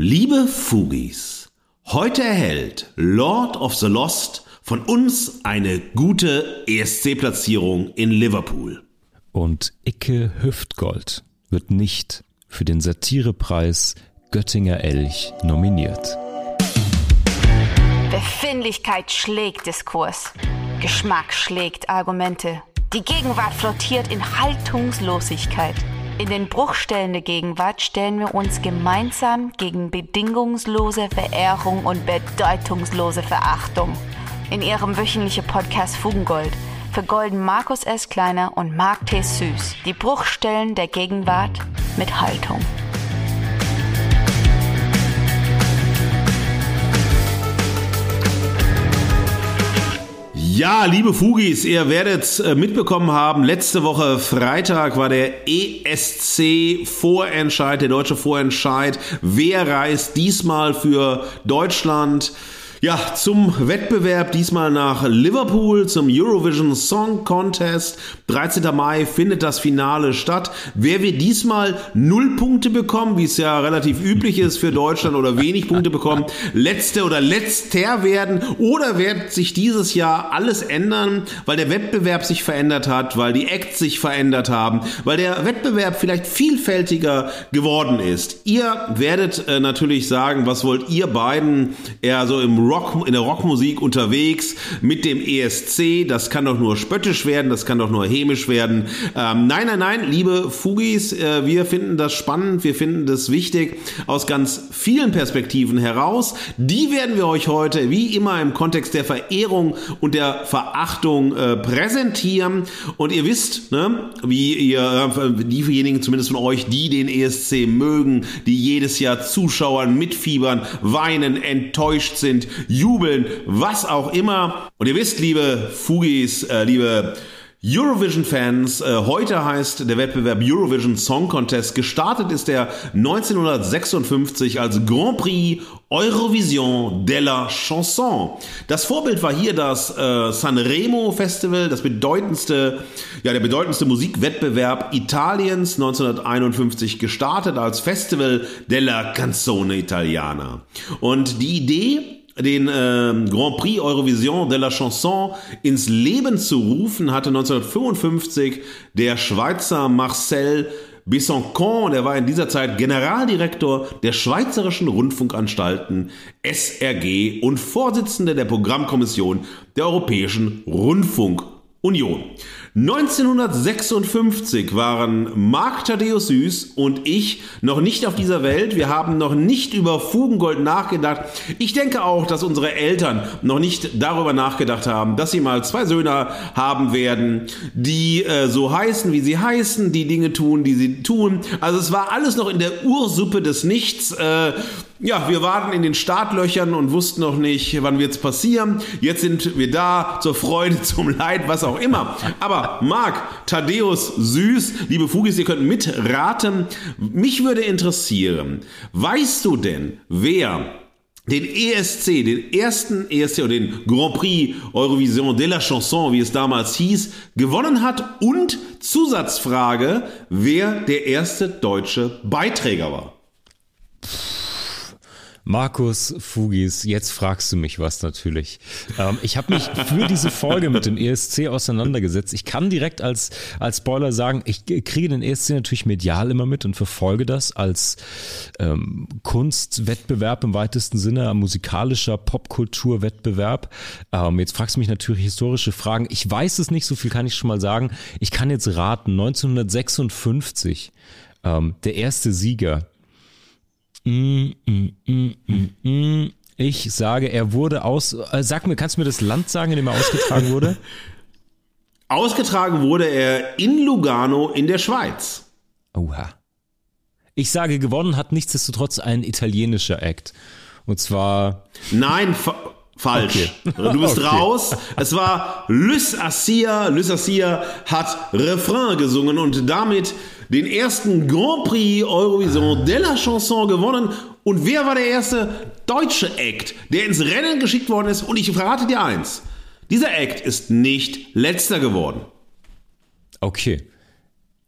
Liebe Fugis, heute erhält Lord of the Lost von uns eine gute ESC-Platzierung in Liverpool. Und Icke Hüftgold wird nicht für den Satirepreis Göttinger Elch nominiert. Befindlichkeit schlägt Diskurs. Geschmack schlägt Argumente. Die Gegenwart flottiert in Haltungslosigkeit. In den Bruchstellen der Gegenwart stellen wir uns gemeinsam gegen bedingungslose Verehrung und bedeutungslose Verachtung. In ihrem wöchentlichen Podcast Fugengold vergolden Markus S. Kleiner und Mark T. Süß die Bruchstellen der Gegenwart mit Haltung. Ja, liebe Fugis, ihr werdet äh, mitbekommen haben, letzte Woche Freitag war der ESC-Vorentscheid, der deutsche Vorentscheid. Wer reist diesmal für Deutschland? Ja, zum Wettbewerb diesmal nach Liverpool zum Eurovision Song Contest. 13. Mai findet das Finale statt. Wer wird diesmal null Punkte bekommen, wie es ja relativ üblich ist für Deutschland oder wenig Punkte bekommen, letzte oder letzter werden oder wird sich dieses Jahr alles ändern, weil der Wettbewerb sich verändert hat, weil die Acts sich verändert haben, weil der Wettbewerb vielleicht vielfältiger geworden ist. Ihr werdet äh, natürlich sagen, was wollt ihr beiden eher so im Rock, in der Rockmusik unterwegs mit dem ESC. Das kann doch nur spöttisch werden, das kann doch nur hämisch werden. Ähm, nein, nein, nein, liebe Fugis, äh, wir finden das spannend, wir finden das wichtig aus ganz vielen Perspektiven heraus. Die werden wir euch heute wie immer im Kontext der Verehrung und der Verachtung äh, präsentieren. Und ihr wisst, ne, wie ihr, äh, diejenigen zumindest von euch, die den ESC mögen, die jedes Jahr Zuschauern mitfiebern, weinen, enttäuscht sind, jubeln, was auch immer. Und ihr wisst, liebe Fugis, äh, liebe Eurovision-Fans, äh, heute heißt der Wettbewerb Eurovision Song Contest. Gestartet ist er 1956 als Grand Prix Eurovision della Chanson. Das Vorbild war hier das äh, Sanremo Festival, das bedeutendste, ja, der bedeutendste Musikwettbewerb Italiens 1951 gestartet als Festival della Canzone Italiana. Und die Idee den äh, Grand Prix Eurovision de la Chanson ins Leben zu rufen, hatte 1955 der Schweizer Marcel Bessançon, der war in dieser Zeit Generaldirektor der Schweizerischen Rundfunkanstalten SRG und Vorsitzender der Programmkommission der Europäischen Rundfunkunion. 1956 waren Marc Thaddeus Süß und ich noch nicht auf dieser Welt. Wir haben noch nicht über Fugengold nachgedacht. Ich denke auch, dass unsere Eltern noch nicht darüber nachgedacht haben, dass sie mal zwei Söhne haben werden, die äh, so heißen, wie sie heißen, die Dinge tun, die sie tun. Also es war alles noch in der Ursuppe des Nichts. Äh, ja, wir waren in den Startlöchern und wussten noch nicht, wann wird's passieren. Jetzt sind wir da, zur Freude, zum Leid, was auch immer. Aber Marc, Thaddeus, Süß, liebe Fugis, ihr könnt mitraten. Mich würde interessieren, weißt du denn, wer den ESC, den ersten ESC oder den Grand Prix Eurovision de la Chanson, wie es damals hieß, gewonnen hat und Zusatzfrage, wer der erste deutsche Beiträger war. Markus Fugis, jetzt fragst du mich was natürlich. Ähm, ich habe mich für diese Folge mit dem ESC auseinandergesetzt. Ich kann direkt als, als Spoiler sagen, ich kriege den ESC natürlich medial immer mit und verfolge das als ähm, Kunstwettbewerb im weitesten Sinne, musikalischer Popkulturwettbewerb. Ähm, jetzt fragst du mich natürlich historische Fragen. Ich weiß es nicht, so viel kann ich schon mal sagen. Ich kann jetzt raten, 1956, ähm, der erste Sieger Mm, mm, mm, ich sage, er wurde aus. Äh, sag mir, kannst du mir das Land sagen, in dem er ausgetragen wurde? Ausgetragen wurde er in Lugano in der Schweiz. Oha. Ich sage, gewonnen hat nichtsdestotrotz ein italienischer Act. Und zwar. Nein, Falsch. Okay. Du bist okay. raus. Es war Lys Assia. Lys Assia hat Refrain gesungen und damit den ersten Grand Prix Eurovision de la Chanson gewonnen. Und wer war der erste deutsche Act, der ins Rennen geschickt worden ist? Und ich verrate dir eins. Dieser Act ist nicht letzter geworden. Okay.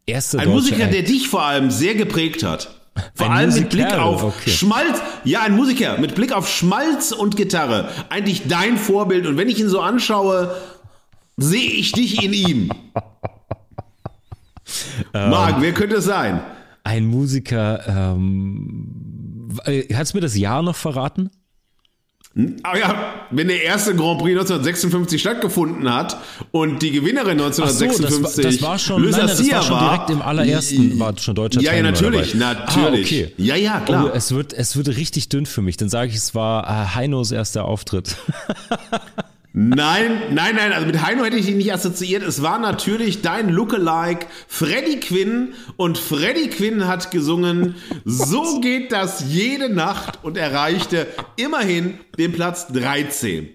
Erste Ein Musiker, Act. der dich vor allem sehr geprägt hat. Vor Ein allem mit Blick Musiker, auf okay. Schmalz. Ja, ein Musiker mit Blick auf Schmalz und Gitarre. Eigentlich dein Vorbild. Und wenn ich ihn so anschaue, sehe ich dich in ihm. Ähm. Marc, wer könnte es sein? Ein Musiker, ähm, äh, kannst du mir das Jahr noch verraten? Ah ja, wenn der erste Grand Prix 1956 stattgefunden hat und die Gewinnerin Ach so, 1956 das, war- das war schon, nein, nein, das war schon direkt im allerersten, war schon deutscher Ja, ja, natürlich, natürlich. Ah, okay. Ja, ja, Oh, klar. es wird, es wird richtig dünn für mich. Dann sage ich, es war äh, Heinos erster Auftritt. Nein, nein, nein, also mit Heino hätte ich dich nicht assoziiert. Es war natürlich dein Lookalike Freddy Quinn und Freddy Quinn hat gesungen, so geht das jede Nacht und erreichte immerhin den Platz 13.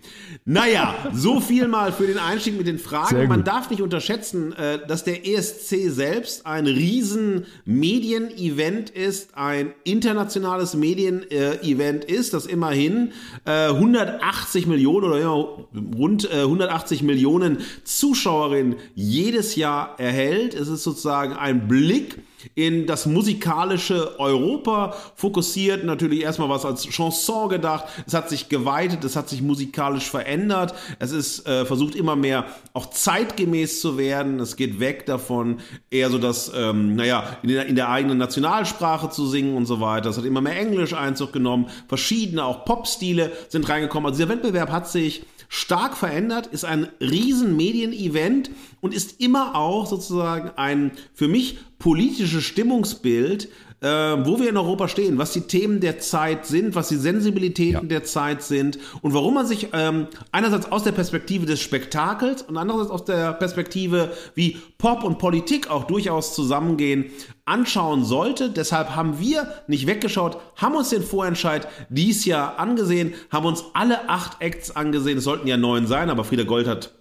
Naja, so viel mal für den Einstieg mit den Fragen. Man darf nicht unterschätzen, äh, dass der ESC selbst ein riesen Medien-Event ist, ein internationales Medien-Event ist, das immerhin äh, 180 Millionen oder ja, rund äh, 180 Millionen Zuschauerinnen jedes Jahr erhält. Es ist sozusagen ein Blick in das musikalische Europa fokussiert. Natürlich erstmal was als Chanson gedacht. Es hat sich geweitet, es hat sich musikalisch verändert. Es ist äh, versucht immer mehr auch zeitgemäß zu werden. Es geht weg davon, eher so das, ähm, naja, in der, in der eigenen Nationalsprache zu singen und so weiter. Es hat immer mehr Englisch Einzug genommen. Verschiedene auch Popstile sind reingekommen. Also dieser Wettbewerb hat sich stark verändert, ist ein riesen Medien-Event und ist immer auch sozusagen ein für mich politisches Stimmungsbild, äh, wo wir in Europa stehen, was die Themen der Zeit sind, was die Sensibilitäten Ja. der Zeit sind und warum man sich ähm, einerseits aus der Perspektive des Spektakels und andererseits aus der Perspektive, wie Pop und Politik auch durchaus zusammengehen, anschauen sollte. Deshalb haben wir nicht weggeschaut, haben uns den Vorentscheid dies Jahr angesehen, haben uns alle acht Acts angesehen. Es sollten ja neun sein, aber Frieda Gold hat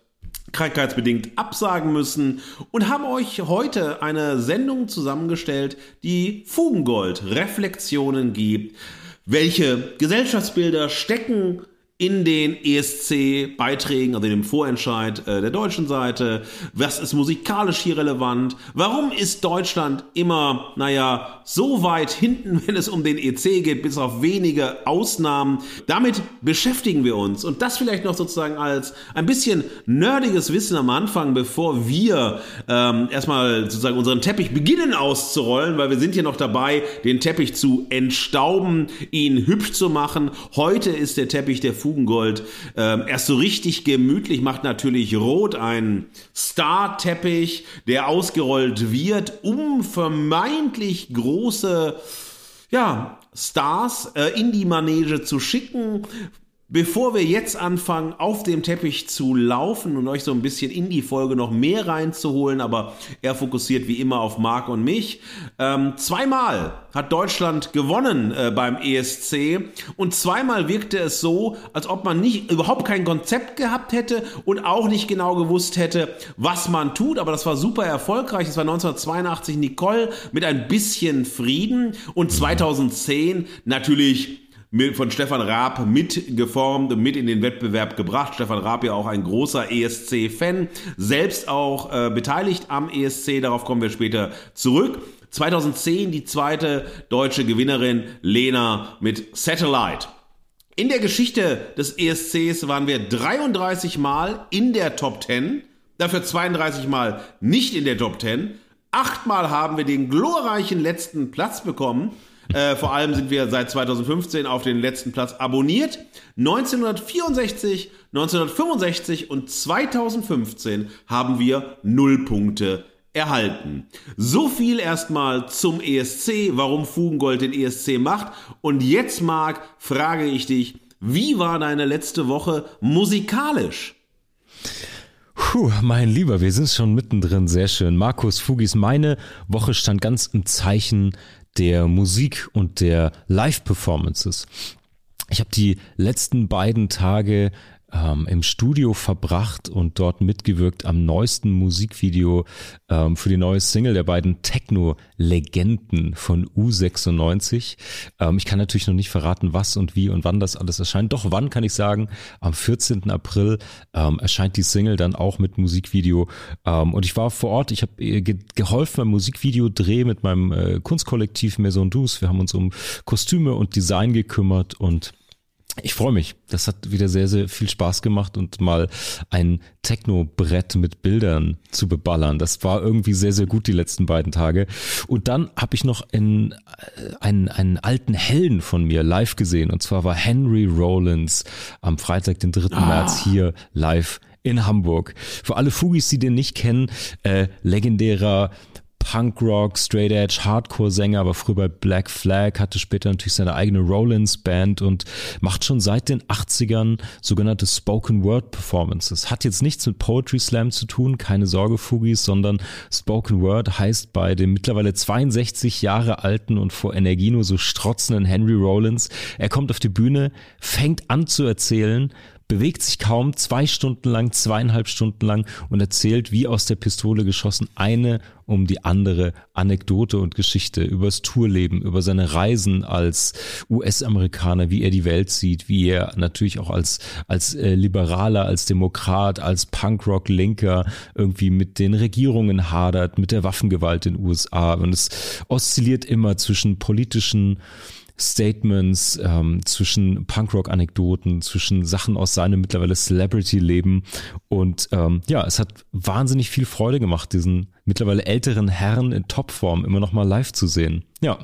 krankheitsbedingt absagen müssen und haben euch heute eine Sendung zusammengestellt, die Fugengold Reflexionen gibt. Welche Gesellschaftsbilder stecken in den ESC-Beiträgen, also in dem Vorentscheid äh, der deutschen Seite? Was ist musikalisch hier relevant? Warum ist Deutschland immer, naja, so weit hinten, wenn es um den EC geht, bis auf wenige Ausnahmen? Damit beschäftigen wir uns. Und das vielleicht noch sozusagen als ein bisschen nerdiges Wissen am Anfang, bevor wir ähm, erstmal sozusagen unseren Teppich beginnen auszurollen, weil wir sind hier noch dabei, den Teppich zu entstauben, ihn hübsch zu machen. Heute ist der Teppich der Fugengold ähm, erst so richtig gemütlich, macht natürlich rot ein Star-Teppich, der ausgerollt wird, um vermeintlich große ja, Stars äh, in die Manege zu schicken. Bevor wir jetzt anfangen, auf dem Teppich zu laufen und euch so ein bisschen in die Folge noch mehr reinzuholen, aber er fokussiert wie immer auf Marc und mich. Ähm, zweimal hat Deutschland gewonnen äh, beim ESC und zweimal wirkte es so, als ob man nicht überhaupt kein Konzept gehabt hätte und auch nicht genau gewusst hätte, was man tut. Aber das war super erfolgreich. Es war 1982 Nicole mit ein bisschen Frieden und 2010 natürlich von Stefan Raab mitgeformt und mit in den Wettbewerb gebracht. Stefan Raab ja auch ein großer ESC-Fan, selbst auch äh, beteiligt am ESC, darauf kommen wir später zurück. 2010 die zweite deutsche Gewinnerin Lena mit Satellite. In der Geschichte des ESCs waren wir 33 Mal in der Top 10, dafür 32 Mal nicht in der Top 10. Achtmal haben wir den glorreichen letzten Platz bekommen. Äh, vor allem sind wir seit 2015 auf den letzten Platz abonniert. 1964, 1965 und 2015 haben wir null Punkte erhalten. So viel erstmal zum ESC, warum Fugengold den ESC macht. Und jetzt, Marc, frage ich dich, wie war deine letzte Woche musikalisch? Puh, mein Lieber, wir sind schon mittendrin, sehr schön. Markus Fugis, meine Woche stand ganz im Zeichen der Musik und der Live-Performances. Ich habe die letzten beiden Tage ähm, im Studio verbracht und dort mitgewirkt am neuesten Musikvideo ähm, für die neue Single der beiden Techno-Legenden von U96. Ähm, ich kann natürlich noch nicht verraten, was und wie und wann das alles erscheint. Doch wann kann ich sagen, am 14. April ähm, erscheint die Single dann auch mit Musikvideo. Ähm, und ich war vor Ort, ich habe äh, ge geholfen beim Musikvideo-Dreh mit meinem äh, Kunstkollektiv Maison Douce. Wir haben uns um Kostüme und Design gekümmert und ich freue mich. Das hat wieder sehr, sehr viel Spaß gemacht und mal ein Techno-Brett mit Bildern zu beballern. Das war irgendwie sehr, sehr gut die letzten beiden Tage. Und dann habe ich noch in, äh, einen, einen alten Helden von mir live gesehen. Und zwar war Henry Rollins am Freitag, den 3. Ah. März hier live in Hamburg. Für alle Fugis, die den nicht kennen, äh, legendärer Punkrock, Straight Edge, Hardcore-Sänger, aber früher bei Black Flag, hatte später natürlich seine eigene Rollins-Band und macht schon seit den 80ern sogenannte Spoken Word Performances. Hat jetzt nichts mit Poetry Slam zu tun, keine Sorge, Fugis, sondern Spoken Word heißt bei dem mittlerweile 62 Jahre alten und vor Energie nur so strotzenden Henry Rollins, er kommt auf die Bühne, fängt an zu erzählen, bewegt sich kaum, zwei Stunden lang, zweieinhalb Stunden lang und erzählt wie aus der Pistole geschossen eine um die andere Anekdote und Geschichte übers Tourleben, über seine Reisen als US-Amerikaner, wie er die Welt sieht, wie er natürlich auch als, als äh, Liberaler, als Demokrat, als Punkrock-Linker irgendwie mit den Regierungen hadert, mit der Waffengewalt in den USA. Und es oszilliert immer zwischen politischen Statements, ähm, zwischen Punkrock-Anekdoten, zwischen Sachen aus seinem mittlerweile Celebrity-Leben. Und ähm, ja, es hat wahnsinnig viel Freude gemacht, diesen mittlerweile älteren Herrn in Topform immer noch mal live zu sehen. Ja,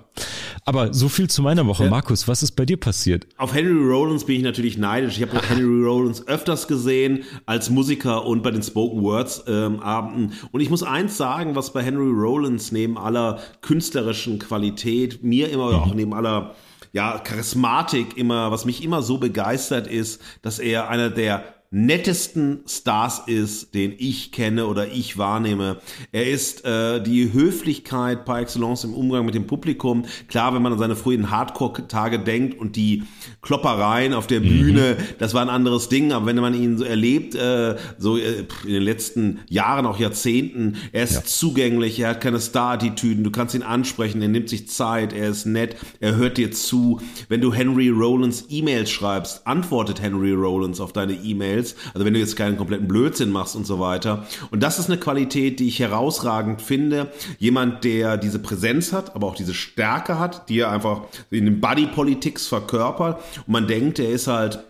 aber so viel zu meiner Woche. Ja. Markus, was ist bei dir passiert? Auf Henry Rollins bin ich natürlich neidisch. Ich habe Henry Rollins öfters gesehen als Musiker und bei den Spoken Words ähm, Abenden. Und ich muss eins sagen, was bei Henry Rollins neben aller künstlerischen Qualität mir immer mhm. auch neben aller ja, Charismatik immer, was mich immer so begeistert ist, dass er einer der nettesten Stars ist, den ich kenne oder ich wahrnehme. Er ist äh, die Höflichkeit par excellence im Umgang mit dem Publikum. Klar, wenn man an seine frühen Hardcore-Tage denkt und die Kloppereien auf der Bühne, mhm. das war ein anderes Ding. Aber wenn man ihn so erlebt, äh, so äh, in den letzten Jahren, auch Jahrzehnten, er ist ja. zugänglich, er hat keine Star-Attitüden, du kannst ihn ansprechen, er nimmt sich Zeit, er ist nett, er hört dir zu. Wenn du Henry Rollins E-Mails schreibst, antwortet Henry Rollins auf deine E-Mails Details. Also wenn du jetzt keinen kompletten Blödsinn machst und so weiter. Und das ist eine Qualität, die ich herausragend finde. Jemand, der diese Präsenz hat, aber auch diese Stärke hat, die er einfach in den Body Politics verkörpert. Und man denkt, er ist halt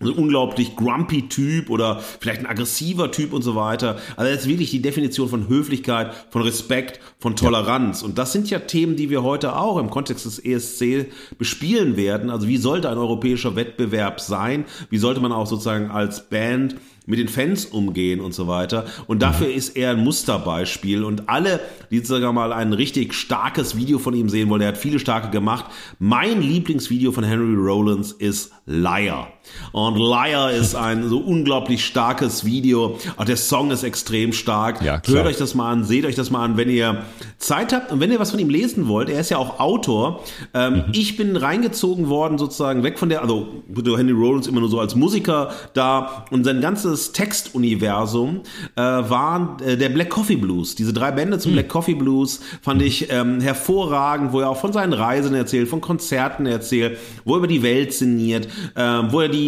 ein unglaublich grumpy Typ oder vielleicht ein aggressiver Typ und so weiter. Also das ist wirklich die Definition von Höflichkeit, von Respekt, von Toleranz. Ja. Und das sind ja Themen, die wir heute auch im Kontext des ESC bespielen werden. Also wie sollte ein europäischer Wettbewerb sein? Wie sollte man auch sozusagen als Band mit den Fans umgehen und so weiter. Und dafür mhm. ist er ein Musterbeispiel. Und alle, die sogar mal ein richtig starkes Video von ihm sehen wollen, er hat viele starke gemacht. Mein Lieblingsvideo von Henry Rollins ist Liar. Und Liar ist ein so unglaublich starkes Video. Auch der Song ist extrem stark. Ja, Hört euch das mal an, seht euch das mal an, wenn ihr Zeit habt und wenn ihr was von ihm lesen wollt. Er ist ja auch Autor. Ähm, mhm. Ich bin reingezogen worden, sozusagen weg von der, also Henry Rollins immer nur so als Musiker da und sein ganzes Textuniversum äh, waren äh, der Black Coffee Blues. Diese drei Bände zum mhm. Black Coffee Blues fand ich ähm, hervorragend, wo er auch von seinen Reisen erzählt, von Konzerten erzählt, wo er über die Welt sinniert, äh, wo er die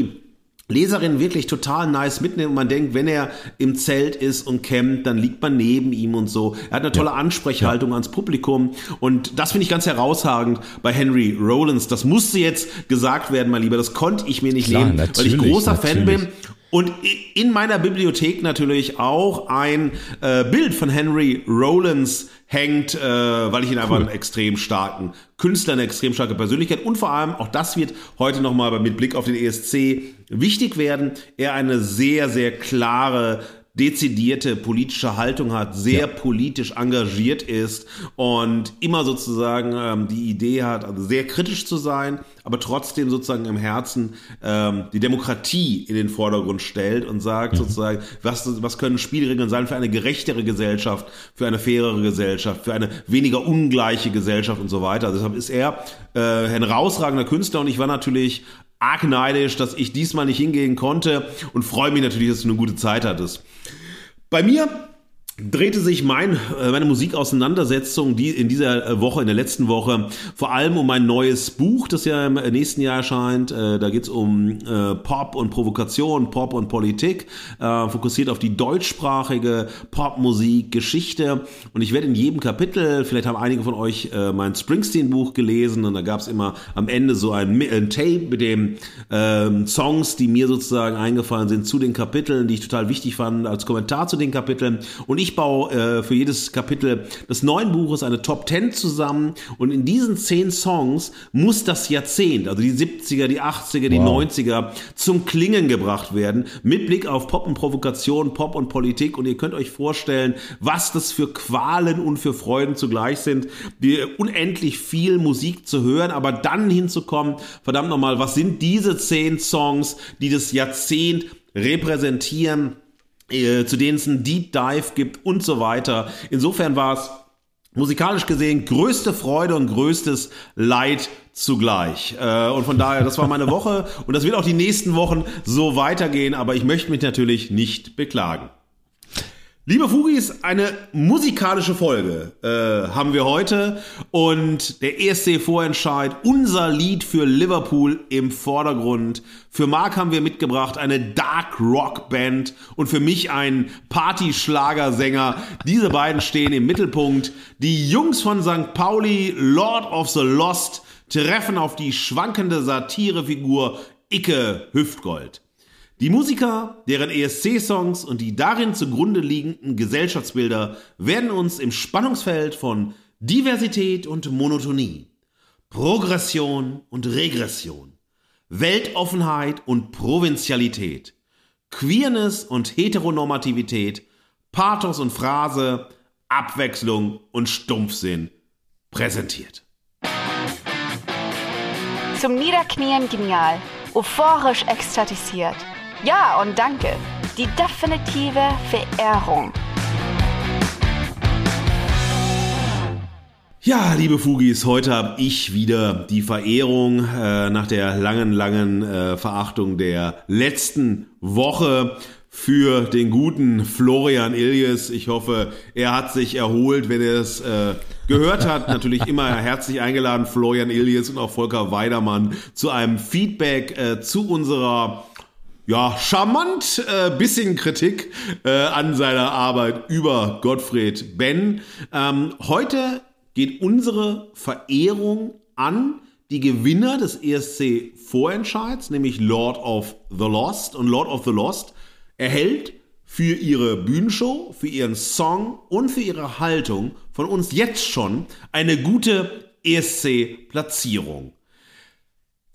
Leserin wirklich total nice mitnehmen und man denkt, wenn er im Zelt ist und campt, dann liegt man neben ihm und so. Er hat eine tolle ja. Ansprechhaltung ja. ans Publikum und das finde ich ganz herausragend bei Henry Rollins. Das musste jetzt gesagt werden, mein Lieber, das konnte ich mir nicht Klar, nehmen, weil ich großer natürlich. Fan bin und in meiner Bibliothek natürlich auch ein äh, Bild von Henry Rollins hängt, äh, weil ich ihn einfach einen extrem starken Künstler, eine extrem starke Persönlichkeit. Und vor allem, auch das wird heute nochmal mit Blick auf den ESC wichtig werden, er eine sehr, sehr klare dezidierte politische Haltung hat, sehr ja. politisch engagiert ist und immer sozusagen ähm, die Idee hat, also sehr kritisch zu sein, aber trotzdem sozusagen im Herzen ähm, die Demokratie in den Vordergrund stellt und sagt mhm. sozusagen, was, was können Spielregeln sein für eine gerechtere Gesellschaft, für eine fairere Gesellschaft, für eine weniger ungleiche Gesellschaft und so weiter. Also deshalb ist er äh, ein herausragender Künstler und ich war natürlich arg neidisch, dass ich diesmal nicht hingehen konnte und freue mich natürlich, dass du eine gute Zeit hattest. Bei mir drehte sich mein, äh, meine Musikauseinandersetzung in dieser äh, Woche, in der letzten Woche, vor allem um mein neues Buch, das ja im nächsten Jahr erscheint. Äh, da geht's um Pop und Provokation, Pop und Politik, fokussiert auf die deutschsprachige Popmusik, Geschichte. Und ich werde in jedem Kapitel, vielleicht haben einige von euch mein Springsteen-Buch gelesen und da gab's immer am Ende so ein, ein Tape mit den ähm, Songs, die mir sozusagen eingefallen sind zu den Kapiteln, die ich total wichtig fand, als Kommentar zu den Kapiteln. Und ich baue äh, für jedes Kapitel des neuen Buches eine Top 10 zusammen und in diesen 10 Songs muss das Jahrzehnt, also die 70er, die 80er, die wow. 90er zum Klingen gebracht werden mit Blick auf Pop und Provokation, Pop und Politik und ihr könnt euch vorstellen, was das für Qualen und für Freuden zugleich sind, die unendlich viel Musik zu hören, aber dann hinzukommen, verdammt nochmal, was sind diese 10 Songs, die das Jahrzehnt repräsentieren? Äh, zu denen es einen Deep Dive gibt und so weiter. Insofern war es musikalisch gesehen größte Freude und größtes Leid zugleich. Äh, und von daher, das war meine Woche und das wird auch die nächsten Wochen so weitergehen, aber ich möchte mich natürlich nicht beklagen. Liebe Fugis, eine musikalische Folge äh, haben wir heute und der ESC Vorentscheid, unser Lied für Liverpool im Vordergrund. Für Marc haben wir mitgebracht eine Dark Rock Band und für mich ein Party-Schlagersänger. Diese beiden stehen im Mittelpunkt. Die Jungs von St. Pauli, Lord of the Lost, treffen auf die schwankende Satirefigur Icke Hüftgold. Die Musiker, deren ESC-Songs und die darin zugrunde liegenden Gesellschaftsbilder werden uns im Spannungsfeld von Diversität und Monotonie, Progression und Regression, Weltoffenheit und Provinzialität, Queerness und Heteronormativität, Pathos und Phrase, Abwechslung und Stumpfsinn präsentiert. Zum Niederknien genial, euphorisch ekstatisiert ja, und danke. Die definitive Verehrung. Ja, liebe Fugis, heute habe ich wieder die Verehrung äh, nach der langen, langen äh, Verachtung der letzten Woche für den guten Florian Iljes. Ich hoffe, er hat sich erholt, wenn er es äh, gehört hat. Natürlich immer herzlich eingeladen, Florian Iljes und auch Volker Weidermann zu einem Feedback äh, zu unserer ja, charmant äh, bisschen Kritik äh, an seiner Arbeit über Gottfried Benn. Ähm, heute geht unsere Verehrung an die Gewinner des ESC Vorentscheids, nämlich Lord of the Lost. Und Lord of the Lost erhält für ihre Bühnenshow, für ihren Song und für ihre Haltung von uns jetzt schon eine gute ESC-Platzierung.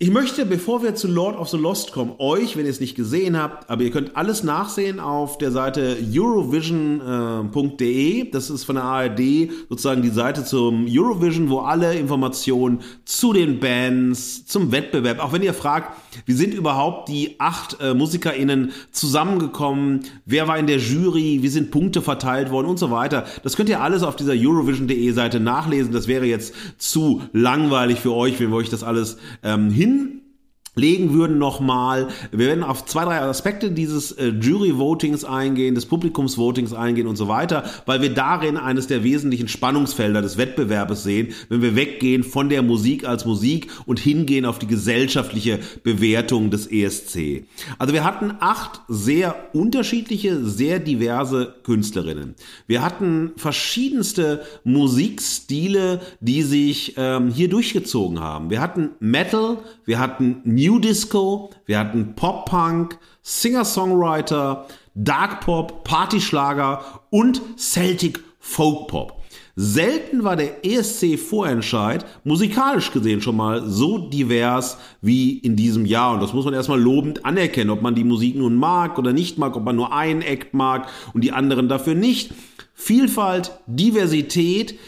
Ich möchte, bevor wir zu Lord of the Lost kommen, euch, wenn ihr es nicht gesehen habt, aber ihr könnt alles nachsehen auf der Seite eurovision.de. Äh, das ist von der ARD sozusagen die Seite zum Eurovision, wo alle Informationen zu den Bands, zum Wettbewerb, auch wenn ihr fragt, wie sind überhaupt die acht äh, MusikerInnen zusammengekommen, wer war in der Jury, wie sind Punkte verteilt worden und so weiter. Das könnt ihr alles auf dieser Eurovision.de Seite nachlesen. Das wäre jetzt zu langweilig für euch, wenn wir euch das alles ähm, in legen würden nochmal. Wir werden auf zwei, drei Aspekte dieses äh, Jury-Votings eingehen, des Publikumsvotings eingehen und so weiter, weil wir darin eines der wesentlichen Spannungsfelder des Wettbewerbes sehen, wenn wir weggehen von der Musik als Musik und hingehen auf die gesellschaftliche Bewertung des ESC. Also wir hatten acht sehr unterschiedliche, sehr diverse Künstlerinnen. Wir hatten verschiedenste Musikstile, die sich ähm, hier durchgezogen haben. Wir hatten Metal, wir hatten New New Disco, wir hatten Pop-Punk, Singer-Songwriter, Dark Pop, Partyschlager und Celtic Folk Pop. Selten war der ESC-Vorentscheid musikalisch gesehen schon mal so divers wie in diesem Jahr. Und das muss man erstmal lobend anerkennen, ob man die Musik nun mag oder nicht mag, ob man nur einen Act mag und die anderen dafür nicht. Vielfalt, Diversität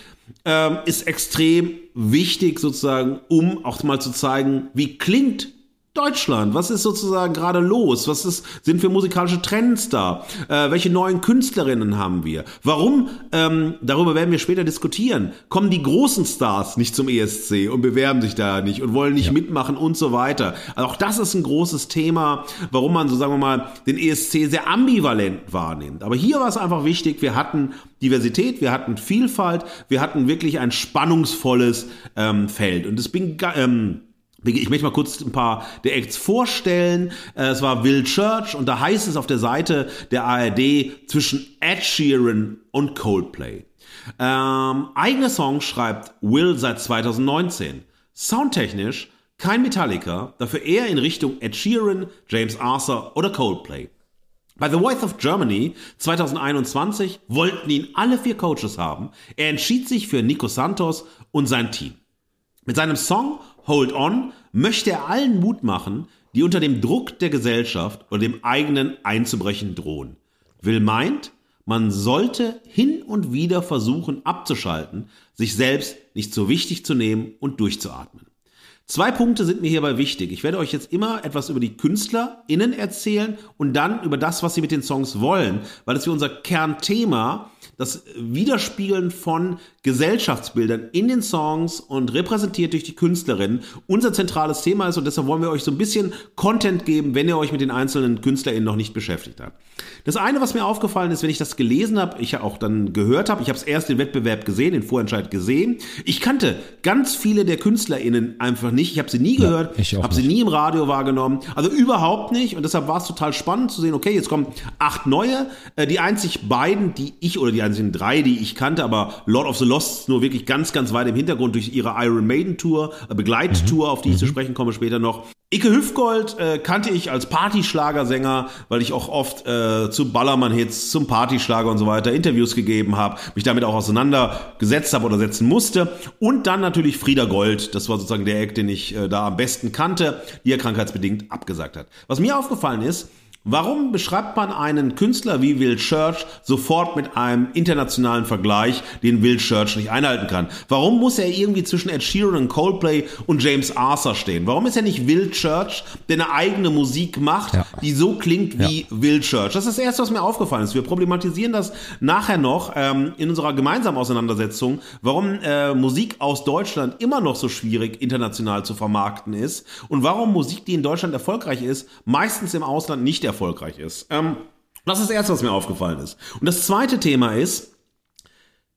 ähm, ist extrem wichtig sozusagen, um auch mal zu zeigen, wie klingt Deutschland? Was ist sozusagen gerade los? Was ist, sind für musikalische Trends da? Äh, welche neuen Künstlerinnen haben wir? Warum, ähm, darüber werden wir später diskutieren, kommen die großen Stars nicht zum ESC und bewerben sich da nicht und wollen nicht ja. mitmachen und so weiter. Also auch das ist ein großes Thema, warum man so sagen wir mal den ESC sehr ambivalent wahrnimmt. Aber hier war es einfach wichtig, wir hatten Diversität, wir hatten Vielfalt, wir hatten wirklich ein spannungsvolles ähm, Feld. Und es bin ähm, ich möchte mal kurz ein paar der Acts vorstellen. Äh, es war Will Church und da heißt es auf der Seite der ARD zwischen Ed Sheeran und Coldplay. Ähm, eigene Songs schreibt Will seit 2019. Soundtechnisch kein Metallica, dafür eher in Richtung Ed Sheeran, James Arthur oder Coldplay. Bei The Voice of Germany 2021 wollten ihn alle vier Coaches haben. Er entschied sich für Nico Santos und sein Team. Mit seinem Song Hold On möchte er allen Mut machen, die unter dem Druck der Gesellschaft oder dem eigenen einzubrechen drohen. Will meint, man sollte hin und wieder versuchen abzuschalten, sich selbst nicht so wichtig zu nehmen und durchzuatmen. Zwei Punkte sind mir hierbei wichtig. Ich werde euch jetzt immer etwas über die KünstlerInnen erzählen und dann über das, was sie mit den Songs wollen, weil es für unser Kernthema das Widerspiegeln von Gesellschaftsbildern in den Songs und repräsentiert durch die Künstlerin unser zentrales Thema ist und deshalb wollen wir euch so ein bisschen Content geben, wenn ihr euch mit den einzelnen KünstlerInnen noch nicht beschäftigt habt. Das eine, was mir aufgefallen ist, wenn ich das gelesen habe, ich auch dann gehört habe, ich habe es erst den Wettbewerb gesehen, den Vorentscheid gesehen. Ich kannte ganz viele der KünstlerInnen einfach nicht. Ich habe sie nie gehört, ja, habe sie nie im Radio wahrgenommen, also überhaupt nicht und deshalb war es total spannend zu sehen, okay, jetzt kommen acht neue, äh, die einzig beiden, die ich oder die einzigen drei, die ich kannte, aber Lord of the Lost nur wirklich ganz, ganz weit im Hintergrund durch ihre Iron Maiden Tour, äh, Begleittour, mhm. auf die ich mhm. zu sprechen komme später noch. Icke Hüfgold äh, kannte ich als Partyschlagersänger, weil ich auch oft äh, zu Ballermann-Hits, zum Partyschlager und so weiter Interviews gegeben habe, mich damit auch auseinandergesetzt habe oder setzen musste. Und dann natürlich Frieda Gold, das war sozusagen der Act, den ich äh, da am besten kannte, die er krankheitsbedingt abgesagt hat. Was mir aufgefallen ist, Warum beschreibt man einen Künstler wie Will Church sofort mit einem internationalen Vergleich, den Will Church nicht einhalten kann? Warum muss er irgendwie zwischen Ed Sheeran und Coldplay und James Arthur stehen? Warum ist er nicht Will Church, der eine eigene Musik macht, ja. die so klingt wie ja. Will Church? Das ist das Erste, was mir aufgefallen ist. Wir problematisieren das nachher noch ähm, in unserer gemeinsamen Auseinandersetzung, warum äh, Musik aus Deutschland immer noch so schwierig international zu vermarkten ist und warum Musik, die in Deutschland erfolgreich ist, meistens im Ausland nicht erfolgreich ist. Ähm, das ist das Erste, was mir aufgefallen ist. Und das zweite Thema ist,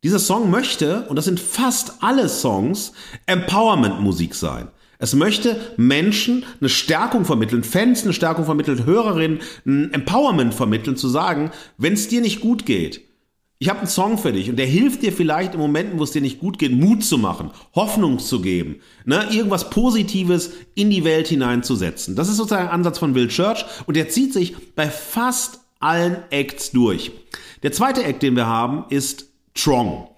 dieser Song möchte, und das sind fast alle Songs, Empowerment-Musik sein. Es möchte Menschen eine Stärkung vermitteln, Fans eine Stärkung vermitteln, Hörerinnen ein Empowerment vermitteln, zu sagen, wenn es dir nicht gut geht, ich habe einen Song für dich und der hilft dir vielleicht in Momenten, wo es dir nicht gut geht, Mut zu machen, Hoffnung zu geben, ne, irgendwas Positives in die Welt hineinzusetzen. Das ist sozusagen ein Ansatz von Will Church und der zieht sich bei fast allen Acts durch. Der zweite Act, den wir haben, ist Trong.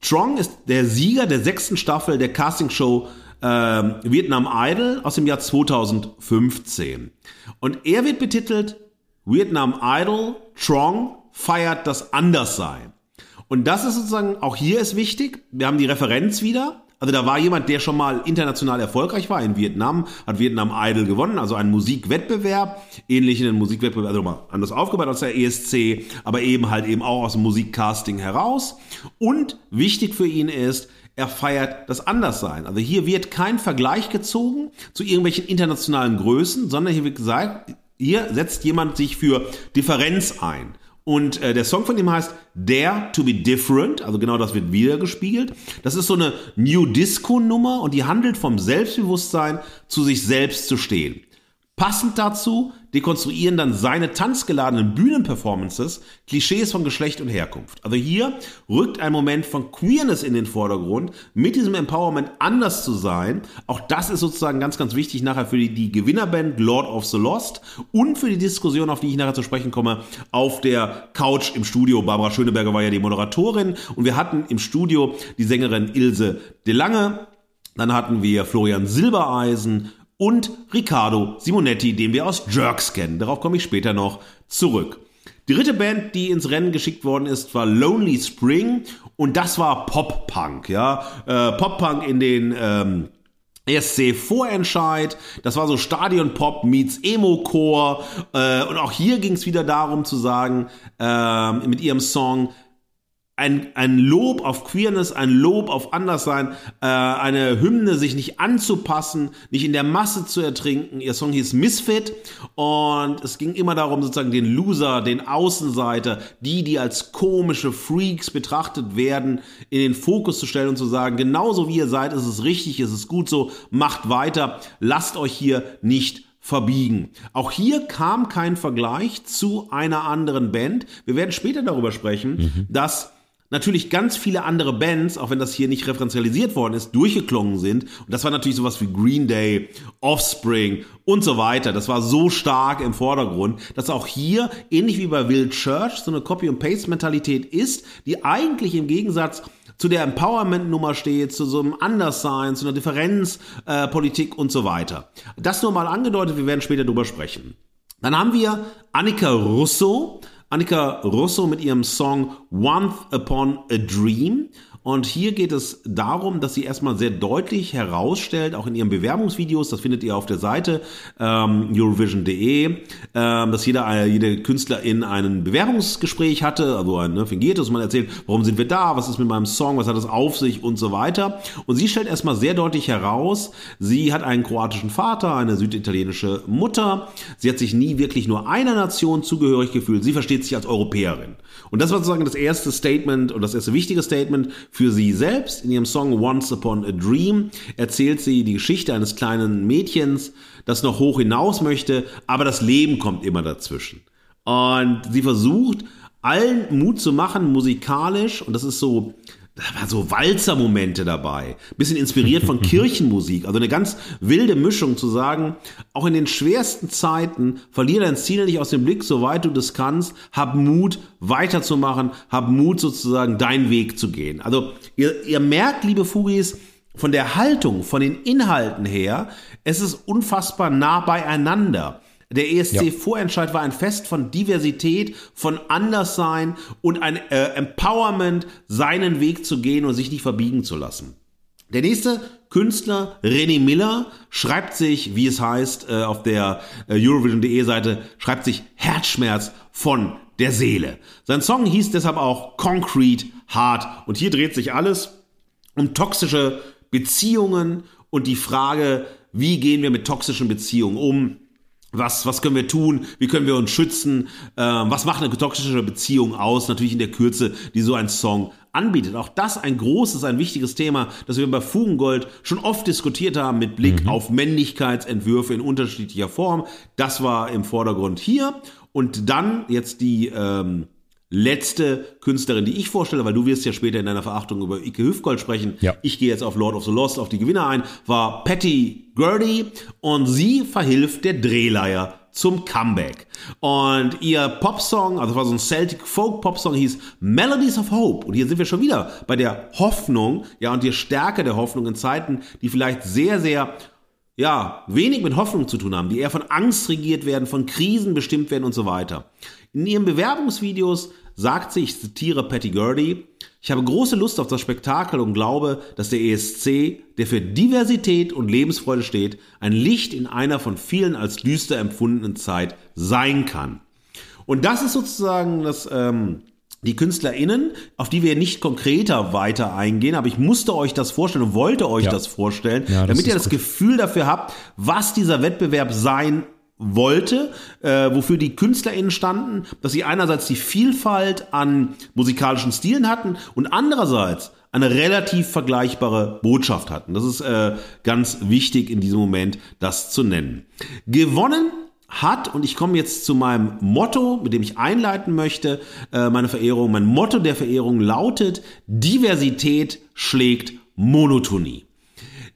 Trong ist der Sieger der sechsten Staffel der Castingshow äh, Vietnam Idol aus dem Jahr 2015. Und er wird betitelt Vietnam Idol Trong feiert das Anderssein. Und das ist sozusagen, auch hier ist wichtig, wir haben die Referenz wieder. Also da war jemand, der schon mal international erfolgreich war in Vietnam, hat Vietnam Idol gewonnen, also einen Musikwettbewerb, ähnlichen Musikwettbewerb, also mal anders aufgebaut als der ESC, aber eben halt eben auch aus dem Musikcasting heraus. Und wichtig für ihn ist, er feiert das Anderssein. Also hier wird kein Vergleich gezogen zu irgendwelchen internationalen Größen, sondern hier wird gesagt, hier setzt jemand sich für Differenz ein. Und äh, der Song von ihm heißt Dare to be Different, also genau das wird wieder gespiegelt. Das ist so eine New Disco Nummer und die handelt vom Selbstbewusstsein, zu sich selbst zu stehen. Passend dazu dekonstruieren dann seine tanzgeladenen Bühnenperformances Klischees von Geschlecht und Herkunft. Also hier rückt ein Moment von Queerness in den Vordergrund, mit diesem Empowerment anders zu sein. Auch das ist sozusagen ganz, ganz wichtig nachher für die, die Gewinnerband Lord of the Lost und für die Diskussion, auf die ich nachher zu sprechen komme, auf der Couch im Studio. Barbara Schöneberger war ja die Moderatorin und wir hatten im Studio die Sängerin Ilse DeLange. Dann hatten wir Florian Silbereisen, und Riccardo Simonetti, den wir aus Jerks kennen. Darauf komme ich später noch zurück. Die dritte Band, die ins Rennen geschickt worden ist, war Lonely Spring und das war Pop-Punk, ja. Äh, Pop-Punk in den ähm, ESC Vorentscheid, das war so Stadion Pop meets Emo-Core äh, und auch hier ging es wieder darum zu sagen, äh, mit ihrem Song, ein, ein Lob auf Queerness, ein Lob auf Anderssein, äh, eine Hymne, sich nicht anzupassen, nicht in der Masse zu ertrinken. Ihr Song hieß Misfit und es ging immer darum, sozusagen den Loser, den Außenseiter, die, die als komische Freaks betrachtet werden, in den Fokus zu stellen und zu sagen, genauso wie ihr seid, ist es richtig, ist es gut so, macht weiter, lasst euch hier nicht verbiegen. Auch hier kam kein Vergleich zu einer anderen Band. Wir werden später darüber sprechen, mhm. dass natürlich ganz viele andere Bands, auch wenn das hier nicht referenzialisiert worden ist, durchgeklungen sind. Und das war natürlich sowas wie Green Day, Offspring und so weiter. Das war so stark im Vordergrund, dass auch hier, ähnlich wie bei Will Church, so eine Copy-and-Paste-Mentalität ist, die eigentlich im Gegensatz zu der Empowerment-Nummer steht, zu so einem Anderssein, zu einer Differenzpolitik äh, und so weiter. Das nur mal angedeutet, wir werden später drüber sprechen. Dann haben wir Annika Russo, Annika Russo mit ihrem Song Once Upon a Dream. Und hier geht es darum, dass sie erstmal sehr deutlich herausstellt, auch in ihren Bewerbungsvideos, das findet ihr auf der Seite ähm, Eurovision.de, ähm, dass jeder, äh, jede Künstlerin ein Bewerbungsgespräch hatte, also ein ne, fingiertes, man erzählt, warum sind wir da, was ist mit meinem Song, was hat es auf sich und so weiter. Und sie stellt erstmal sehr deutlich heraus, sie hat einen kroatischen Vater, eine süditalienische Mutter, sie hat sich nie wirklich nur einer Nation zugehörig gefühlt, sie versteht sich als Europäerin. Und das war sozusagen das erste Statement und das erste wichtige Statement für sie selbst. In ihrem Song Once Upon a Dream erzählt sie die Geschichte eines kleinen Mädchens, das noch hoch hinaus möchte, aber das Leben kommt immer dazwischen. Und sie versucht, allen Mut zu machen, musikalisch, und das ist so da waren so Walzermomente dabei. Bisschen inspiriert von Kirchenmusik. Also eine ganz wilde Mischung zu sagen, auch in den schwersten Zeiten verliere dein Ziel nicht aus dem Blick, soweit du das kannst. Hab Mut, weiterzumachen. Hab Mut, sozusagen deinen Weg zu gehen. Also ihr, ihr merkt, liebe Fugis, von der Haltung, von den Inhalten her, es ist unfassbar nah beieinander. Der ESC-Vorentscheid ja. war ein Fest von Diversität, von Anderssein und ein äh, Empowerment, seinen Weg zu gehen und sich nicht verbiegen zu lassen. Der nächste Künstler, René Miller, schreibt sich, wie es heißt, äh, auf der äh, Eurovision.de Seite, schreibt sich Herzschmerz von der Seele. Sein Song hieß deshalb auch Concrete Heart. Und hier dreht sich alles um toxische Beziehungen und die Frage, wie gehen wir mit toxischen Beziehungen um? Was, was können wir tun? Wie können wir uns schützen? Ähm, was macht eine toxische Beziehung aus? Natürlich in der Kürze, die so ein Song anbietet. Auch das ein großes, ein wichtiges Thema, das wir bei Fugengold schon oft diskutiert haben mit Blick mhm. auf Männlichkeitsentwürfe in unterschiedlicher Form. Das war im Vordergrund hier. Und dann jetzt die ähm, letzte Künstlerin, die ich vorstelle, weil du wirst ja später in deiner Verachtung über Ike Hüfgold sprechen. Ja. Ich gehe jetzt auf Lord of the Lost, auf die Gewinner ein, war Patty Gurdy und sie verhilft der Drehleier zum Comeback. Und ihr Popsong, also war so ein Celtic Folk Popsong, hieß Melodies of Hope. Und hier sind wir schon wieder bei der Hoffnung, ja, und der Stärke der Hoffnung in Zeiten, die vielleicht sehr, sehr ja, wenig mit Hoffnung zu tun haben, die eher von Angst regiert werden, von Krisen bestimmt werden und so weiter. In ihren Bewerbungsvideos sagt sie, ich zitiere Patty Gurdy, ich habe große Lust auf das Spektakel und glaube, dass der ESC, der für Diversität und Lebensfreude steht, ein Licht in einer von vielen als düster empfundenen Zeit sein kann. Und das ist sozusagen das, ähm, die KünstlerInnen, auf die wir nicht konkreter weiter eingehen, aber ich musste euch das vorstellen und wollte euch ja. das vorstellen, ja, das damit ihr das gut. Gefühl dafür habt, was dieser Wettbewerb sein wollte, äh, wofür die KünstlerInnen standen, dass sie einerseits die Vielfalt an musikalischen Stilen hatten und andererseits eine relativ vergleichbare Botschaft hatten. Das ist äh, ganz wichtig in diesem Moment, das zu nennen. Gewonnen hat, und ich komme jetzt zu meinem Motto, mit dem ich einleiten möchte, äh, meine Verehrung, mein Motto der Verehrung lautet, Diversität schlägt Monotonie.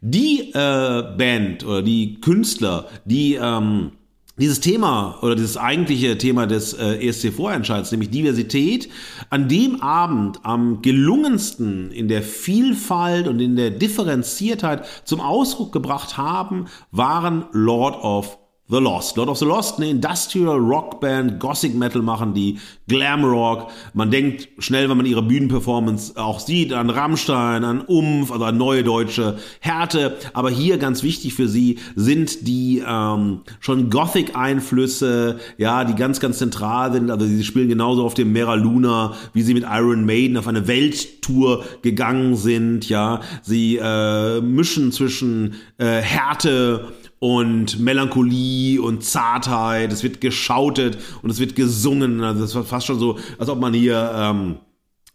Die äh, Band oder die Künstler, die ähm, dieses Thema oder dieses eigentliche Thema des äh, ESC-Vorentscheids, nämlich Diversität, an dem Abend am gelungensten in der Vielfalt und in der Differenziertheit zum Ausdruck gebracht haben, waren Lord of The Lost. Lord of the Lost, eine Industrial Rock Band, Gothic Metal machen die, Glam Rock. Man denkt schnell, wenn man ihre Bühnenperformance auch sieht, an Rammstein, an Umf, also an neue deutsche Härte. Aber hier ganz wichtig für sie sind die ähm, schon Gothic-Einflüsse, ja, die ganz, ganz zentral sind. Also sie spielen genauso auf dem Mera Luna, wie sie mit Iron Maiden auf eine Welttour gegangen sind. Ja, sie äh, mischen zwischen äh, Härte und Melancholie und Zartheit. Es wird geschautet und es wird gesungen. Also es war fast schon so, als ob man hier ähm,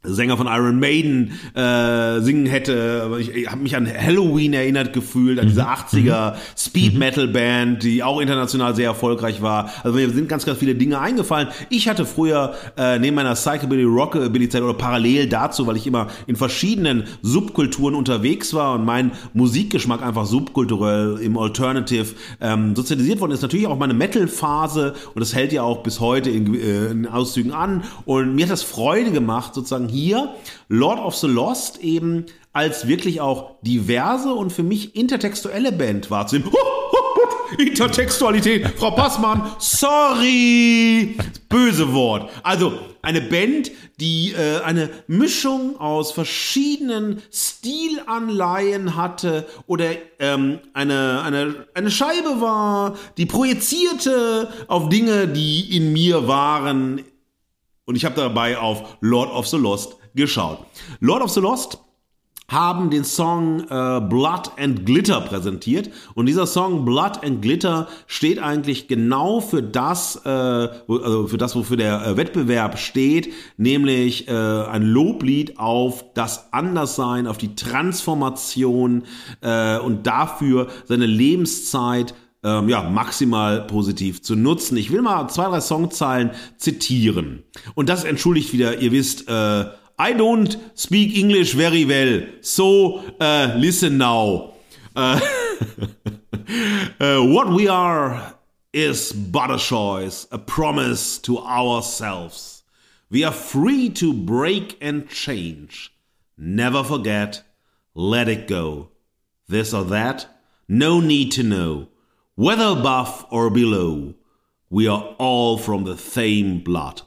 Sänger von Iron Maiden äh, singen hätte. Ich, ich habe mich an Halloween erinnert gefühlt, an diese 80er mhm. Speed mhm. Metal Band, die auch international sehr erfolgreich war. Also mir sind ganz, ganz viele Dinge eingefallen. Ich hatte früher äh, neben meiner Psychobilly Rockabilly Zeit oder parallel dazu, weil ich immer in verschiedenen Subkulturen unterwegs war und mein Musikgeschmack einfach subkulturell im Alternative ähm, sozialisiert worden ist, natürlich auch meine Metal-Phase und das hält ja auch bis heute in, äh, in Auszügen an. Und mir hat das Freude gemacht, sozusagen hier Lord of the Lost eben als wirklich auch diverse und für mich intertextuelle Band wahrzunehmen. Intertextualität, Frau Passmann, sorry, böse Wort. Also eine Band, die äh, eine Mischung aus verschiedenen Stilanleihen hatte oder ähm, eine, eine, eine Scheibe war, die projizierte auf Dinge, die in mir waren, und ich habe dabei auf Lord of the Lost geschaut. Lord of the Lost haben den Song äh, Blood and Glitter präsentiert und dieser Song Blood and Glitter steht eigentlich genau für das, äh, also für das, wofür der äh, Wettbewerb steht, nämlich äh, ein Loblied auf das Anderssein, auf die Transformation äh, und dafür seine Lebenszeit ähm, ja, maximal positiv zu nutzen. Ich will mal zwei, drei Songzeilen zitieren. Und das entschuldigt wieder, ihr wisst, äh, I don't speak English very well, so uh, listen now. Uh, what we are is but a choice, a promise to ourselves. We are free to break and change. Never forget, let it go. This or that, no need to know. Whether above or below, we are all from the same blood.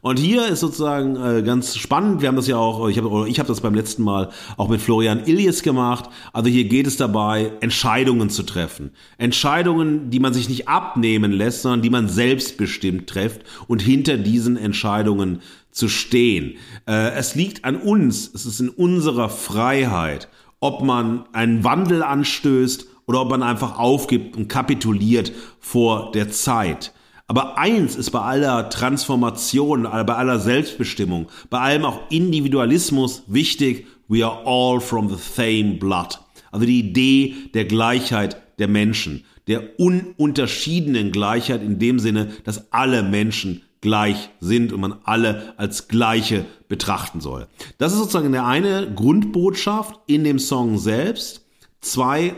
Und hier ist sozusagen äh, ganz spannend, wir haben das ja auch, ich habe hab das beim letzten Mal auch mit Florian Illies gemacht. Also hier geht es dabei, Entscheidungen zu treffen. Entscheidungen, die man sich nicht abnehmen lässt, sondern die man selbstbestimmt trifft und hinter diesen Entscheidungen zu stehen. Äh, es liegt an uns, es ist in unserer Freiheit, ob man einen Wandel anstößt oder ob man einfach aufgibt und kapituliert vor der Zeit. Aber eins ist bei aller Transformation, bei aller Selbstbestimmung, bei allem auch Individualismus wichtig, we are all from the same blood. Also die Idee der Gleichheit der Menschen, der ununterschiedenen Gleichheit in dem Sinne, dass alle Menschen gleich sind und man alle als gleiche betrachten soll. Das ist sozusagen der eine Grundbotschaft in dem Song selbst. Zwei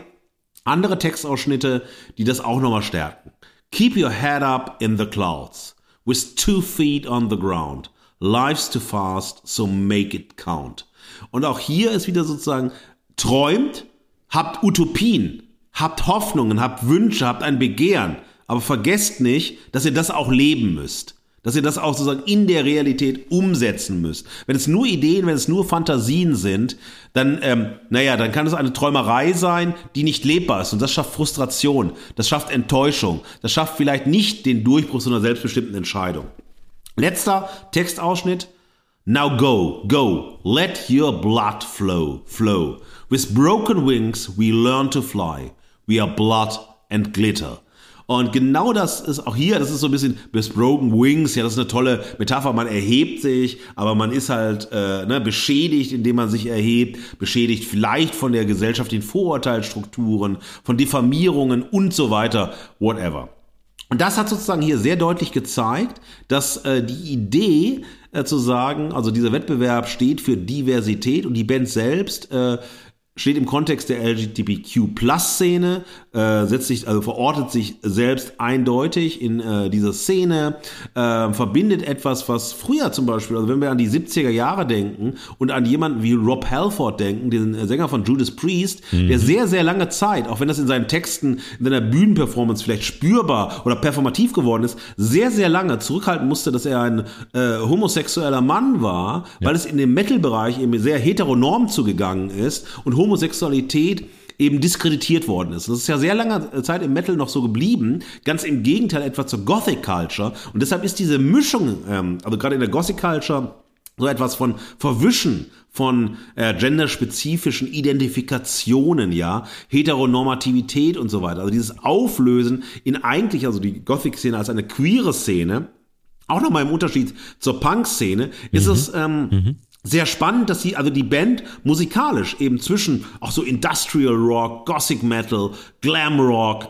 andere Textausschnitte, die das auch nochmal stärken. Keep your head up in the clouds, with two feet on the ground. Life's too fast, so make it count. Und auch hier ist wieder sozusagen, träumt, habt Utopien, habt Hoffnungen, habt Wünsche, habt ein Begehren, aber vergesst nicht, dass ihr das auch leben müsst dass ihr das auch sozusagen in der Realität umsetzen müsst. Wenn es nur Ideen, wenn es nur Fantasien sind, dann, ähm, naja, dann kann es eine Träumerei sein, die nicht lebbar ist. Und das schafft Frustration, das schafft Enttäuschung, das schafft vielleicht nicht den Durchbruch so einer selbstbestimmten Entscheidung. Letzter Textausschnitt. Now go, go, let your blood flow, flow. With broken wings we learn to fly. We are blood and glitter. Und genau das ist auch hier, das ist so ein bisschen bis Broken Wings, ja, das ist eine tolle Metapher. Man erhebt sich, aber man ist halt äh, ne, beschädigt, indem man sich erhebt, beschädigt vielleicht von der gesellschaftlichen Vorurteilsstrukturen, von Diffamierungen und so weiter, whatever. Und das hat sozusagen hier sehr deutlich gezeigt, dass äh, die Idee äh, zu sagen, also dieser Wettbewerb steht für Diversität und die Band selbst äh, steht im Kontext der LGBTQ-Plus-Szene, äh, setzt sich, also verortet sich selbst eindeutig in äh, dieser Szene, äh, verbindet etwas, was früher zum Beispiel, also wenn wir an die 70er Jahre denken und an jemanden wie Rob Halford denken, den Sänger von Judas Priest, mhm. der sehr, sehr lange Zeit, auch wenn das in seinen Texten, in seiner Bühnenperformance vielleicht spürbar oder performativ geworden ist, sehr, sehr lange zurückhalten musste, dass er ein äh, homosexueller Mann war, ja. weil es in dem Metal-Bereich eben sehr heteronorm zugegangen ist und Homosexualität eben diskreditiert worden ist. Das ist ja sehr lange Zeit im Metal noch so geblieben, ganz im Gegenteil etwa zur Gothic Culture. Und deshalb ist diese Mischung, ähm, also gerade in der Gothic Culture, so etwas von Verwischen von äh, genderspezifischen Identifikationen, ja, Heteronormativität und so weiter. Also dieses Auflösen in eigentlich, also die Gothic-Szene als eine queere Szene, auch nochmal im Unterschied zur Punk-Szene, ist mhm. es ähm, mhm sehr spannend, dass sie, also die Band musikalisch eben zwischen auch so Industrial Rock, Gothic Metal, Glam Rock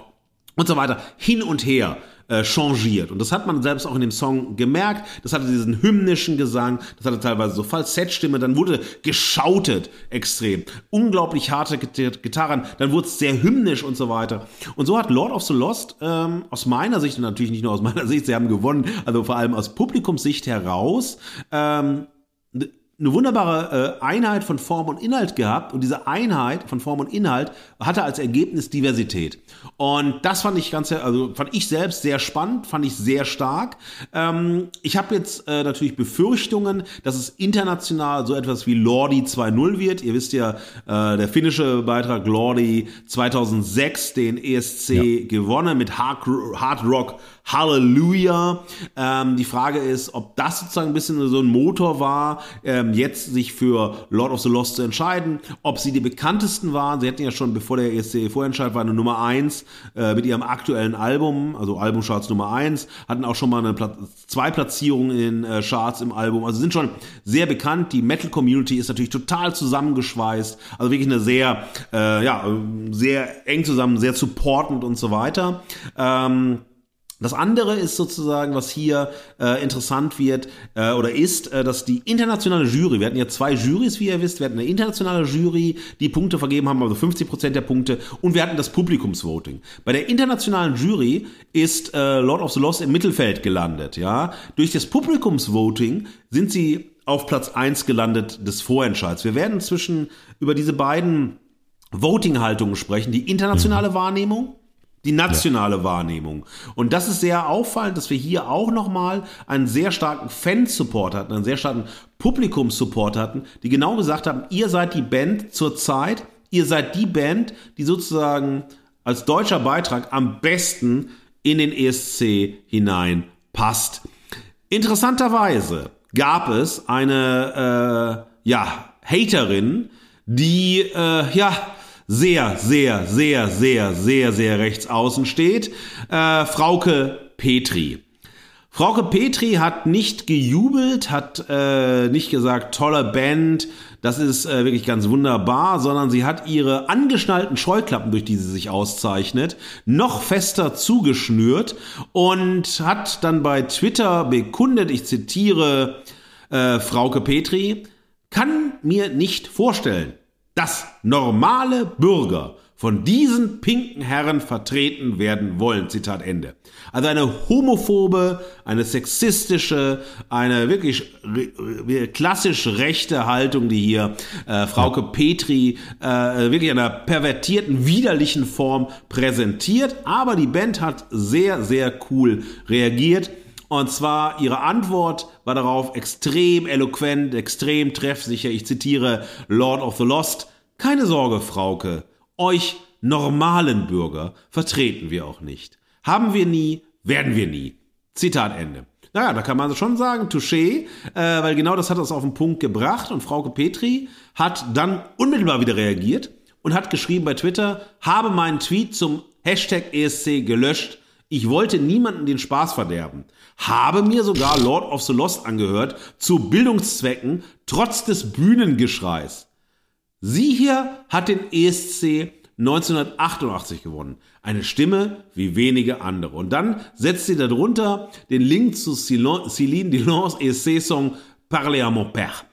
und so weiter hin und her äh, changiert. Und das hat man selbst auch in dem Song gemerkt. Das hatte diesen hymnischen Gesang, das hatte teilweise so Falsettstimme, dann wurde geschautet extrem. Unglaublich harte Gitarren, dann wurde es sehr hymnisch und so weiter. Und so hat Lord of the Lost ähm, aus meiner Sicht, und natürlich nicht nur aus meiner Sicht, sie haben gewonnen, also vor allem aus Publikumssicht heraus, ähm, eine wunderbare äh, Einheit von Form und Inhalt gehabt und diese Einheit von Form und Inhalt hatte als Ergebnis Diversität. Und das fand ich ganz, also fand ich selbst sehr spannend, fand ich sehr stark. Ähm, ich habe jetzt äh, natürlich Befürchtungen, dass es international so etwas wie Lordi 2.0 wird. Ihr wisst ja, äh, der finnische Beitrag Lordi 2006 den ESC ja. gewonnen mit Hard, Hard Rock Hallelujah. Ähm, die Frage ist, ob das sozusagen ein bisschen so ein Motor war, ähm, jetzt sich für Lord of the Lost zu entscheiden, ob sie die bekanntesten waren. Sie hatten ja schon, bevor der ESC vorentscheid war, eine Nummer eins äh, mit ihrem aktuellen Album, also Albumcharts Nummer eins, hatten auch schon mal eine Pla zwei Platzierungen in äh, Charts im Album, also sind schon sehr bekannt. Die Metal Community ist natürlich total zusammengeschweißt, also wirklich eine sehr, äh, ja, sehr eng zusammen, sehr supportend und so weiter. Ähm, das andere ist sozusagen, was hier äh, interessant wird äh, oder ist, äh, dass die internationale Jury, wir hatten ja zwei Jurys, wie ihr wisst, wir hatten eine internationale Jury, die Punkte vergeben haben, also 50 Prozent der Punkte, und wir hatten das Publikumsvoting. Bei der internationalen Jury ist äh, Lord of the Lost im Mittelfeld gelandet. Ja, durch das Publikumsvoting sind sie auf Platz eins gelandet des Vorentscheids. Wir werden zwischen über diese beiden Voting-Haltungen sprechen, die internationale mhm. Wahrnehmung die nationale ja. Wahrnehmung. Und das ist sehr auffallend, dass wir hier auch nochmal einen sehr starken Fansupport hatten, einen sehr starken Publikumssupport hatten, die genau gesagt haben, ihr seid die Band zur Zeit, ihr seid die Band, die sozusagen als deutscher Beitrag am besten in den ESC hinein passt. Interessanterweise gab es eine, äh, ja, Haterin, die, äh, ja, sehr, sehr, sehr, sehr, sehr, sehr rechts außen steht. Äh, Frauke Petri. Frauke Petri hat nicht gejubelt, hat äh, nicht gesagt, tolle Band, das ist äh, wirklich ganz wunderbar, sondern sie hat ihre angeschnallten Scheuklappen, durch die sie sich auszeichnet, noch fester zugeschnürt und hat dann bei Twitter bekundet, ich zitiere äh, Frauke Petri, kann mir nicht vorstellen, dass normale Bürger von diesen pinken Herren vertreten werden wollen. Zitat Ende. Also eine homophobe, eine sexistische, eine wirklich klassisch rechte Haltung, die hier äh, Frauke Petri äh, wirklich in einer pervertierten, widerlichen Form präsentiert. Aber die Band hat sehr, sehr cool reagiert. Und zwar ihre Antwort war darauf extrem eloquent, extrem treffsicher. Ich zitiere Lord of the Lost. Keine Sorge, Frauke. Euch normalen Bürger vertreten wir auch nicht. Haben wir nie, werden wir nie. Zitat Ende. Naja, da kann man schon sagen, touché, äh, weil genau das hat das auf den Punkt gebracht und Frauke Petri hat dann unmittelbar wieder reagiert und hat geschrieben bei Twitter, habe meinen Tweet zum Hashtag ESC gelöscht, ich wollte niemanden den Spaß verderben. Habe mir sogar Lord of the Lost angehört, zu Bildungszwecken, trotz des Bühnengeschreis. Sie hier hat den ESC 1988 gewonnen. Eine Stimme wie wenige andere. Und dann setzt sie darunter den Link zu Céline Dilons ESC-Song Parlez à mon père.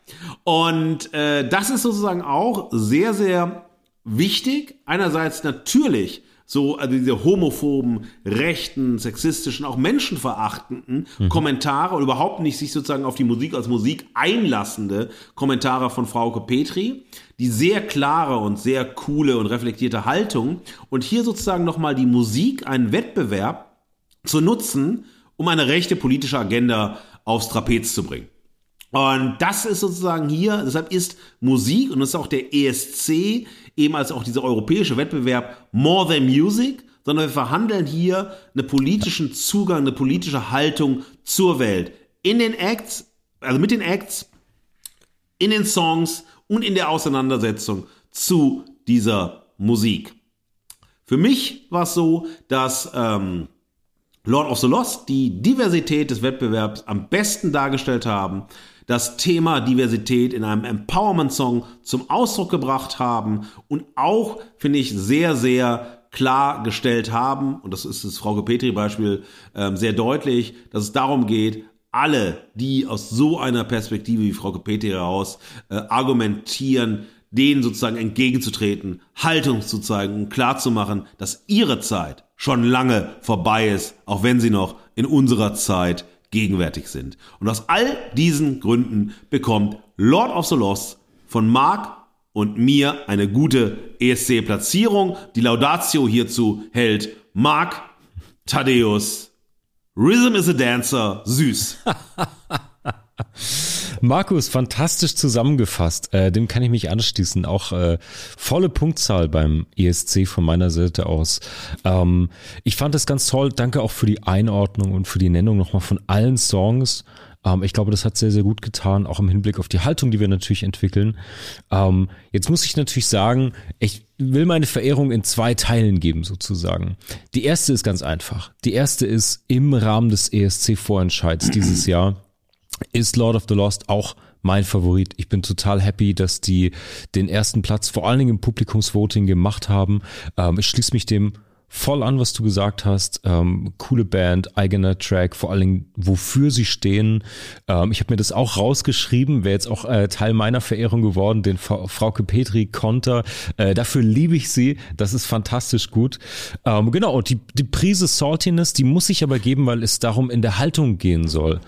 Und äh, das ist sozusagen auch sehr, sehr wichtig. Einerseits natürlich so also diese homophoben, rechten, sexistischen, auch menschenverachtenden mhm. Kommentare und überhaupt nicht sich sozusagen auf die Musik als Musik einlassende Kommentare von Frauke Petri, die sehr klare und sehr coole und reflektierte Haltung und hier sozusagen nochmal die Musik, einen Wettbewerb zu nutzen, um eine rechte politische Agenda aufs Trapez zu bringen. Und das ist sozusagen hier, deshalb ist Musik und das ist auch der ESC, eben als auch dieser europäische Wettbewerb More Than Music, sondern wir verhandeln hier einen politischen Zugang, eine politische Haltung zur Welt. In den Acts, also mit den Acts, in den Songs und in der Auseinandersetzung zu dieser Musik. Für mich war es so, dass ähm, Lord of the Lost die Diversität des Wettbewerbs am besten dargestellt haben das Thema Diversität in einem Empowerment-Song zum Ausdruck gebracht haben und auch, finde ich, sehr, sehr klargestellt haben, und das ist das Frau Petri-Beispiel ähm, sehr deutlich, dass es darum geht, alle, die aus so einer Perspektive wie Frau Petri heraus äh, argumentieren, denen sozusagen entgegenzutreten, Haltung zu zeigen und klarzumachen, dass ihre Zeit schon lange vorbei ist, auch wenn sie noch in unserer Zeit gegenwärtig sind. Und aus all diesen Gründen bekommt Lord of the Lost von Mark und mir eine gute ESC-Platzierung. Die Laudatio hierzu hält Mark Thaddeus. Rhythm is a Dancer, süß. Markus, fantastisch zusammengefasst. Äh, dem kann ich mich anschließen. Auch äh, volle Punktzahl beim ESC von meiner Seite aus. Ähm, ich fand es ganz toll. Danke auch für die Einordnung und für die Nennung nochmal von allen Songs. Ähm, ich glaube, das hat sehr, sehr gut getan, auch im Hinblick auf die Haltung, die wir natürlich entwickeln. Ähm, jetzt muss ich natürlich sagen, ich will meine Verehrung in zwei Teilen geben, sozusagen. Die erste ist ganz einfach. Die erste ist im Rahmen des ESC-Vorentscheids dieses Jahr ist Lord of the Lost auch mein Favorit. Ich bin total happy, dass die den ersten Platz vor allen Dingen im Publikumsvoting gemacht haben. Ähm, ich schließe mich dem voll an, was du gesagt hast. Ähm, coole Band, eigener Track, vor allen Dingen, wofür sie stehen. Ähm, ich habe mir das auch rausgeschrieben, wäre jetzt auch äh, Teil meiner Verehrung geworden, den Fra Frauke Petri Konter. Äh, dafür liebe ich sie. Das ist fantastisch gut. Ähm, genau, und die, die Prise Saltiness, die muss ich aber geben, weil es darum in der Haltung gehen soll.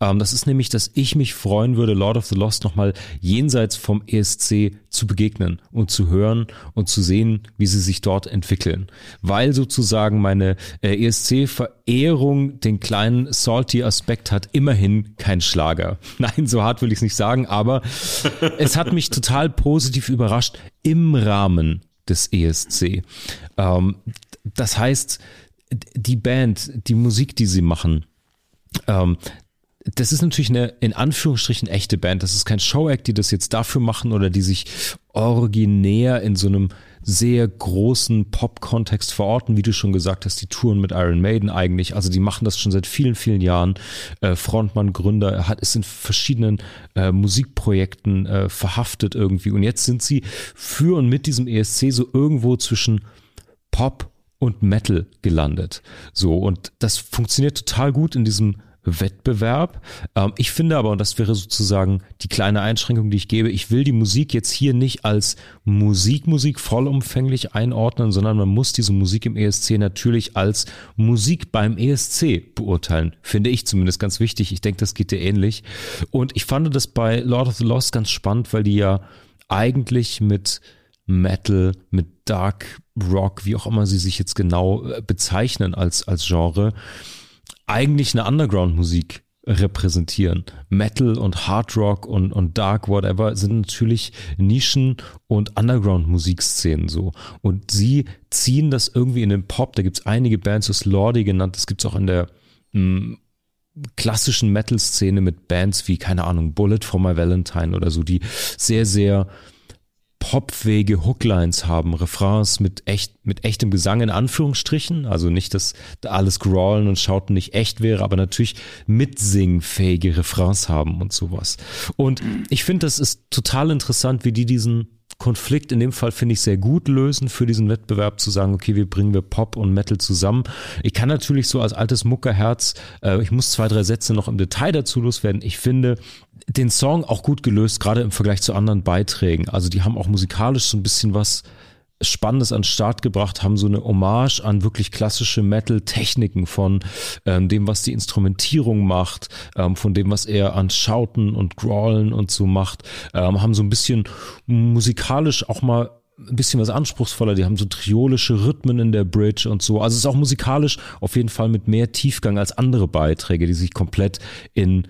Ähm, das ist nämlich, dass ich mich freuen würde, Lord of the Lost nochmal jenseits vom ESC zu begegnen und zu hören und zu sehen, wie sie sich dort entwickeln. Weil sozusagen meine äh, ESC-Verehrung den kleinen salty Aspekt hat, immerhin kein Schlager. Nein, so hart will ich es nicht sagen, aber es hat mich total positiv überrascht im Rahmen des ESC. Ähm, das heißt, die Band, die Musik, die sie machen, ähm, das ist natürlich eine in Anführungsstrichen echte Band. Das ist kein Showact, die das jetzt dafür machen oder die sich originär in so einem sehr großen Pop-Kontext verorten, wie du schon gesagt hast, die Touren mit Iron Maiden eigentlich. Also die machen das schon seit vielen, vielen Jahren. Äh, Frontmann, Gründer, hat ist in verschiedenen äh, Musikprojekten äh, verhaftet irgendwie. Und jetzt sind sie für und mit diesem ESC so irgendwo zwischen Pop und Metal gelandet. So, und das funktioniert total gut in diesem Wettbewerb. Ähm, ich finde aber, und das wäre sozusagen die kleine Einschränkung, die ich gebe, ich will die Musik jetzt hier nicht als Musikmusik vollumfänglich einordnen, sondern man muss diese Musik im ESC natürlich als Musik beim ESC beurteilen. Finde ich zumindest ganz wichtig. Ich denke, das geht dir ähnlich. Und ich fand das bei Lord of the Lost ganz spannend, weil die ja eigentlich mit Metal, mit Dark Rock, wie auch immer sie sich jetzt genau äh, bezeichnen als, als Genre, eigentlich eine Underground-Musik repräsentieren. Metal und Hard Rock und, und Dark, whatever, sind natürlich Nischen- und Underground-Musikszenen so. Und sie ziehen das irgendwie in den Pop. Da gibt's einige Bands, das Lordi genannt, das gibt's auch in der hm, klassischen Metal-Szene mit Bands wie, keine Ahnung, Bullet for My Valentine oder so, die sehr, sehr popfähige Hooklines haben, Refrains mit echt, mit echtem Gesang in Anführungsstrichen, also nicht, dass da alles growlen und schauten nicht echt wäre, aber natürlich mitsingfähige Refrains haben und sowas. Und ich finde, das ist total interessant, wie die diesen Konflikt in dem Fall finde ich sehr gut lösen für diesen Wettbewerb zu sagen, okay, wir bringen wir Pop und Metal zusammen. Ich kann natürlich so als altes Muckerherz, äh, ich muss zwei, drei Sätze noch im Detail dazu loswerden. Ich finde den Song auch gut gelöst, gerade im Vergleich zu anderen Beiträgen. Also die haben auch musikalisch so ein bisschen was Spannendes an den Start gebracht, haben so eine Hommage an wirklich klassische Metal-Techniken von ähm, dem, was die Instrumentierung macht, ähm, von dem, was er an Schauten und Growlen und so macht, ähm, haben so ein bisschen musikalisch auch mal ein bisschen was anspruchsvoller. Die haben so triolische Rhythmen in der Bridge und so. Also es ist auch musikalisch auf jeden Fall mit mehr Tiefgang als andere Beiträge, die sich komplett in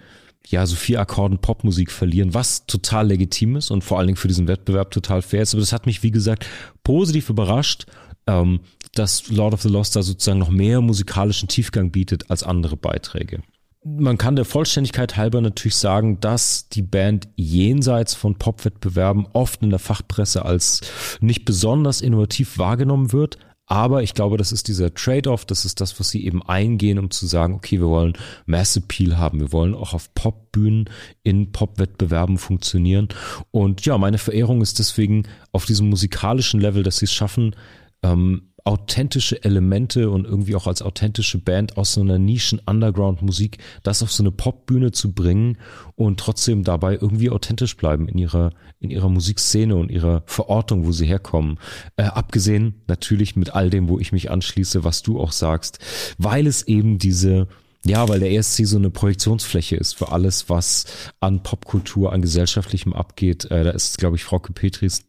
ja, so vier Akkorden Popmusik verlieren, was total legitim ist und vor allen Dingen für diesen Wettbewerb total fair ist. Aber das hat mich, wie gesagt, positiv überrascht, ähm, dass Lord of the Lost da sozusagen noch mehr musikalischen Tiefgang bietet als andere Beiträge. Man kann der Vollständigkeit halber natürlich sagen, dass die Band jenseits von Popwettbewerben oft in der Fachpresse als nicht besonders innovativ wahrgenommen wird, aber ich glaube, das ist dieser Trade-off, das ist das, was sie eben eingehen, um zu sagen, okay, wir wollen Mass Appeal haben, wir wollen auch auf Popbühnen in Popwettbewerben funktionieren. Und ja, meine Verehrung ist deswegen auf diesem musikalischen Level, dass sie es schaffen, ähm, authentische Elemente und irgendwie auch als authentische Band aus so einer Nischen-Underground-Musik das auf so eine Popbühne zu bringen und trotzdem dabei irgendwie authentisch bleiben in ihrer, in ihrer Musikszene und ihrer Verortung, wo sie herkommen. Äh, abgesehen natürlich mit all dem, wo ich mich anschließe, was du auch sagst, weil es eben diese ja, weil der ESC so eine Projektionsfläche ist für alles, was an Popkultur, an gesellschaftlichem abgeht. Äh, da ist, glaube ich, Frau Petris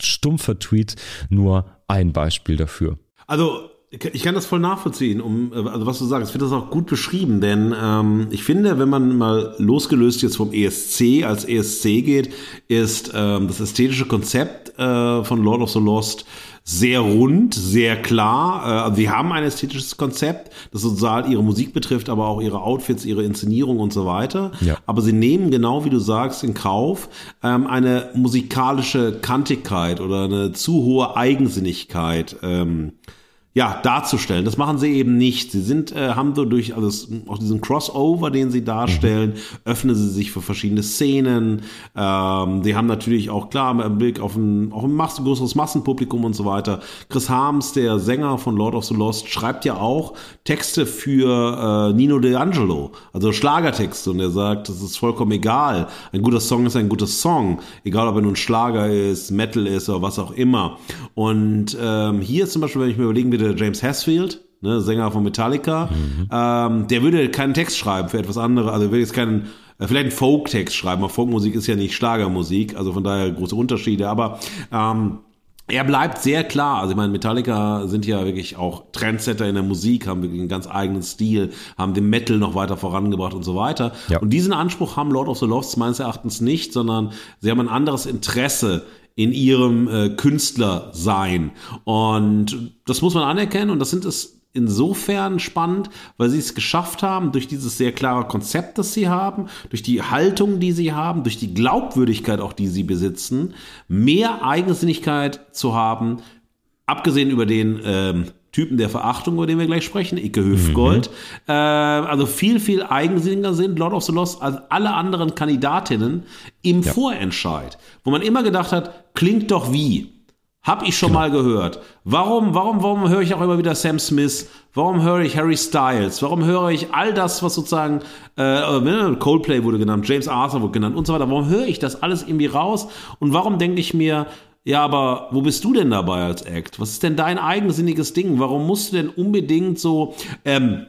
stumpfer Tweet nur ein Beispiel dafür. Also ich kann das voll nachvollziehen, um also was du sagst, ich finde das auch gut beschrieben, denn ähm, ich finde, wenn man mal losgelöst jetzt vom ESC als ESC geht, ist ähm, das ästhetische Konzept äh, von Lord of the Lost sehr rund, sehr klar. Äh, also sie haben ein ästhetisches Konzept, das sozusagen ihre Musik betrifft, aber auch ihre Outfits, ihre Inszenierung und so weiter. Ja. Aber sie nehmen genau wie du sagst in Kauf ähm, eine musikalische Kantigkeit oder eine zu hohe Eigensinnigkeit. Ähm, ja, darzustellen. Das machen sie eben nicht. Sie sind, äh, haben so durch, also auch diesen Crossover, den sie darstellen, öffnen sie sich für verschiedene Szenen. Ähm, die haben natürlich auch klar im Blick auf ein, auf ein größeres Massenpublikum und so weiter. Chris Harms, der Sänger von Lord of the Lost, schreibt ja auch Texte für äh, Nino D'Angelo, also Schlagertexte. Und er sagt, das ist vollkommen egal. Ein guter Song ist ein guter Song. Egal, ob er nun Schlager ist, Metal ist oder was auch immer. Und ähm, hier zum Beispiel, wenn ich mir überlegen will, der James Hasfield, ne, Sänger von Metallica, mhm. ähm, der würde keinen Text schreiben für etwas anderes, also würde jetzt keinen, äh, vielleicht einen Folk-Text schreiben, aber Folkmusik ist ja nicht Schlagermusik, also von daher große Unterschiede, aber ähm, er bleibt sehr klar. Also ich meine, Metallica sind ja wirklich auch Trendsetter in der Musik, haben wirklich einen ganz eigenen Stil, haben den Metal noch weiter vorangebracht und so weiter. Ja. Und diesen Anspruch haben Lord of the Lost meines Erachtens nicht, sondern sie haben ein anderes Interesse in ihrem äh, Künstlersein. Und das muss man anerkennen und das sind es insofern spannend, weil sie es geschafft haben, durch dieses sehr klare Konzept, das sie haben, durch die Haltung, die sie haben, durch die Glaubwürdigkeit auch, die sie besitzen, mehr Eigensinnigkeit zu haben, abgesehen über den ähm, Typen der Verachtung, über den wir gleich sprechen, Icke Hüfgold, mhm. äh, also viel, viel eigensinniger sind, Lord of the Lost, als alle anderen Kandidatinnen im ja. Vorentscheid, wo man immer gedacht hat, klingt doch wie. Hab ich schon genau. mal gehört. Warum, warum, warum höre ich auch immer wieder Sam Smith? Warum höre ich Harry Styles? Warum höre ich all das, was sozusagen äh, ne, Coldplay wurde genannt, James Arthur wurde genannt und so weiter? Warum höre ich das alles irgendwie raus? Und warum denke ich mir, ja, aber wo bist du denn dabei als Act? Was ist denn dein eigensinniges Ding? Warum musst du denn unbedingt so ähm,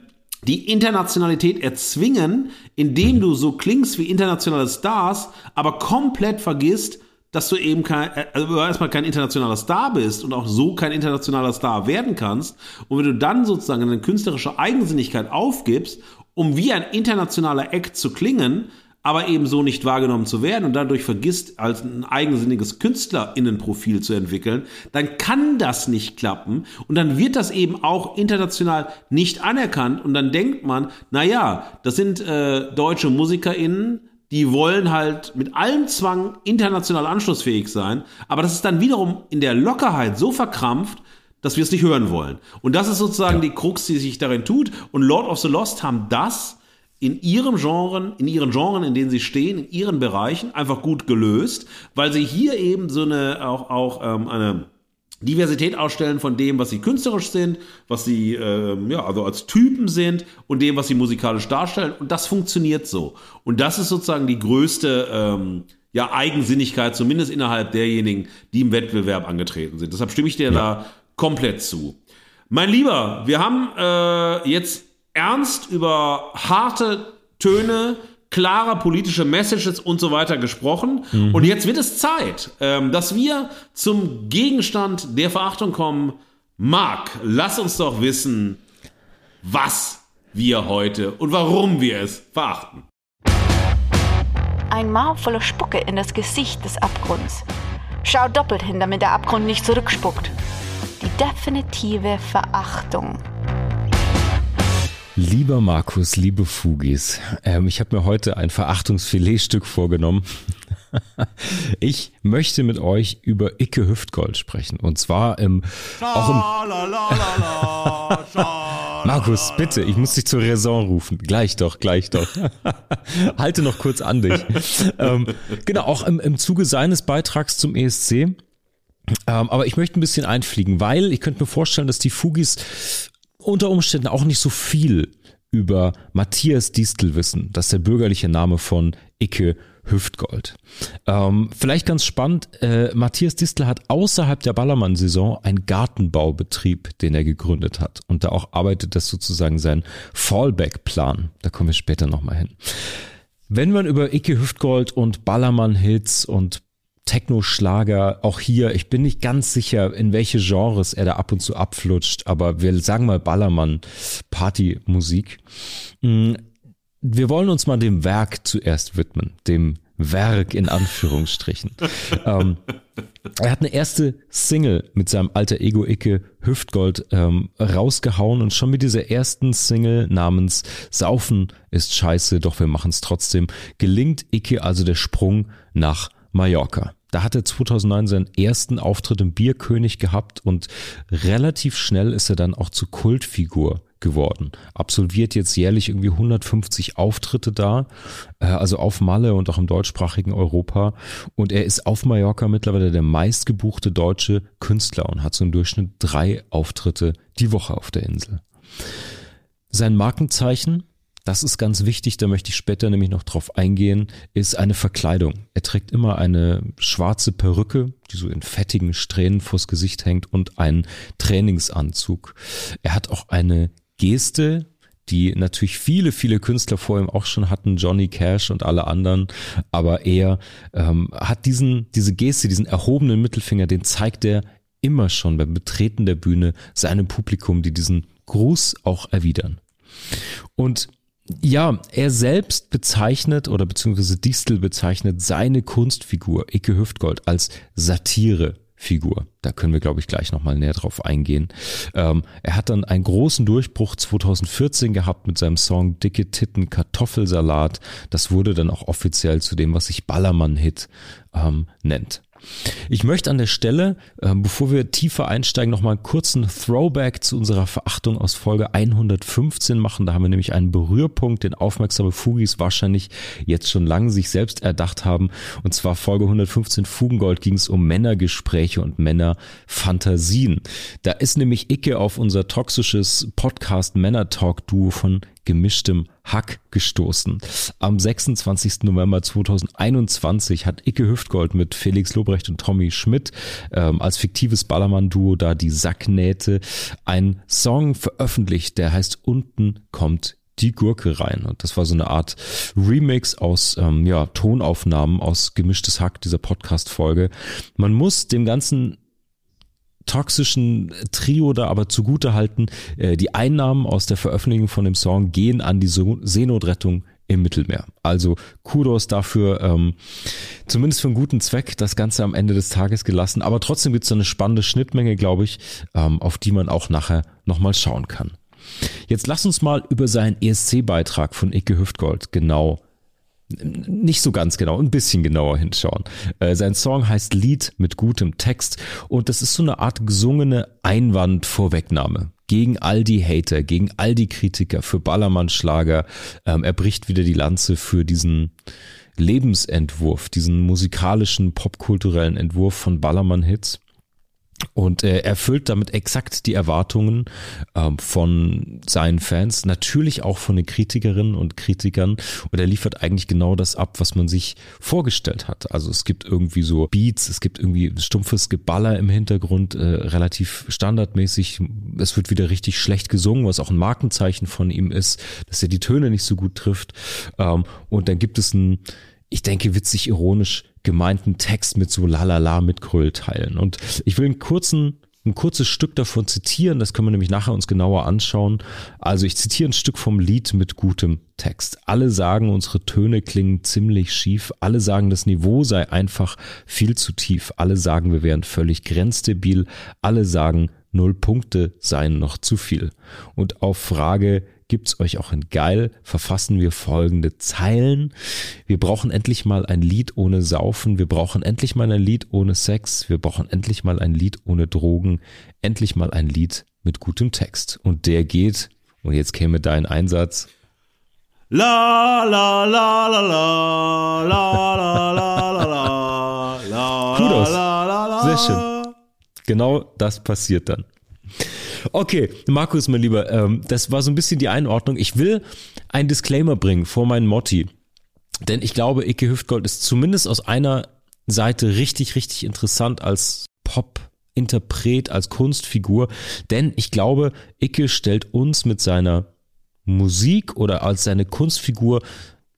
die Internationalität erzwingen, indem du so klingst wie internationale Stars, aber komplett vergisst, dass du eben kein, äh, also erstmal kein internationaler Star bist und auch so kein internationaler Star werden kannst. Und wenn du dann sozusagen eine künstlerische Eigensinnigkeit aufgibst, um wie ein internationaler Act zu klingen, aber eben so nicht wahrgenommen zu werden und dadurch vergisst, als ein eigensinniges KünstlerInnenprofil zu entwickeln, dann kann das nicht klappen und dann wird das eben auch international nicht anerkannt und dann denkt man, na ja, das sind äh, deutsche MusikerInnen, die wollen halt mit allem Zwang international anschlussfähig sein, aber das ist dann wiederum in der Lockerheit so verkrampft, dass wir es nicht hören wollen. Und das ist sozusagen ja. die Krux, die sich darin tut. Und Lord of the Lost haben das in ihrem Genren, in ihren Genren, in denen sie stehen, in ihren Bereichen einfach gut gelöst, weil sie hier eben so eine auch, auch ähm, eine Diversität ausstellen von dem, was sie künstlerisch sind, was sie ähm, ja also als Typen sind und dem, was sie musikalisch darstellen. Und das funktioniert so. Und das ist sozusagen die größte ähm, ja, Eigensinnigkeit, zumindest innerhalb derjenigen, die im Wettbewerb angetreten sind. Deshalb stimme ich dir ja. da komplett zu. Mein Lieber, wir haben äh, jetzt ernst über harte Töne, klare politische Messages und so weiter gesprochen. Mhm. Und jetzt wird es Zeit, ähm, dass wir zum Gegenstand der Verachtung kommen. Marc, lass uns doch wissen, was wir heute und warum wir es verachten. Ein Maul voller Spucke in das Gesicht des Abgrunds. Schau doppelt hin, damit der Abgrund nicht zurückspuckt. Die definitive Verachtung. Lieber Markus, liebe Fugis, ähm, ich habe mir heute ein Verachtungsfiletstück vorgenommen. ich möchte mit euch über Icke Hüftgold sprechen. Und zwar im, auch im Markus, bitte, ich muss dich zur Raison rufen. Gleich doch, gleich doch. Halte noch kurz an dich. ähm, genau, auch im, im Zuge seines Beitrags zum ESC. Ähm, aber ich möchte ein bisschen einfliegen, weil ich könnte mir vorstellen, dass die Fugis unter Umständen auch nicht so viel über Matthias Distel wissen. Das ist der bürgerliche Name von Icke Hüftgold. Ähm, vielleicht ganz spannend, äh, Matthias Distel hat außerhalb der Ballermann-Saison einen Gartenbaubetrieb, den er gegründet hat. Und da auch arbeitet das sozusagen sein Fallback-Plan. Da kommen wir später nochmal hin. Wenn man über Icke Hüftgold und Ballermann-Hits und Techno-Schlager, auch hier, ich bin nicht ganz sicher, in welche Genres er da ab und zu abflutscht, aber wir sagen mal Ballermann, Partymusik. Mm, wir wollen uns mal dem Werk zuerst widmen, dem Werk in Anführungsstrichen. ähm, er hat eine erste Single mit seinem alter Ego Icke Hüftgold ähm, rausgehauen und schon mit dieser ersten Single namens Saufen ist scheiße, doch wir machen es trotzdem, gelingt Icke also der Sprung nach Mallorca. Da hat er 2009 seinen ersten Auftritt im Bierkönig gehabt und relativ schnell ist er dann auch zur Kultfigur geworden. Absolviert jetzt jährlich irgendwie 150 Auftritte da, äh, also auf Malle und auch im deutschsprachigen Europa. Und er ist auf Mallorca mittlerweile der meistgebuchte deutsche Künstler und hat so im Durchschnitt drei Auftritte die Woche auf der Insel. Sein Markenzeichen das ist ganz wichtig, da möchte ich später nämlich noch drauf eingehen, ist eine Verkleidung. Er trägt immer eine schwarze Perücke, die so in fettigen Strähnen vors Gesicht hängt und einen Trainingsanzug. Er hat auch eine Geste, die natürlich viele, viele Künstler vor ihm auch schon hatten, Johnny Cash und alle anderen, aber er ähm, hat diesen, diese Geste, diesen erhobenen Mittelfinger, den zeigt er immer schon beim Betreten der Bühne seinem Publikum, die diesen Gruß auch erwidern. Und ja, er selbst bezeichnet oder beziehungsweise Distel bezeichnet seine Kunstfigur Icke Hüftgold als Satirefigur. Da können wir, glaube ich, gleich nochmal näher drauf eingehen. Ähm, er hat dann einen großen Durchbruch 2014 gehabt mit seinem Song Dicke Titten Kartoffelsalat. Das wurde dann auch offiziell zu dem, was sich Ballermann-Hit ähm, nennt. Ich möchte an der Stelle, äh, bevor wir tiefer einsteigen, nochmal einen kurzen Throwback zu unserer Verachtung aus Folge 115 machen. Da haben wir nämlich einen Berührpunkt, den aufmerksame Fugis wahrscheinlich jetzt schon lange sich selbst erdacht haben. Und zwar Folge 115 Fugengold ging es um Männergespräche und Männerfantasien. Da ist nämlich Icke auf unser toxisches Podcast Männer Talk Duo von gemischtem Hack gestoßen. Am 26. November 2021 hat Icke Hüftgold mit Felix Lobrecht und Tommy Schmidt ähm, als fiktives Ballermann-Duo da die Sacknähte ein Song veröffentlicht, der heißt Unten kommt die Gurke rein. Und das war so eine Art Remix aus ähm, ja, Tonaufnahmen aus Gemischtes Hack, dieser Podcast-Folge. Man muss dem Ganzen toxischen Trio da aber zugute halten. Äh, die Einnahmen aus der Veröffentlichung von dem Song gehen an die Seenotrettung im Mittelmeer. Also Kudos dafür, ähm, zumindest für einen guten Zweck, das Ganze am Ende des Tages gelassen. Aber trotzdem gibt es eine spannende Schnittmenge, glaube ich, ähm, auf die man auch nachher nochmal schauen kann. Jetzt lass uns mal über seinen ESC-Beitrag von Icke Hüftgold genau nicht so ganz genau, ein bisschen genauer hinschauen. Äh, sein Song heißt Lied mit gutem Text und das ist so eine Art gesungene Einwandvorwegnahme gegen all die Hater, gegen all die Kritiker für Ballermann-Schlager. Ähm, er bricht wieder die Lanze für diesen Lebensentwurf, diesen musikalischen, popkulturellen Entwurf von Ballermann-Hits. Und er erfüllt damit exakt die Erwartungen ähm, von seinen Fans, natürlich auch von den Kritikerinnen und Kritikern. Und er liefert eigentlich genau das ab, was man sich vorgestellt hat. Also es gibt irgendwie so Beats, es gibt irgendwie stumpfes Geballer im Hintergrund, äh, relativ standardmäßig. Es wird wieder richtig schlecht gesungen, was auch ein Markenzeichen von ihm ist, dass er die Töne nicht so gut trifft. Ähm, und dann gibt es ein ich denke, witzig ironisch gemeinten Text mit so lalala mit Kröllteilen. Und ich will einen kurzen ein kurzes Stück davon zitieren, das können wir nämlich nachher uns genauer anschauen. Also ich zitiere ein Stück vom Lied mit gutem Text. Alle sagen, unsere Töne klingen ziemlich schief. Alle sagen, das Niveau sei einfach viel zu tief. Alle sagen, wir wären völlig grenzdebil. Alle sagen, null Punkte seien noch zu viel. Und auf Frage, gibt's euch auch in geil, verfassen wir folgende Zeilen. Wir brauchen endlich mal ein Lied ohne Saufen. Wir brauchen endlich mal ein Lied ohne Sex. Wir brauchen endlich mal ein Lied ohne Drogen. Endlich mal ein Lied mit gutem Text. Und der geht, und jetzt käme dein Einsatz. La la la la la la la la la la la Kudos. la la la Sehr schön. Genau das passiert dann. Okay, Markus, mein Lieber, ähm, das war so ein bisschen die Einordnung. Ich will einen Disclaimer bringen vor meinen Motti. Denn ich glaube, Icke Hüftgold ist zumindest aus einer Seite richtig, richtig interessant als Pop-Interpret, als Kunstfigur. Denn ich glaube, Icke stellt uns mit seiner Musik oder als seine Kunstfigur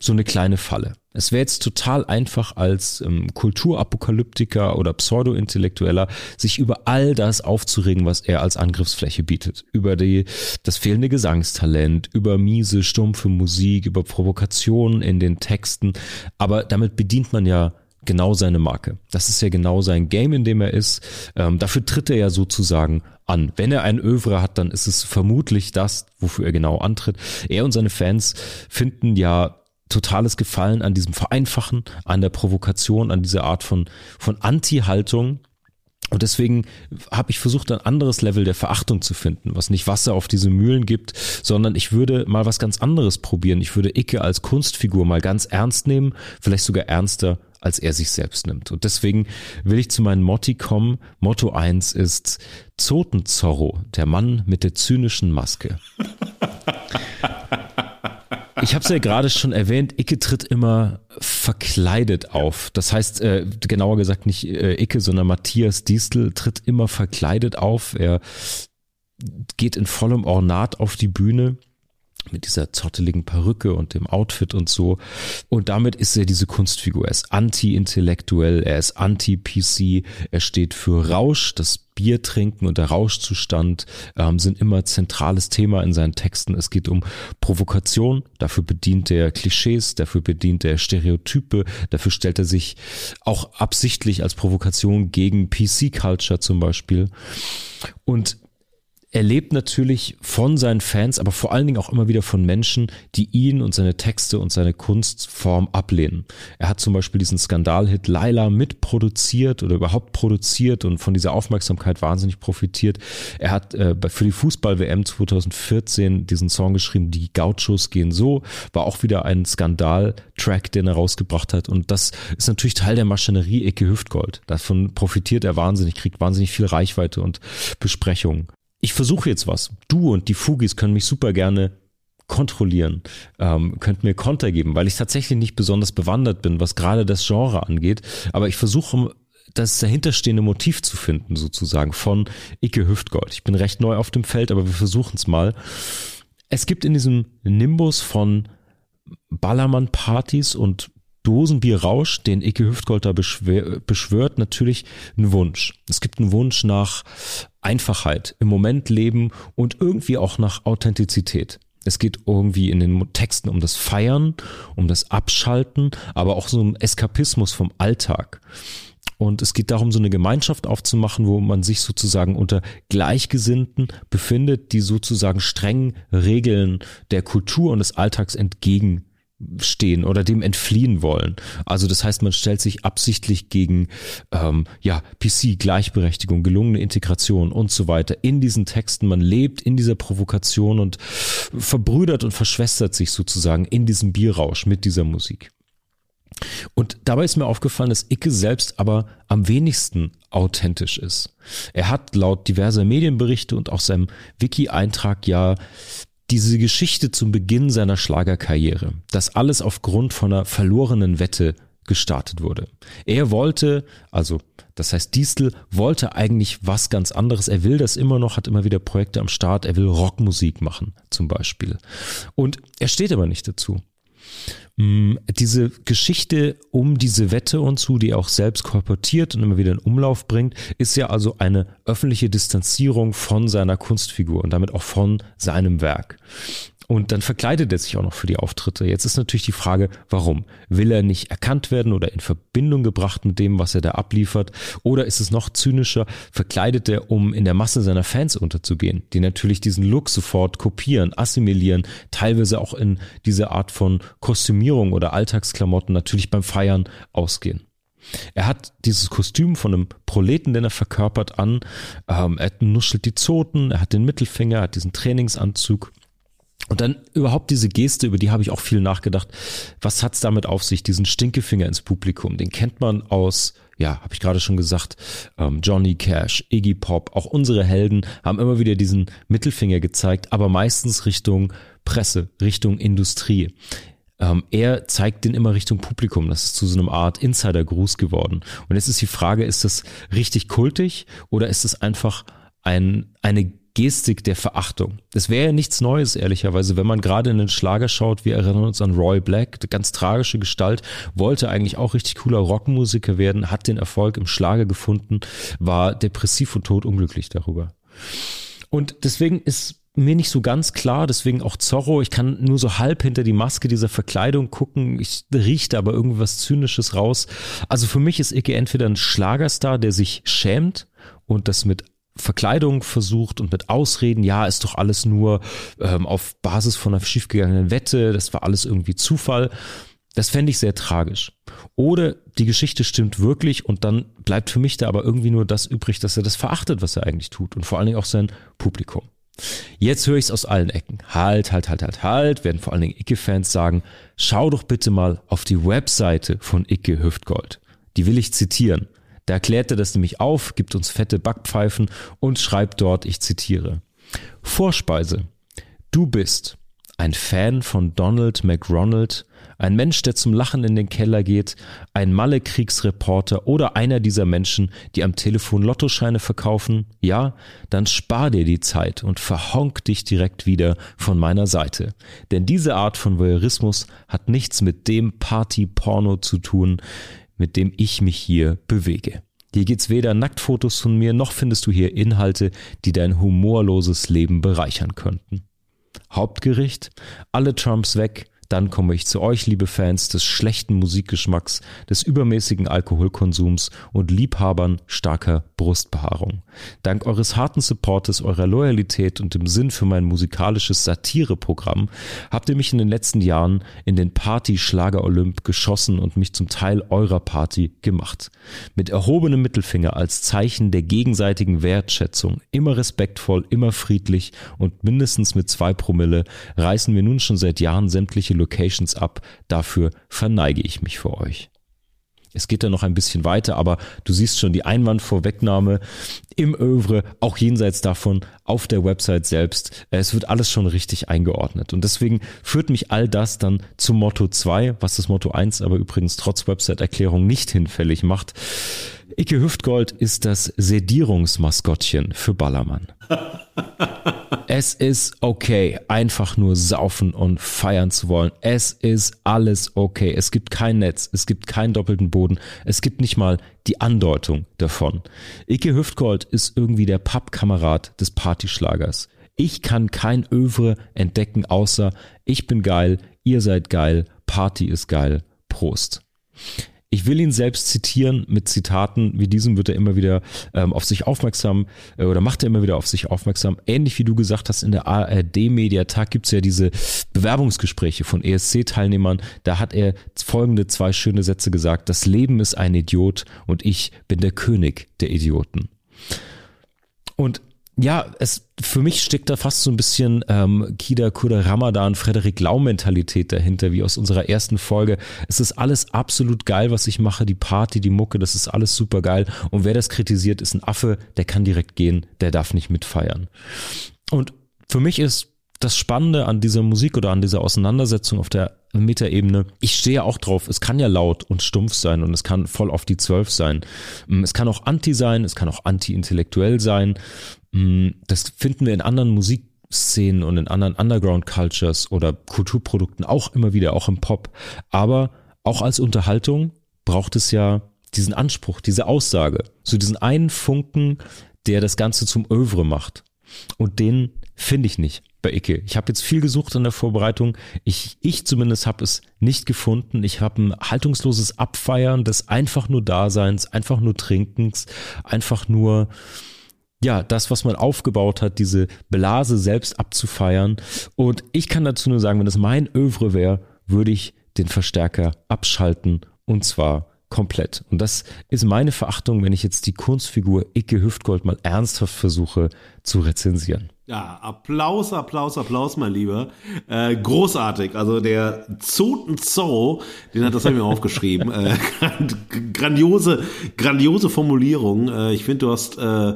so eine kleine Falle. Es wäre jetzt total einfach als ähm, Kulturapokalyptiker oder Pseudo-Intellektueller, sich über all das aufzuregen, was er als Angriffsfläche bietet. Über die, das fehlende Gesangstalent, über miese, stumpfe Musik, über Provokationen in den Texten. Aber damit bedient man ja genau seine Marke. Das ist ja genau sein Game, in dem er ist. Ähm, dafür tritt er ja sozusagen an. Wenn er ein Övre hat, dann ist es vermutlich das, wofür er genau antritt. Er und seine Fans finden ja totales Gefallen an diesem Vereinfachen, an der Provokation, an dieser Art von, von Anti-Haltung. Und deswegen habe ich versucht, ein anderes Level der Verachtung zu finden, was nicht Wasser auf diese Mühlen gibt, sondern ich würde mal was ganz anderes probieren. Ich würde Icke als Kunstfigur mal ganz ernst nehmen, vielleicht sogar ernster, als er sich selbst nimmt. Und deswegen will ich zu meinem Motti kommen. Motto eins ist Zotenzorro, der Mann mit der zynischen Maske. Ich habe es ja gerade schon erwähnt, Icke tritt immer verkleidet auf. Das heißt, äh, genauer gesagt nicht äh, Icke, sondern Matthias Diestel tritt immer verkleidet auf. Er geht in vollem Ornat auf die Bühne mit dieser zotteligen Perücke und dem Outfit und so. Und damit ist er diese Kunstfigur. Er ist anti-intellektuell, er ist anti-PC, er steht für Rausch, das Bier trinken und der Rauschzustand ähm, sind immer zentrales Thema in seinen Texten. Es geht um Provokation, dafür bedient er Klischees, dafür bedient er Stereotype, dafür stellt er sich auch absichtlich als Provokation gegen PC-Culture zum Beispiel. Und er lebt natürlich von seinen Fans, aber vor allen Dingen auch immer wieder von Menschen, die ihn und seine Texte und seine Kunstform ablehnen. Er hat zum Beispiel diesen Skandalhit Laila mitproduziert oder überhaupt produziert und von dieser Aufmerksamkeit wahnsinnig profitiert. Er hat äh, für die Fußball-WM 2014 diesen Song geschrieben, Die Gauchos gehen so, war auch wieder ein Skandal-Track, den er rausgebracht hat. Und das ist natürlich Teil der Maschinerie Ecke Hüftgold. Davon profitiert er wahnsinnig, kriegt wahnsinnig viel Reichweite und Besprechungen ich versuche jetzt was. Du und die Fugis können mich super gerne kontrollieren, ähm, könnt mir Konter geben, weil ich tatsächlich nicht besonders bewandert bin, was gerade das Genre angeht. Aber ich versuche das dahinterstehende Motiv zu finden, sozusagen, von Icke Hüftgold. Ich bin recht neu auf dem Feld, aber wir versuchen es mal. Es gibt in diesem Nimbus von Ballermann-Partys und Dosenbierrausch, den Icke Hüftgold da beschwört, natürlich einen Wunsch. Es gibt einen Wunsch nach Einfachheit, im Moment leben und irgendwie auch nach Authentizität. Es geht irgendwie in den Texten um das Feiern, um das Abschalten, aber auch so um Eskapismus vom Alltag. Und es geht darum, so eine Gemeinschaft aufzumachen, wo man sich sozusagen unter Gleichgesinnten befindet, die sozusagen strengen Regeln der Kultur und des Alltags entgegen stehen oder dem entfliehen wollen. Also das heißt, man stellt sich absichtlich gegen ähm, ja PC, Gleichberechtigung, gelungene Integration und so weiter in diesen Texten. Man lebt in dieser Provokation und verbrüdert und verschwestert sich sozusagen in diesem Bierrausch mit dieser Musik. Und dabei ist mir aufgefallen, dass Icke selbst aber am wenigsten authentisch ist. Er hat laut diverser Medienberichte und auch seinem Wiki-Eintrag ja diese Geschichte zum Beginn seiner Schlagerkarriere, dass alles aufgrund von einer verlorenen Wette gestartet wurde. Er wollte, also das heißt Distel wollte eigentlich was ganz anderes. Er will das immer noch, hat immer wieder Projekte am Start. Er will Rockmusik machen zum Beispiel. Und er steht aber nicht dazu. Mm, diese Geschichte um diese Wette und zu, die er auch selbst kolportiert und immer wieder in Umlauf bringt, ist ja also eine öffentliche Distanzierung von seiner Kunstfigur und damit auch von seinem Werk. Und dann verkleidet er sich auch noch für die Auftritte. Jetzt ist natürlich die Frage, warum? Will er nicht erkannt werden oder in Verbindung gebracht mit dem, was er da abliefert? Oder ist es noch zynischer, verkleidet er, um in der Masse seiner Fans unterzugehen, die natürlich diesen Look sofort kopieren, assimilieren, teilweise auch in diese Art von Kostümierung oder Alltagsklamotten natürlich beim Feiern ausgehen? Er hat dieses Kostüm von einem Proleten, den er verkörpert, an. Ähm, er nuschelt die Zoten, er hat den Mittelfinger, er hat diesen Trainingsanzug. Und dann überhaupt diese Geste, über die habe ich auch viel nachgedacht. Was hat's damit auf sich, diesen Stinkefinger ins Publikum? Den kennt man aus, ja, habe ich gerade schon gesagt, ähm, Johnny Cash, Iggy Pop, auch unsere Helden haben immer wieder diesen Mittelfinger gezeigt, aber meistens Richtung Presse, Richtung Industrie. Ähm, er zeigt den immer Richtung Publikum. Das ist zu so einem Art Insider-Gruß geworden. Und jetzt ist die Frage, ist das richtig kultig oder ist es einfach ein, eine Gestik der Verachtung. Das wäre ja nichts Neues, ehrlicherweise, wenn man gerade in den Schlager schaut. Wir erinnern uns an Roy Black, eine ganz tragische Gestalt, wollte eigentlich auch richtig cooler Rockmusiker werden, hat den Erfolg im Schlager gefunden, war depressiv und totunglücklich darüber. Und deswegen ist mir nicht so ganz klar, deswegen auch Zorro. Ich kann nur so halb hinter die Maske dieser Verkleidung gucken. Ich rieche aber irgendwas Zynisches raus. Also für mich ist Icke entweder ein Schlagerstar, der sich schämt und das mit Verkleidung versucht und mit Ausreden, ja, ist doch alles nur ähm, auf Basis von einer schiefgegangenen Wette, das war alles irgendwie Zufall. Das fände ich sehr tragisch. Oder die Geschichte stimmt wirklich und dann bleibt für mich da aber irgendwie nur das übrig, dass er das verachtet, was er eigentlich tut und vor allen Dingen auch sein Publikum. Jetzt höre ich es aus allen Ecken. Halt, halt, halt, halt, halt, werden vor allen Dingen Icke-Fans sagen, schau doch bitte mal auf die Webseite von Icke Hüftgold. Die will ich zitieren. Da erklärt er das nämlich auf, gibt uns fette Backpfeifen und schreibt dort, ich zitiere, Vorspeise. Du bist ein Fan von Donald McRonald, ein Mensch, der zum Lachen in den Keller geht, ein Malle-Kriegsreporter oder einer dieser Menschen, die am Telefon Lottoscheine verkaufen, ja, dann spar dir die Zeit und verhonk dich direkt wieder von meiner Seite. Denn diese Art von Voyeurismus hat nichts mit dem Party-Porno zu tun, mit dem ich mich hier bewege. Hier gibt's weder Nacktfotos von mir, noch findest du hier Inhalte, die dein humorloses Leben bereichern könnten. Hauptgericht, alle Trumps weg, dann komme ich zu euch, liebe Fans des schlechten Musikgeschmacks, des übermäßigen Alkoholkonsums und Liebhabern starker Brustbehaarung. Dank eures harten Supportes, eurer Loyalität und dem Sinn für mein musikalisches Satireprogramm habt ihr mich in den letzten Jahren in den Party-Schlager-Olymp geschossen und mich zum Teil eurer Party gemacht. Mit erhobenem Mittelfinger als Zeichen der gegenseitigen Wertschätzung, immer respektvoll, immer friedlich und mindestens mit zwei Promille reißen wir nun schon seit Jahren sämtliche Locations ab. Dafür verneige ich mich vor euch. Es geht dann noch ein bisschen weiter, aber du siehst schon die Einwandvorwegnahme im Övre, auch jenseits davon auf der Website selbst. Es wird alles schon richtig eingeordnet. Und deswegen führt mich all das dann zum Motto 2, was das Motto 1 aber übrigens trotz Website-Erklärung nicht hinfällig macht. Icke Hüftgold ist das Sedierungsmaskottchen für Ballermann. es ist okay, einfach nur saufen und feiern zu wollen. Es ist alles okay. Es gibt kein Netz, es gibt keinen doppelten Boden, es gibt nicht mal die Andeutung davon. Icke Hüftgold ist irgendwie der Pappkamerad des Partyschlagers. Ich kann kein Övre entdecken, außer ich bin geil, ihr seid geil, Party ist geil, Prost. Ich will ihn selbst zitieren. Mit Zitaten wie diesem wird er immer wieder ähm, auf sich aufmerksam äh, oder macht er immer wieder auf sich aufmerksam. Ähnlich wie du gesagt hast, in der ARD-Mediatag gibt's ja diese Bewerbungsgespräche von ESC-Teilnehmern. Da hat er folgende zwei schöne Sätze gesagt. Das Leben ist ein Idiot und ich bin der König der Idioten. Und ja, es für mich steckt da fast so ein bisschen ähm, Kida Kuda Ramadan, Frederik Lau Mentalität dahinter, wie aus unserer ersten Folge. Es ist alles absolut geil, was ich mache, die Party, die Mucke, das ist alles super geil. Und wer das kritisiert, ist ein Affe, der kann direkt gehen, der darf nicht mitfeiern. Und für mich ist das Spannende an dieser Musik oder an dieser Auseinandersetzung auf der Metaebene, ich stehe auch drauf, es kann ja laut und stumpf sein und es kann voll auf die Zwölf sein. Es kann auch anti sein, es kann auch anti-intellektuell sein. Mm, das finden wir in anderen Musikszenen und in anderen Underground-Cultures oder Kulturprodukten auch immer wieder, auch im Pop. Aber auch als Unterhaltung braucht es ja diesen Anspruch, diese Aussage, so diesen einen Funken, der das Ganze zum Övre macht. Und den finde ich nicht bei Icke. Ich habe jetzt viel gesucht in der Vorbereitung. Ich, ich zumindest habe es nicht gefunden. Ich habe ein haltungsloses Abfeiern des einfach nur Daseins, einfach nur Trinkens, einfach nur ja, das, was man aufgebaut hat, diese Blase selbst abzufeiern. Und ich kann dazu nur sagen, wenn es mein Övre wäre, würde ich den Verstärker abschalten und zwar komplett. Und das ist meine Verachtung, wenn ich jetzt die Kunstfigur Icke Hüftgold mal ernsthaft versuche zu rezensieren. Ja, Applaus, Applaus, Applaus, mein Lieber. Äh, großartig. Also der Zoten Zoo, den hat das habe mir aufgeschrieben. Äh, grandiose, grandiose Formulierung. Äh, ich finde, du hast äh,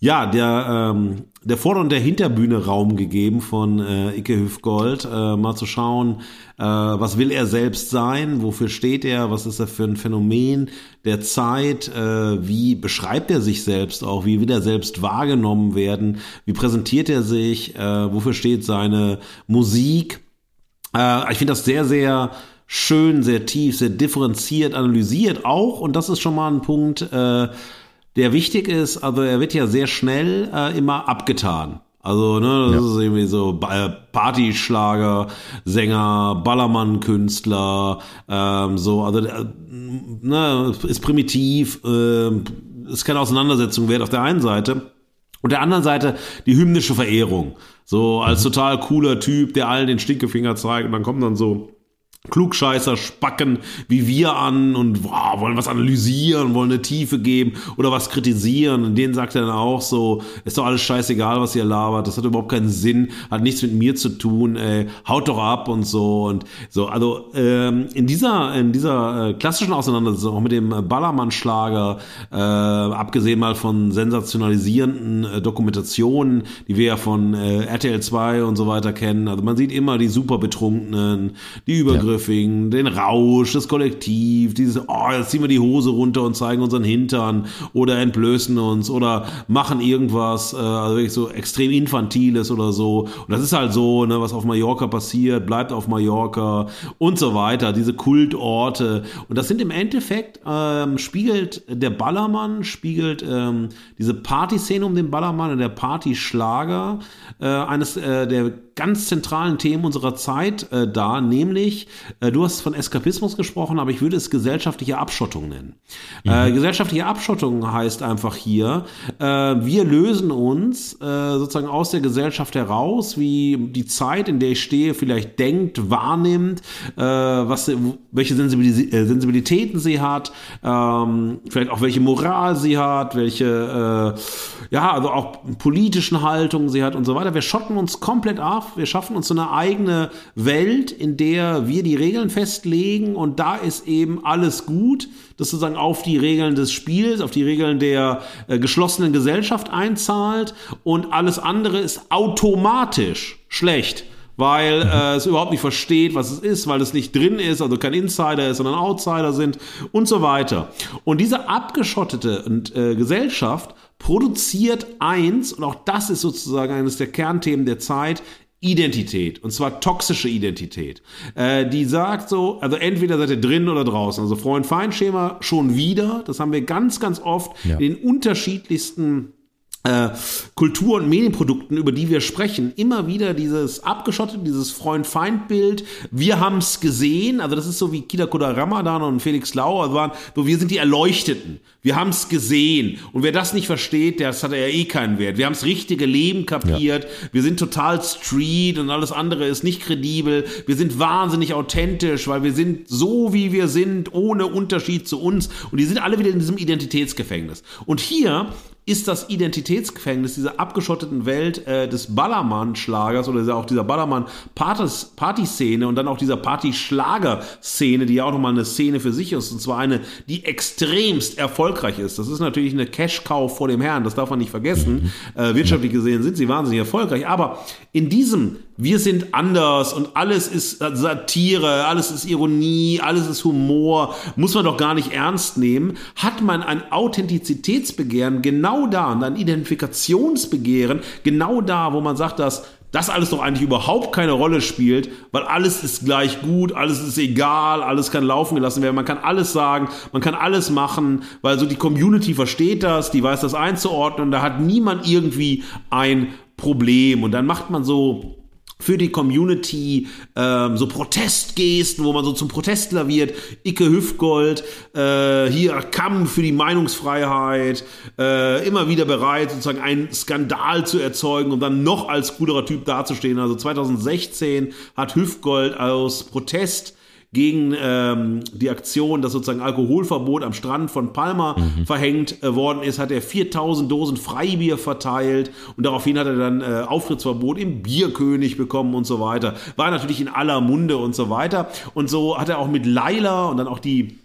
ja, der, ähm, der Vorder- und der Hinterbühne Raum gegeben von äh, Icke Hüfgold, äh, mal zu schauen, äh, was will er selbst sein, wofür steht er, was ist er für ein Phänomen der Zeit, äh, wie beschreibt er sich selbst auch, wie will er selbst wahrgenommen werden, wie präsentiert er sich, äh, wofür steht seine Musik. Äh, ich finde das sehr, sehr schön, sehr tief, sehr differenziert analysiert auch, und das ist schon mal ein Punkt, äh, der wichtig ist, also er wird ja sehr schnell äh, immer abgetan. Also, ne, das ja. ist irgendwie so äh, Partyschlager, Sänger, Ballermann-Künstler, ähm, so, also, äh, ne, ist primitiv, äh, ist keine Auseinandersetzung wert auf der einen Seite. Und der anderen Seite die hymnische Verehrung. So als mhm. total cooler Typ, der allen den Stinkefinger zeigt und dann kommen dann so Klugscheißer spacken wie wir an und wow, wollen was analysieren, wollen eine Tiefe geben oder was kritisieren. Und denen sagt er dann auch so, ist doch alles scheißegal, was ihr labert, das hat überhaupt keinen Sinn, hat nichts mit mir zu tun, ey, haut doch ab und so und so. Also ähm, in dieser in dieser äh, klassischen Auseinandersetzung auch mit dem Ballermann-Schlager, äh, abgesehen mal von sensationalisierenden äh, Dokumentationen, die wir ja von äh, RTL 2 und so weiter kennen. Also man sieht immer die super Betrunkenen, die Übergriffe. Ja Surfing, den Rausch, das Kollektiv, dieses, oh, jetzt ziehen wir die Hose runter und zeigen unseren Hintern oder entblößen uns oder machen irgendwas, äh, also wirklich so extrem Infantiles oder so. Und das ist halt so, ne, was auf Mallorca passiert, bleibt auf Mallorca und so weiter, diese Kultorte. Und das sind im Endeffekt, ähm, spiegelt der Ballermann, spiegelt ähm, diese Partyszene um den Ballermann und der Partyschlager äh, eines äh, der ganz zentralen Themen unserer Zeit äh, dar, nämlich, äh, du hast von Eskapismus gesprochen, aber ich würde es gesellschaftliche Abschottung nennen. Mhm. Äh, gesellschaftliche Abschottung heißt einfach hier, äh, wir lösen uns äh, sozusagen aus der Gesellschaft heraus, wie die Zeit, in der ich stehe, vielleicht denkt, wahrnimmt, äh, was, welche Sensibilis äh, Sensibilitäten sie hat, ähm, vielleicht auch welche Moral sie hat, welche, äh, ja, also auch politischen Haltungen sie hat und so weiter. Wir schotten uns komplett ab wir schaffen uns so eine eigene Welt, in der wir die Regeln festlegen und da ist eben alles gut, das sozusagen auf die Regeln des Spiels, auf die Regeln der äh, geschlossenen Gesellschaft einzahlt und alles andere ist automatisch schlecht weil äh, es überhaupt nicht versteht, was es ist, weil es nicht drin ist, also kein Insider ist, sondern Outsider sind und so weiter. Und diese abgeschottete äh, Gesellschaft produziert eins, und auch das ist sozusagen eines der Kernthemen der Zeit, Identität, und zwar toxische Identität. Äh, die sagt so, also entweder seid ihr drin oder draußen. Also Freund-Feind-Schema schon wieder, das haben wir ganz, ganz oft ja. in den unterschiedlichsten äh, Kultur- und Medienprodukten, über die wir sprechen, immer wieder dieses abgeschottete, dieses Freund-Feind-Bild. Wir haben es gesehen, also das ist so wie Kida Koda Ramadan und Felix Lau, also waren, so wir sind die Erleuchteten. Wir haben es gesehen. Und wer das nicht versteht, der hat ja eh keinen Wert. Wir haben das richtige Leben kapiert. Ja. Wir sind total Street und alles andere ist nicht kredibel. Wir sind wahnsinnig authentisch, weil wir sind so, wie wir sind, ohne Unterschied zu uns. Und die sind alle wieder in diesem Identitätsgefängnis. Und hier ist das Identitätsgefängnis dieser abgeschotteten Welt äh, des Ballermann-Schlagers oder auch dieser Ballermann-Party-Szene und dann auch dieser Party-Schlager-Szene, die ja auch nochmal eine Szene für sich ist, und zwar eine, die extremst erfolgreich ist. Das ist natürlich eine Cash-Cow vor dem Herrn, das darf man nicht vergessen. Äh, wirtschaftlich gesehen sind sie wahnsinnig erfolgreich, aber in diesem wir sind anders und alles ist Satire, alles ist Ironie, alles ist Humor, muss man doch gar nicht ernst nehmen, hat man ein Authentizitätsbegehren genau da und ein Identifikationsbegehren genau da, wo man sagt, dass das alles doch eigentlich überhaupt keine Rolle spielt, weil alles ist gleich gut, alles ist egal, alles kann laufen gelassen werden, man kann alles sagen, man kann alles machen, weil so die Community versteht das, die weiß das einzuordnen. Und da hat niemand irgendwie ein Problem. Und dann macht man so für die Community ähm, so Protestgesten, wo man so zum Protestler wird. Icke Hüftgold, äh, hier Kampf für die Meinungsfreiheit, äh, immer wieder bereit, sozusagen einen Skandal zu erzeugen, um dann noch als coolerer Typ dazustehen. Also 2016 hat Hüftgold aus Protest gegen ähm, die Aktion, dass sozusagen Alkoholverbot am Strand von Palma mhm. verhängt äh, worden ist, hat er 4000 Dosen Freibier verteilt und daraufhin hat er dann äh, Auftrittsverbot im Bierkönig bekommen und so weiter. War natürlich in aller Munde und so weiter. Und so hat er auch mit Laila und dann auch die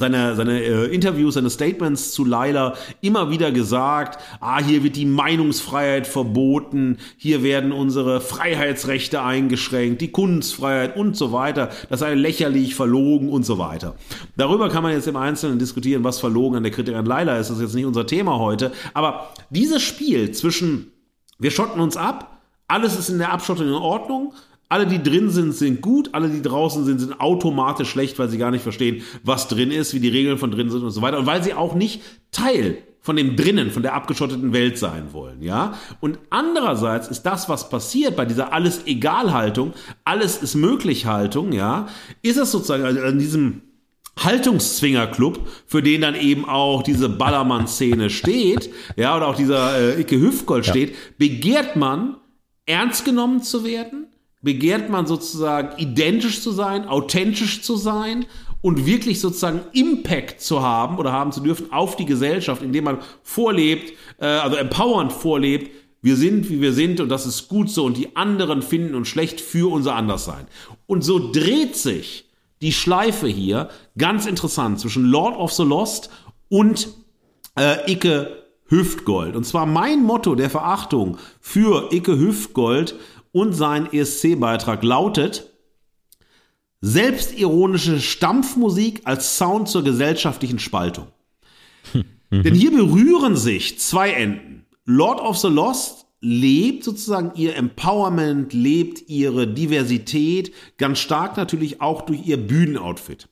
seine, seine äh, Interviews, seine Statements zu Laila immer wieder gesagt, ah, hier wird die Meinungsfreiheit verboten, hier werden unsere Freiheitsrechte eingeschränkt, die Kunstfreiheit und so weiter, das sei lächerlich, verlogen und so weiter. Darüber kann man jetzt im Einzelnen diskutieren, was verlogen an der Kritik an Laila ist, das ist jetzt nicht unser Thema heute, aber dieses Spiel zwischen wir schotten uns ab, alles ist in der Abschottung in Ordnung, alle, die drin sind, sind gut, alle, die draußen sind, sind automatisch schlecht, weil sie gar nicht verstehen, was drin ist, wie die Regeln von drin sind und so weiter. Und weil sie auch nicht Teil von dem drinnen, von der abgeschotteten Welt sein wollen, ja. Und andererseits ist das, was passiert bei dieser alles egal Haltung, alles ist möglich Haltung, ja, ist es sozusagen also in diesem Haltungszwingerclub, für den dann eben auch diese Ballermann-Szene steht, ja, oder auch dieser äh, Icke Hüftgold ja. steht, begehrt man, ernst genommen zu werden, begehrt man sozusagen identisch zu sein, authentisch zu sein und wirklich sozusagen Impact zu haben oder haben zu dürfen auf die Gesellschaft, indem man vorlebt, äh, also empowernd vorlebt, wir sind, wie wir sind und das ist gut so und die anderen finden uns schlecht für unser Anderssein. Und so dreht sich die Schleife hier ganz interessant zwischen Lord of the Lost und äh, Icke Hüftgold. Und zwar mein Motto der Verachtung für Icke Hüftgold und sein ESC-Beitrag lautet Selbstironische Stampfmusik als Sound zur gesellschaftlichen Spaltung. Mhm. Denn hier berühren sich zwei Enden. Lord of the Lost lebt sozusagen ihr Empowerment, lebt ihre Diversität, ganz stark natürlich auch durch ihr Bühnenoutfit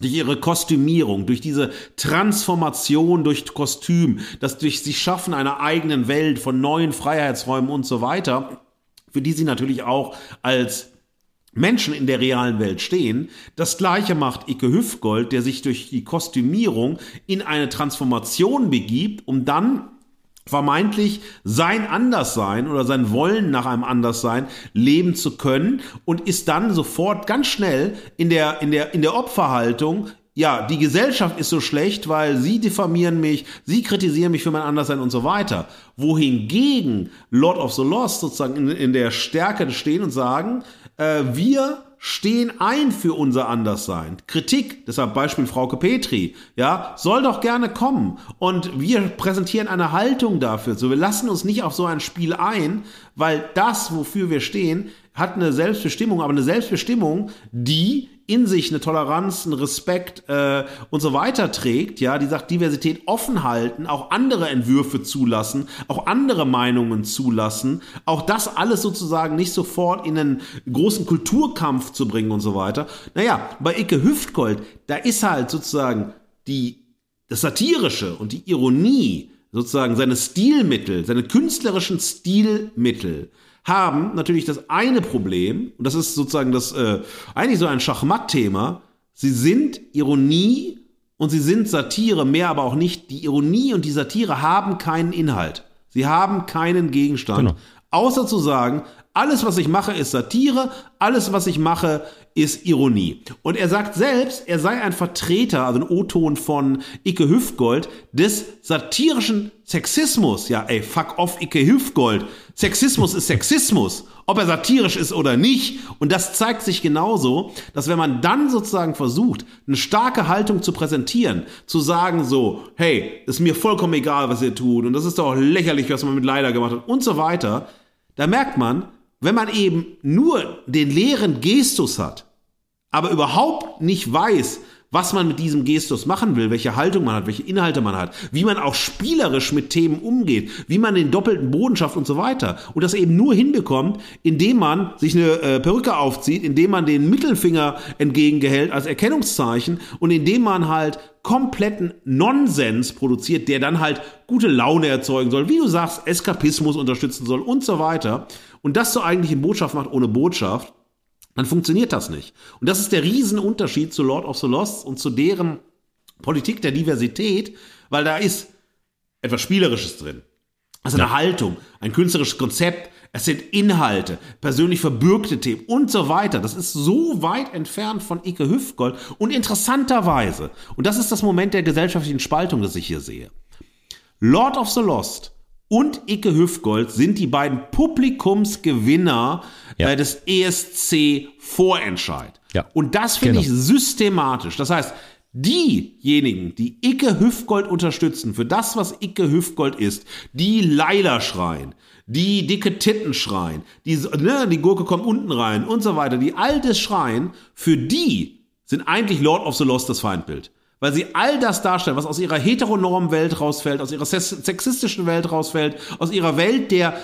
durch ihre Kostümierung, durch diese Transformation durch Kostüm, das durch sie schaffen einer eigenen Welt von neuen Freiheitsräumen und so weiter für die sie natürlich auch als Menschen in der realen Welt stehen. Das gleiche macht Icke Hüftgold, der sich durch die Kostümierung in eine Transformation begibt, um dann vermeintlich sein Anderssein oder sein Wollen nach einem Anderssein leben zu können und ist dann sofort ganz schnell in der, in der, in der Opferhaltung ja, die Gesellschaft ist so schlecht, weil sie diffamieren mich, sie kritisieren mich für mein Anderssein und so weiter. Wohingegen Lord of the Lost sozusagen in, in der Stärke stehen und sagen, äh, wir stehen ein für unser Anderssein. Kritik, deshalb Beispiel Frauke Petri, ja, soll doch gerne kommen. Und wir präsentieren eine Haltung dafür. So, wir lassen uns nicht auf so ein Spiel ein, weil das, wofür wir stehen, hat eine Selbstbestimmung, aber eine Selbstbestimmung, die in sich eine Toleranz, einen Respekt äh, und so weiter trägt, ja, die sagt Diversität offen halten, auch andere Entwürfe zulassen, auch andere Meinungen zulassen, auch das alles sozusagen nicht sofort in einen großen Kulturkampf zu bringen und so weiter. Naja, bei Icke Hüftgold, da ist halt sozusagen die, das Satirische und die Ironie, sozusagen seine Stilmittel, seine künstlerischen Stilmittel, haben natürlich das eine Problem, und das ist sozusagen das, äh, eigentlich so ein Schachmatt-Thema, sie sind Ironie und sie sind Satire, mehr aber auch nicht. Die Ironie und die Satire haben keinen Inhalt. Sie haben keinen Gegenstand. Genau. Außer zu sagen, Alles, was ich mache, ist Satire, alles, was ich mache, ist Ironie. Und er sagt selbst, er sei ein Vertreter, also ein O-Ton von Icke Hüftgold, des satirischen Sexismus. Ja, ey, fuck off, Icke Hüftgold. Sexismus ist Sexismus, ob er satirisch ist oder nicht. Und das zeigt sich genauso, dass wenn man dann sozusagen versucht, eine starke Haltung zu präsentieren, zu sagen so, hey, ist mir vollkommen egal, was ihr tut und das ist doch lächerlich, was man mit Leider gemacht hat und so weiter, da merkt man, wenn man eben nur den leeren Gestus hat, aber überhaupt nicht weiß, was man mit diesem Gestus machen will, welche Haltung man hat, welche Inhalte man hat, wie man auch spielerisch mit Themen umgeht, wie man den doppelten Boden schafft und so weiter. Und das eben nur hinbekommt, indem man sich eine äh, Perücke aufzieht, indem man den Mittelfinger entgegengehält als Erkennungszeichen und indem man halt kompletten Nonsens produziert, der dann halt gute Laune erzeugen soll, wie du sagst, Eskapismus unterstützen soll und so weiter. Und das zur eigentlichen Botschaft macht ohne Botschaft dann funktioniert das nicht. Und das ist der Riesenunterschied zu Lord of the Lost und zu deren Politik der Diversität, weil da ist etwas Spielerisches drin. Also eine ja. Haltung, ein künstlerisches Konzept, es sind Inhalte, persönlich verbürgte Themen und so weiter. Das ist so weit entfernt von Ike Hüftgold und interessanterweise, und das ist das Moment der gesellschaftlichen Spaltung, das ich hier sehe. Lord of the Lost und Icke Hüftgold sind die beiden Publikumsgewinner ja. des ESC Vorentscheid. Ja. Und das finde genau. ich systematisch. Das heißt, diejenigen, die Icke Hüftgold unterstützen für das, was Icke Hüftgold ist, die Leila schreien, die dicke Titten schreien, die, ne, die Gurke kommt unten rein und so weiter, die altes schreien, für die sind eigentlich Lord of the Lost das Feindbild weil sie all das darstellen, was aus ihrer heteronormen Welt rausfällt, aus ihrer sexistischen Welt rausfällt, aus ihrer Welt der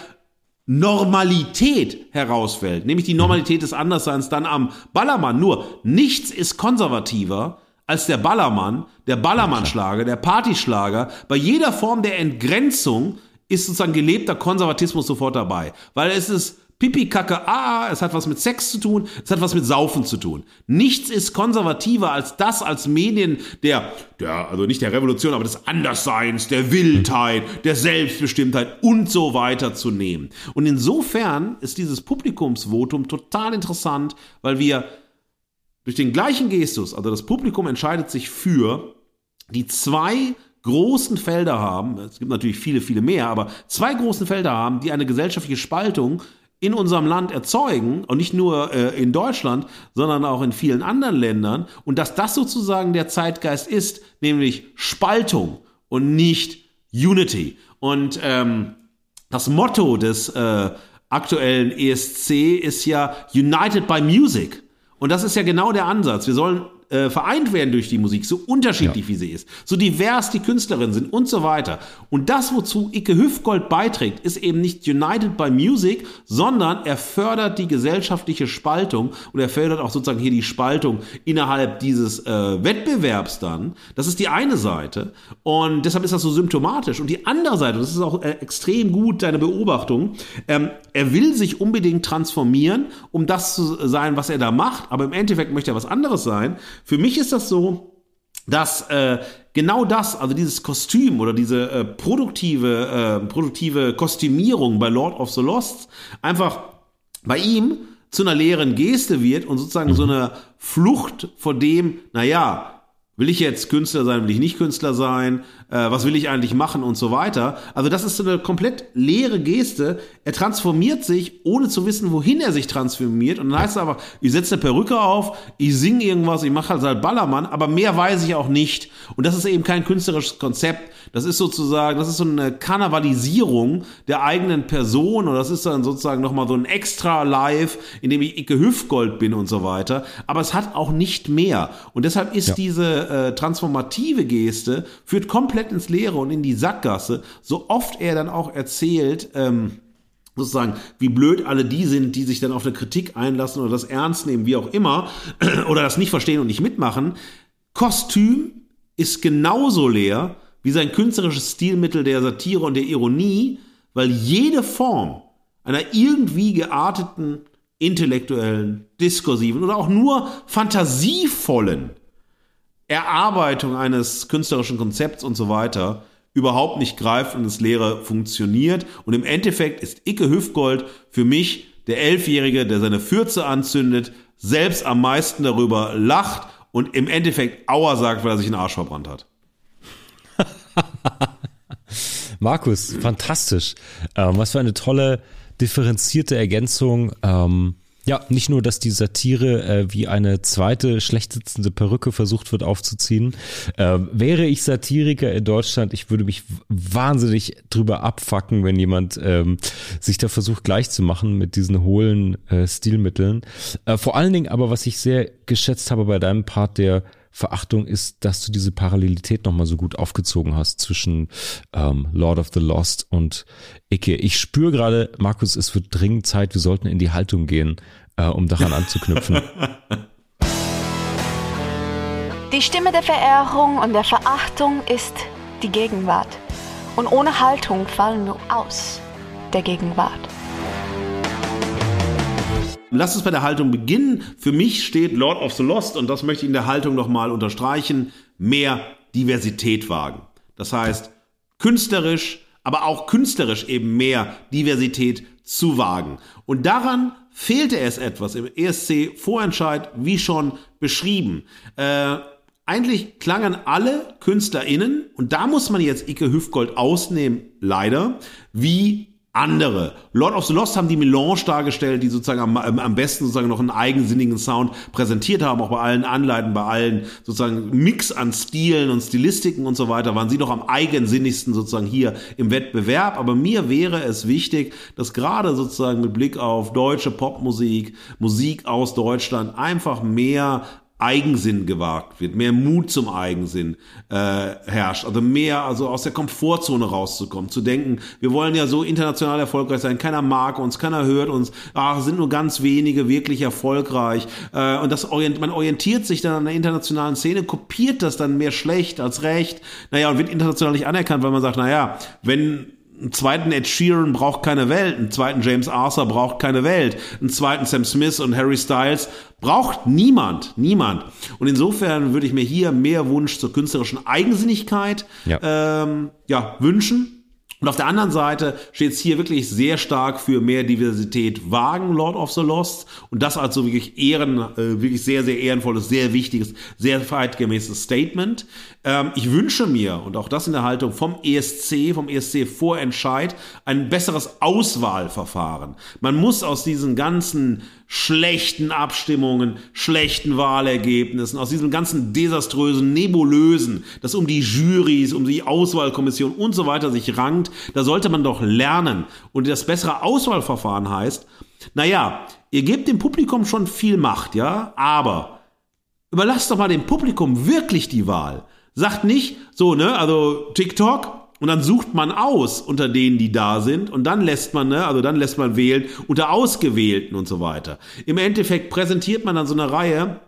Normalität herausfällt, nämlich die Normalität des Andersseins dann am Ballermann. Nur nichts ist konservativer als der Ballermann, der Ballermannschlager, der Partyschlager. Bei jeder Form der Entgrenzung ist sozusagen gelebter Konservatismus sofort dabei, weil es ist Pipi, Kacke, ah, es hat was mit Sex zu tun, es hat was mit Saufen zu tun. Nichts ist konservativer als das als Medien der, der, also nicht der Revolution, aber des Andersseins, der Wildheit, der Selbstbestimmtheit und so weiter zu nehmen. Und insofern ist dieses Publikumsvotum total interessant, weil wir durch den gleichen Gestus, also das Publikum entscheidet sich für die zwei großen Felder haben, es gibt natürlich viele, viele mehr, aber zwei großen Felder haben, die eine gesellschaftliche Spaltung in unserem Land erzeugen und nicht nur äh, in Deutschland, sondern auch in vielen anderen Ländern und dass das sozusagen der Zeitgeist ist, nämlich Spaltung und nicht Unity. Und ähm, das Motto des äh, aktuellen ESC ist ja United by Music. Und das ist ja genau der Ansatz. Wir sollen äh, vereint werden durch die Musik, so unterschiedlich ja. wie sie ist, so divers die Künstlerinnen sind und so weiter. Und das, wozu Icke Hüftgold beiträgt, ist eben nicht United by Music, sondern er fördert die gesellschaftliche Spaltung und er fördert auch sozusagen hier die Spaltung innerhalb dieses äh, Wettbewerbs dann. Das ist die eine Seite und deshalb ist das so symptomatisch. Und die andere Seite, das ist auch äh, extrem gut deine Beobachtung, ähm, er will sich unbedingt transformieren, um das zu sein, was er da macht, aber im Endeffekt möchte er was anderes sein. Für mich ist das so, dass äh, genau das, also dieses Kostüm oder diese äh, produktive, äh, produktive Kostümierung bei Lord of the Lost einfach bei ihm zu einer leeren Geste wird und sozusagen mhm. so eine Flucht vor dem, naja, Will ich jetzt Künstler sein, will ich nicht Künstler sein? Äh, was will ich eigentlich machen und so weiter? Also das ist so eine komplett leere Geste. Er transformiert sich, ohne zu wissen, wohin er sich transformiert. Und dann heißt es einfach, ich setze eine Perücke auf, ich singe irgendwas, ich mache halt, halt Ballermann, aber mehr weiß ich auch nicht. Und das ist eben kein künstlerisches Konzept. Das ist sozusagen, das ist so eine Karnevalisierung der eigenen Person oder das ist dann sozusagen nochmal so ein extra Live, in dem ich Icke Hüftgold bin und so weiter. Aber es hat auch nicht mehr. Und deshalb ist ja. diese äh, transformative Geste führt komplett ins Leere und in die Sackgasse, so oft er dann auch erzählt, ähm, sozusagen, wie blöd alle die sind, die sich dann auf eine Kritik einlassen oder das ernst nehmen, wie auch immer, oder das nicht verstehen und nicht mitmachen. Kostüm ist genauso leer wie sein künstlerisches Stilmittel der Satire und der Ironie, weil jede Form einer irgendwie gearteten, intellektuellen, diskursiven oder auch nur fantasievollen Erarbeitung eines künstlerischen Konzepts und so weiter überhaupt nicht greift und das Leere funktioniert. Und im Endeffekt ist Icke Hüftgold für mich der Elfjährige, der seine Fürze anzündet, selbst am meisten darüber lacht und im Endeffekt Aua sagt, weil er sich den Arsch verbrannt hat. Markus, fantastisch. Ähm, was für eine tolle, differenzierte Ergänzung. Ähm, ja, nicht nur, dass die Satire äh, wie eine zweite schlecht sitzende Perücke versucht wird aufzuziehen. Ähm, wäre ich Satiriker in Deutschland, ich würde mich wahnsinnig drüber abfacken, wenn jemand ähm, sich da versucht gleich zu machen mit diesen hohlen äh, Stilmitteln. Äh, vor allen Dingen aber, was ich sehr geschätzt habe bei deinem Part, der Verachtung ist, dass du diese Parallelität nochmal so gut aufgezogen hast zwischen ähm, Lord of the Lost und Icke. Ich spüre gerade, Markus, es wird dringend Zeit, wir sollten in die Haltung gehen, äh, um daran anzuknüpfen. Die Stimme der Verehrung und der Verachtung ist die Gegenwart. Und ohne Haltung fallen wir aus der Gegenwart. Lass uns bei der Haltung beginnen. Für mich steht Lord of the Lost, und das möchte ich in der Haltung nochmal unterstreichen, mehr Diversität wagen. Das heißt, künstlerisch, aber auch künstlerisch eben mehr Diversität zu wagen. Und daran fehlte es etwas im ESC-Vorentscheid, wie schon beschrieben. Äh, eigentlich klangen alle KünstlerInnen, und da muss man jetzt Ike Hüfgold ausnehmen, leider, wie andere. Lord of the Lost haben die Melange dargestellt, die sozusagen am, am besten sozusagen noch einen eigensinnigen Sound präsentiert haben, auch bei allen Anleiten, bei allen sozusagen Mix an Stilen und Stilistiken und so weiter, waren sie doch am eigensinnigsten sozusagen hier im Wettbewerb. Aber mir wäre es wichtig, dass gerade sozusagen mit Blick auf deutsche Popmusik, Musik aus Deutschland einfach mehr Eigensinn gewagt wird, mehr Mut zum Eigensinn äh, herrscht, also mehr also aus der Komfortzone rauszukommen, zu denken, wir wollen ja so international erfolgreich sein, keiner mag uns, keiner hört uns, ach, sind nur ganz wenige wirklich erfolgreich. Äh, und das orient, man orientiert sich dann an der internationalen Szene, kopiert das dann mehr schlecht als recht, naja, und wird international nicht anerkannt, weil man sagt, naja, wenn einen zweiten Ed Sheeran braucht keine Welt, einen zweiten James Arthur braucht keine Welt, einen zweiten Sam Smith und Harry Styles braucht niemand, niemand. Und insofern würde ich mir hier mehr Wunsch zur künstlerischen Eigensinnigkeit ja. Ähm, ja, wünschen. Und auf der anderen Seite steht es hier wirklich sehr stark für mehr Diversität wagen, Lord of the Lost. Und das als so wirklich ehren, äh, wirklich sehr, sehr ehrenvolles, sehr wichtiges, sehr zeitgemäßes Statement. Ähm, ich wünsche mir, und auch das in der Haltung vom ESC, vom ESC Vorentscheid, ein besseres Auswahlverfahren. Man muss aus diesen ganzen schlechten Abstimmungen, schlechten Wahlergebnissen, aus diesem ganzen desaströsen, nebulösen, das um die Juries, um die Auswahlkommission und so weiter sich rankt, da sollte man doch lernen. Und das bessere Auswahlverfahren heißt, naja, ihr gebt dem Publikum schon viel Macht, ja, aber überlasst doch mal dem Publikum wirklich die Wahl. Sagt nicht so, ne, also TikTok, und dann sucht man aus unter denen, die da sind und dann lässt man, ne, also dann lässt man wählen unter Ausgewählten und so weiter. Im Endeffekt präsentiert man dann so eine Reihe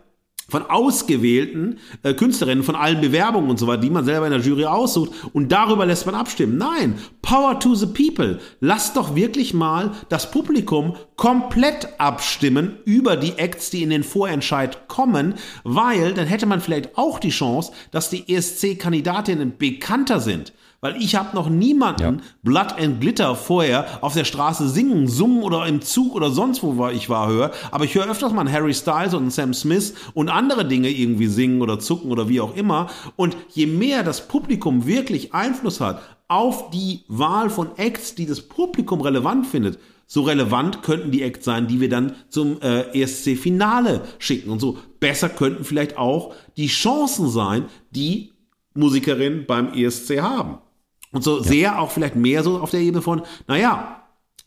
von ausgewählten äh, Künstlerinnen, von allen Bewerbungen und so weiter, die man selber in der Jury aussucht und darüber lässt man abstimmen. Nein, Power to the People. Lasst doch wirklich mal das Publikum komplett abstimmen über die Acts, die in den Vorentscheid kommen, weil dann hätte man vielleicht auch die Chance, dass die ESC-Kandidatinnen bekannter sind. Weil ich habe noch niemanden ja. Blood and Glitter vorher auf der Straße singen, summen oder im Zug oder sonst wo ich war höre. Aber ich höre öfters mal einen Harry Styles und einen Sam Smith und andere Dinge irgendwie singen oder zucken oder wie auch immer. Und je mehr das Publikum wirklich Einfluss hat auf die Wahl von Acts, die das Publikum relevant findet, so relevant könnten die Acts sein, die wir dann zum äh, ESC-Finale schicken. Und so besser könnten vielleicht auch die Chancen sein, die Musikerinnen beim ESC haben. Und so ja. sehr auch vielleicht mehr so auf der Ebene von, naja,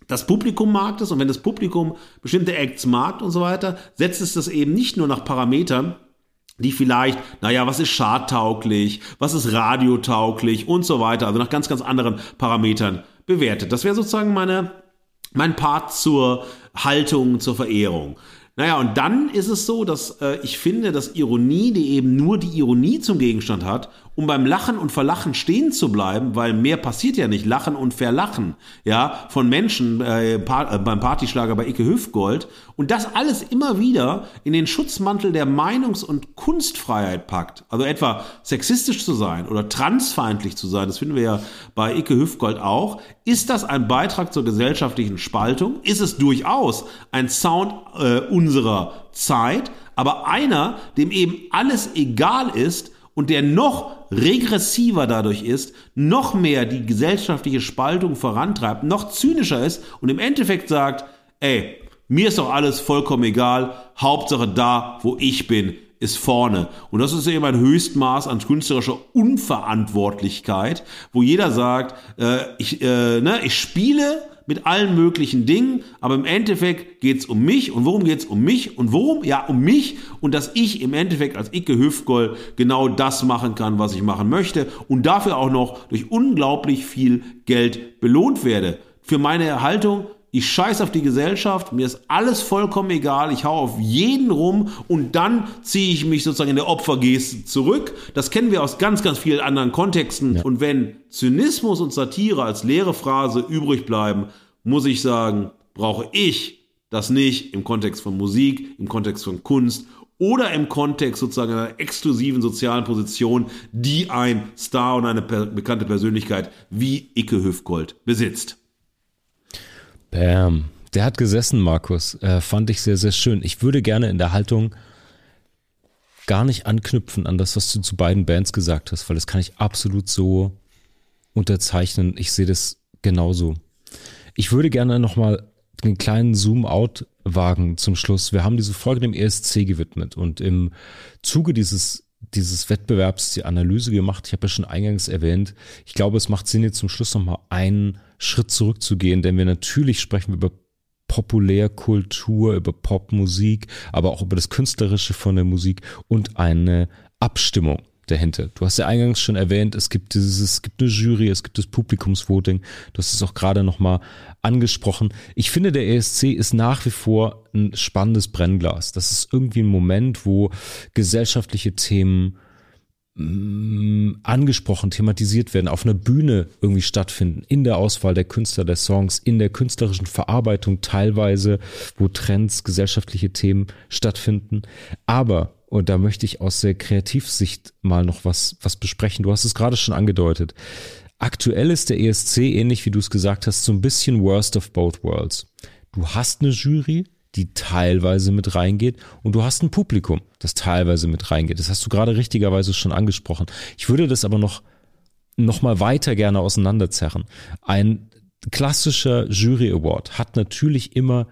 das Publikum mag das und wenn das Publikum bestimmte Acts mag und so weiter, setzt es das eben nicht nur nach Parametern, die vielleicht, naja, was ist schadtauglich, was ist radiotauglich und so weiter, also nach ganz, ganz anderen Parametern bewertet. Das wäre sozusagen meine, mein Part zur Haltung, zur Verehrung. Naja, und dann ist es so, dass äh, ich finde, dass Ironie, die eben nur die Ironie zum Gegenstand hat um beim Lachen und Verlachen stehen zu bleiben, weil mehr passiert ja nicht, Lachen und Verlachen, ja, von Menschen äh, pa äh, beim Partyschlager bei Icke Hüftgold. Und das alles immer wieder in den Schutzmantel der Meinungs- und Kunstfreiheit packt, also etwa sexistisch zu sein oder transfeindlich zu sein, das finden wir ja bei Icke Hüftgold auch, ist das ein Beitrag zur gesellschaftlichen Spaltung? Ist es durchaus ein Sound äh, unserer Zeit, aber einer, dem eben alles egal ist und der noch regressiver dadurch ist, noch mehr die gesellschaftliche Spaltung vorantreibt, noch zynischer ist und im Endeffekt sagt, ey, mir ist doch alles vollkommen egal, Hauptsache da, wo ich bin, ist vorne. Und das ist eben ein Höchstmaß an künstlerischer Unverantwortlichkeit, wo jeder sagt, äh, ich, äh, ne, ich spiele mit allen möglichen Dingen, aber im Endeffekt geht's um mich. Und worum geht's um mich? Und worum? Ja, um mich und dass ich im Endeffekt als Icke Hüftgold genau das machen kann, was ich machen möchte und dafür auch noch durch unglaublich viel Geld belohnt werde. Für meine Haltung ich scheiß auf die Gesellschaft, mir ist alles vollkommen egal, ich hau auf jeden rum und dann ziehe ich mich sozusagen in der Opfergeste zurück. Das kennen wir aus ganz, ganz vielen anderen Kontexten. Ja. Und wenn Zynismus und Satire als leere Phrase übrig bleiben, muss ich sagen, brauche ich das nicht im Kontext von Musik, im Kontext von Kunst oder im Kontext sozusagen einer exklusiven sozialen Position, die ein Star und eine bekannte Persönlichkeit wie Icke Hüftgold besitzt. Bam. Der hat gesessen, Markus. Äh, fand ich sehr, sehr schön. Ich würde gerne in der Haltung gar nicht anknüpfen an das, was du zu beiden Bands gesagt hast, weil das kann ich absolut so unterzeichnen. Ich sehe das genauso. Ich würde gerne nochmal einen kleinen Zoom-out wagen zum Schluss. Wir haben diese Folge dem ESC gewidmet und im Zuge dieses dieses Wettbewerbs die Analyse gemacht. Ich habe ja schon eingangs erwähnt. Ich glaube, es macht Sinn, jetzt zum Schluss nochmal einen Schritt zurückzugehen, denn wir natürlich sprechen über Populärkultur, über Popmusik, aber auch über das Künstlerische von der Musik und eine Abstimmung dahinter. Du hast ja eingangs schon erwähnt, es gibt dieses, es gibt eine Jury, es gibt das Publikumsvoting. Du hast es auch gerade nochmal angesprochen. Ich finde, der ESC ist nach wie vor ein spannendes Brennglas. Das ist irgendwie ein Moment, wo gesellschaftliche Themen mm, angesprochen, thematisiert werden, auf einer Bühne irgendwie stattfinden, in der Auswahl der Künstler, der Songs, in der künstlerischen Verarbeitung teilweise, wo Trends, gesellschaftliche Themen stattfinden. Aber und da möchte ich aus der Kreativsicht mal noch was, was besprechen. Du hast es gerade schon angedeutet. Aktuell ist der ESC, ähnlich wie du es gesagt hast, so ein bisschen worst of both worlds. Du hast eine Jury, die teilweise mit reingeht und du hast ein Publikum, das teilweise mit reingeht. Das hast du gerade richtigerweise schon angesprochen. Ich würde das aber noch, noch mal weiter gerne auseinanderzerren. Ein klassischer Jury Award hat natürlich immer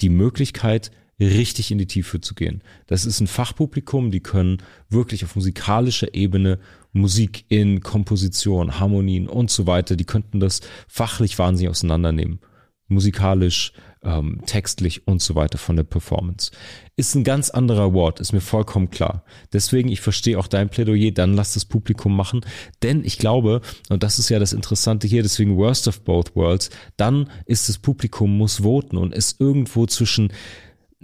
die Möglichkeit, richtig in die Tiefe zu gehen. Das ist ein Fachpublikum, die können wirklich auf musikalischer Ebene Musik in Komposition, Harmonien und so weiter, die könnten das fachlich wahnsinnig auseinandernehmen. Musikalisch, ähm, textlich und so weiter von der Performance. Ist ein ganz anderer Award, ist mir vollkommen klar. Deswegen, ich verstehe auch dein Plädoyer, dann lass das Publikum machen. Denn ich glaube, und das ist ja das Interessante hier, deswegen Worst of Both Worlds, dann ist das Publikum muss voten und ist irgendwo zwischen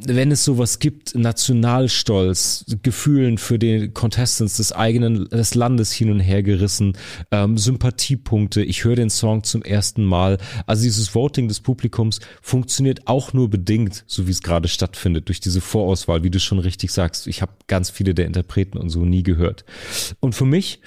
wenn es sowas gibt, Nationalstolz, Gefühlen für den Contestants des eigenen, des Landes hin und her gerissen, ähm, Sympathiepunkte, ich höre den Song zum ersten Mal. Also dieses Voting des Publikums funktioniert auch nur bedingt, so wie es gerade stattfindet, durch diese Vorauswahl, wie du schon richtig sagst. Ich habe ganz viele der Interpreten und so nie gehört. Und für mich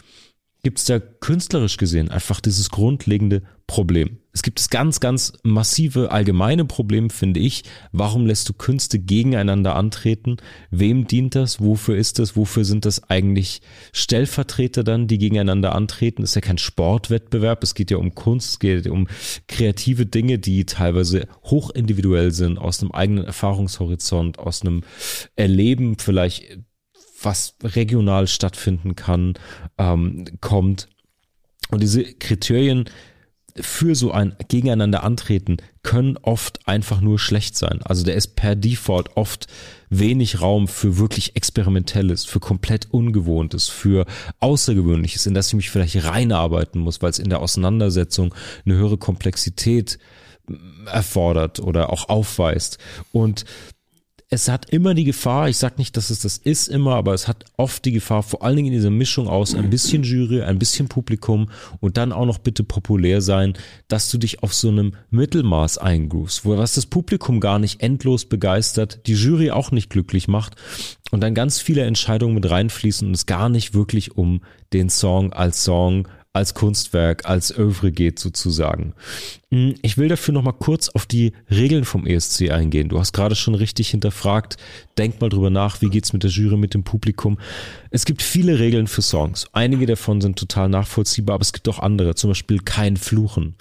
gibt es da künstlerisch gesehen einfach dieses grundlegende Problem. Es gibt das ganz, ganz massive allgemeine Problem, finde ich. Warum lässt du Künste gegeneinander antreten? Wem dient das? Wofür ist das? Wofür sind das eigentlich Stellvertreter dann, die gegeneinander antreten? Ist ja kein Sportwettbewerb. Es geht ja um Kunst, es geht um kreative Dinge, die teilweise hochindividuell sind, aus einem eigenen Erfahrungshorizont, aus einem Erleben vielleicht was regional stattfinden kann, ähm, kommt. Und diese Kriterien für so ein Gegeneinander antreten können oft einfach nur schlecht sein. Also der ist per Default oft wenig Raum für wirklich Experimentelles, für komplett Ungewohntes, für Außergewöhnliches, in das ich mich vielleicht reinarbeiten muss, weil es in der Auseinandersetzung eine höhere Komplexität erfordert oder auch aufweist. Und es hat immer die Gefahr, ich sag nicht, dass es das ist immer, aber es hat oft die Gefahr, vor allen Dingen in dieser Mischung aus ein bisschen Jury, ein bisschen Publikum und dann auch noch bitte populär sein, dass du dich auf so einem Mittelmaß eingroovst, wo was das Publikum gar nicht endlos begeistert, die Jury auch nicht glücklich macht und dann ganz viele Entscheidungen mit reinfließen und es gar nicht wirklich um den Song als Song als Kunstwerk, als Övre geht sozusagen. Hm, ich will dafür nochmal kurz auf die Regeln vom ESC eingehen. Du hast gerade schon richtig hinterfragt. Denk mal drüber nach, wie geht's mit der Jury, mit dem Publikum. Es gibt viele Regeln für Songs. Einige davon sind total nachvollziehbar, aber es gibt auch andere. Zum Beispiel kein Fluchen.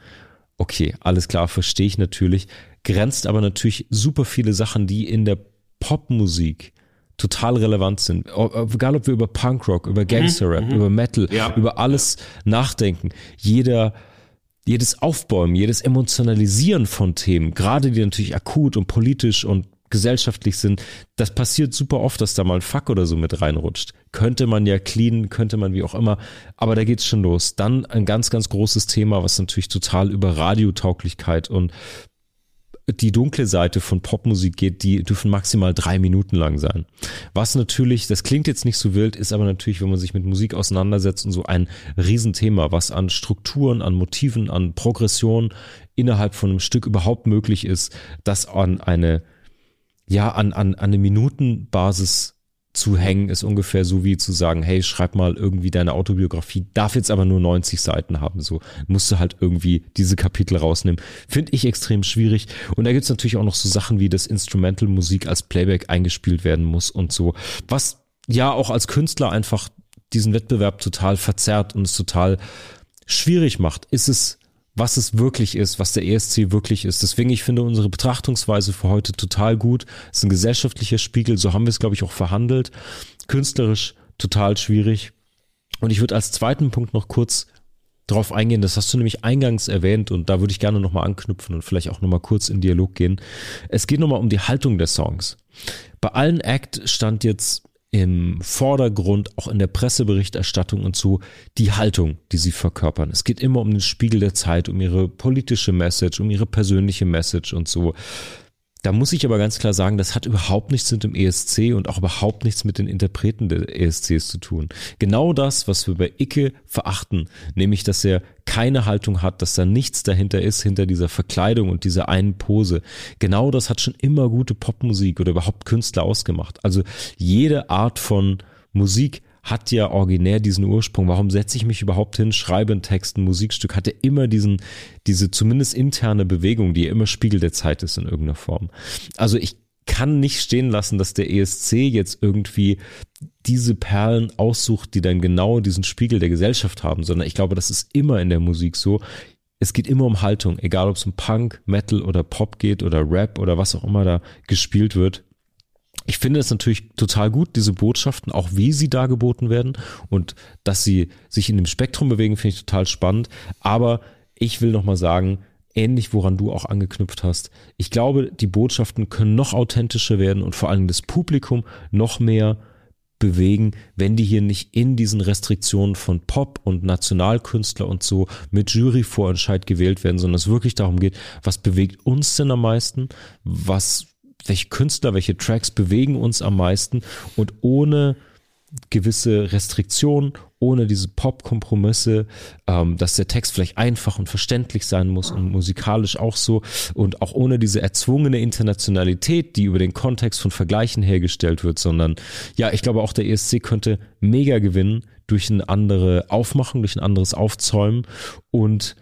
Okay, alles klar, verstehe ich natürlich. Grenzt aber natürlich super viele Sachen, die in der Popmusik total relevant sind. Egal ob wir über Punkrock, über Gangsterrap, mhm, über Metal, ja. über alles nachdenken. Jeder, jedes Aufbäumen, jedes Emotionalisieren von Themen, gerade die natürlich akut und politisch und gesellschaftlich sind, das passiert super oft, dass da mal ein Fuck oder so mit reinrutscht. Könnte man ja cleanen, könnte man wie auch immer, aber da geht's schon los. Dann ein ganz, ganz großes Thema, was natürlich total über Radiotauglichkeit und die dunkle Seite von Popmusik geht, die dürfen maximal drei Minuten lang sein. Was natürlich, das klingt jetzt nicht so wild, ist aber natürlich, wenn man sich mit Musik auseinandersetzt und so ein Riesenthema, was an Strukturen, an Motiven, an Progression innerhalb von einem Stück überhaupt möglich ist, das an eine, ja, an, an, an eine Minutenbasis zu hängen, ist ungefähr so wie zu sagen, hey, schreib mal irgendwie deine Autobiografie, darf jetzt aber nur 90 Seiten haben, so musst du halt irgendwie diese Kapitel rausnehmen. Finde ich extrem schwierig. Und da gibt's natürlich auch noch so Sachen wie, dass Instrumental-Musik als Playback eingespielt werden muss und so, was ja auch als Künstler einfach diesen Wettbewerb total verzerrt und es total schwierig macht. Ist es was es wirklich ist, was der ESC wirklich ist. Deswegen, ich finde unsere Betrachtungsweise für heute total gut. Es ist ein gesellschaftlicher Spiegel, so haben wir es, glaube ich, auch verhandelt. Künstlerisch total schwierig. Und ich würde als zweiten Punkt noch kurz darauf eingehen, das hast du nämlich eingangs erwähnt und da würde ich gerne nochmal anknüpfen und vielleicht auch nochmal kurz in Dialog gehen. Es geht nochmal um die Haltung der Songs. Bei allen Act stand jetzt im Vordergrund, auch in der Presseberichterstattung und so, die Haltung, die sie verkörpern. Es geht immer um den Spiegel der Zeit, um ihre politische Message, um ihre persönliche Message und so. Da muss ich aber ganz klar sagen, das hat überhaupt nichts mit dem ESC und auch überhaupt nichts mit den Interpreten der ESCs zu tun. Genau das, was wir bei Icke verachten, nämlich, dass er keine Haltung hat, dass da nichts dahinter ist, hinter dieser Verkleidung und dieser einen Pose. Genau das hat schon immer gute Popmusik oder überhaupt Künstler ausgemacht. Also jede Art von Musik hat ja originär diesen Ursprung. Warum setze ich mich überhaupt hin, schreibe einen Text, ein Musikstück? Hat ja immer diesen, diese zumindest interne Bewegung, die ja immer Spiegel der Zeit ist in irgendeiner Form. Also ich kann nicht stehen lassen, dass der ESC jetzt irgendwie diese Perlen aussucht, die dann genau diesen Spiegel der Gesellschaft haben, sondern ich glaube, das ist immer in der Musik so. Es geht immer um Haltung, egal ob es um Punk, Metal oder Pop geht oder Rap oder was auch immer da gespielt wird ich finde es natürlich total gut, diese Botschaften, auch wie sie dargeboten werden und dass sie sich in dem Spektrum bewegen, finde ich total spannend. Aber ich will nochmal sagen, ähnlich woran du auch angeknüpft hast, ich glaube, die Botschaften können noch authentischer werden und vor allem das Publikum noch mehr bewegen, wenn die hier nicht in diesen Restriktionen von Pop und Nationalkünstler und so mit Juryvorentscheid gewählt werden, sondern es wirklich darum geht, was bewegt uns denn am meisten, was welche Künstler, welche Tracks bewegen uns am meisten und ohne gewisse Restriktionen, ohne diese Pop-Kompromisse, ähm, dass der Text vielleicht einfach und verständlich sein muss und musikalisch auch so und auch ohne diese erzwungene Internationalität, die über den Kontext von Vergleichen hergestellt wird, sondern ja, ich glaube auch der ESC könnte mega gewinnen durch eine andere Aufmachung, durch ein anderes Aufzäumen und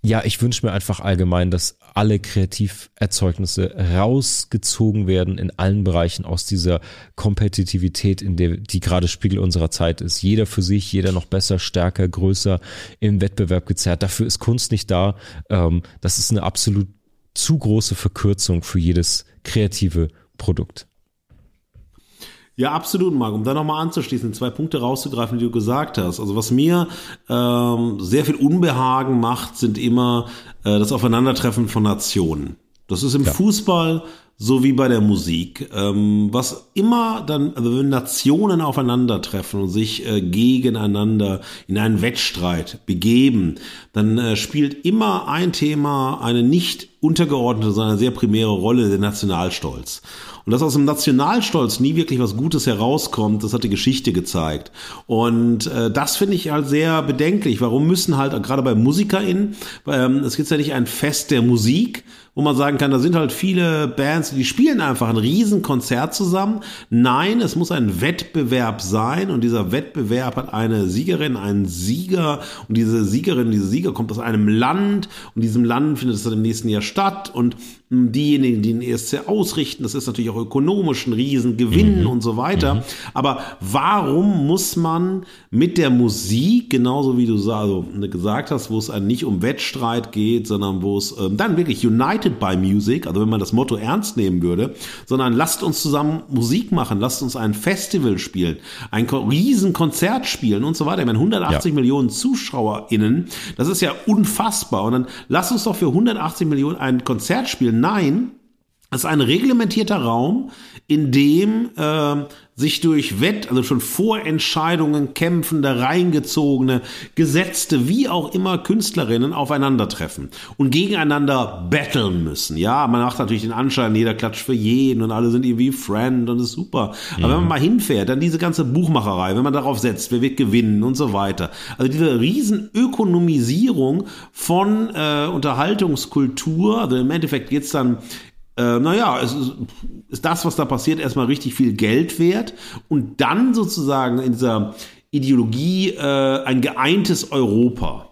ja, ich wünsche mir einfach allgemein, dass alle Kreativerzeugnisse rausgezogen werden in allen Bereichen aus dieser Kompetitivität, in der die gerade Spiegel unserer Zeit ist. Jeder für sich, jeder noch besser, stärker, größer im Wettbewerb gezerrt. Dafür ist Kunst nicht da. Ähm, das ist eine absolut zu große Verkürzung für jedes kreative Produkt. Ja, absolut, Marc. Um da nochmal anzuschließen, zwei Punkte rauszugreifen, die du gesagt hast. Also was mir ähm, sehr viel Unbehagen macht, sind immer äh, das Aufeinandertreffen von Nationen. Das ist im ja. Fußball so wie bei der Musik. Ähm, was immer dann, also wenn Nationen aufeinandertreffen und sich äh, gegeneinander in einen Wettstreit begeben, dann äh, spielt immer ein Thema eine nicht untergeordnete, sondern eine sehr primäre Rolle, der Nationalstolz. Und dass aus dem Nationalstolz nie wirklich was Gutes herauskommt, das hat die Geschichte gezeigt. Und äh, das finde ich halt sehr bedenklich. Warum müssen halt gerade bei MusikerInnen, ähm, es gibt ja nicht ein Fest der Musik, wo man sagen kann, da sind halt viele Bands, die spielen einfach ein Riesenkonzert zusammen. Nein, es muss ein Wettbewerb sein und dieser Wettbewerb hat eine Siegerin, einen Sieger und diese Siegerin, diese Sieger kommt aus einem Land und diesem Land findet es dann im nächsten Jahr statt und diejenigen, die den ESC ausrichten, das ist natürlich auch ökonomisch ein Riesengewinn mhm. und so weiter. Mhm. Aber warum muss man mit der Musik, genauso wie du also gesagt hast, wo es nicht um Wettstreit geht, sondern wo es ähm, dann wirklich United by Music, also wenn man das Motto ernst nehmen würde, sondern lasst uns zusammen Musik machen, lasst uns ein Festival spielen, ein Riesenkonzert spielen und so weiter. Ich meine, 180 ja. Millionen ZuschauerInnen, das ist ja unfassbar. Und dann lasst uns doch für 180 Millionen ein Konzert spielen, Nein, es ist ein reglementierter Raum, in dem äh, sich durch Wett, also schon Vorentscheidungen kämpfende, reingezogene, gesetzte, wie auch immer Künstlerinnen aufeinandertreffen und gegeneinander battlen müssen. Ja, man macht natürlich den Anschein, jeder klatscht für jeden und alle sind irgendwie Friend und ist super. Aber mhm. wenn man mal hinfährt, dann diese ganze Buchmacherei, wenn man darauf setzt, wer wird gewinnen und so weiter. Also diese Riesenökonomisierung von äh, Unterhaltungskultur, also im Endeffekt geht's dann äh, naja, es ist, ist das, was da passiert, erstmal richtig viel Geld wert und dann sozusagen in dieser Ideologie äh, ein geeintes Europa.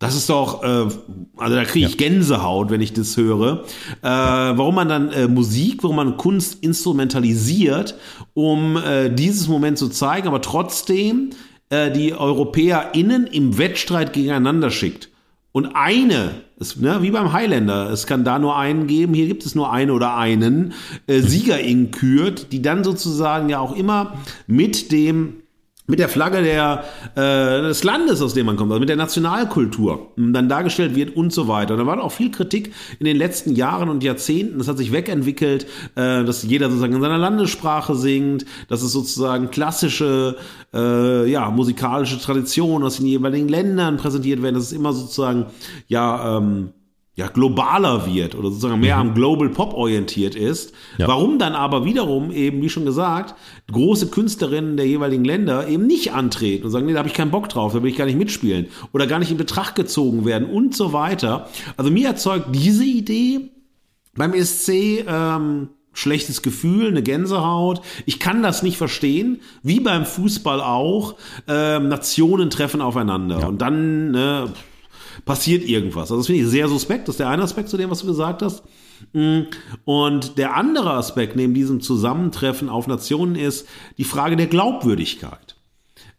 Das ist doch, äh, also da kriege ich ja. Gänsehaut, wenn ich das höre. Äh, warum man dann äh, Musik, warum man Kunst instrumentalisiert, um äh, dieses Moment zu zeigen, aber trotzdem äh, die EuropäerInnen im Wettstreit gegeneinander schickt. Und eine, ist, ne, wie beim Highlander, es kann da nur einen geben, hier gibt es nur eine oder einen, äh, Siegerin kürt, die dann sozusagen ja auch immer mit dem mit der Flagge der, äh, des Landes, aus dem man kommt, also mit der Nationalkultur dann dargestellt wird und so weiter. Und da war auch viel Kritik in den letzten Jahren und Jahrzehnten. Das hat sich wegentwickelt, äh, dass jeder sozusagen in seiner Landessprache singt, dass es sozusagen klassische, äh, ja, musikalische Traditionen aus den jeweiligen Ländern präsentiert werden. Das ist immer sozusagen, ja, ähm, ja, globaler wird oder sozusagen mehr mhm. am Global Pop orientiert ist. Ja. Warum dann aber wiederum eben, wie schon gesagt, große Künstlerinnen der jeweiligen Länder eben nicht antreten und sagen, nee, da habe ich keinen Bock drauf, da will ich gar nicht mitspielen oder gar nicht in Betracht gezogen werden und so weiter. Also mir erzeugt diese Idee beim ESC ähm, schlechtes Gefühl, eine Gänsehaut. Ich kann das nicht verstehen, wie beim Fußball auch. Ähm, Nationen treffen aufeinander ja. und dann ne, passiert irgendwas. Also das finde ich sehr suspekt. Das ist der eine Aspekt zu dem, was du gesagt hast. Mm. Und der andere Aspekt neben diesem Zusammentreffen auf Nationen ist die Frage der Glaubwürdigkeit.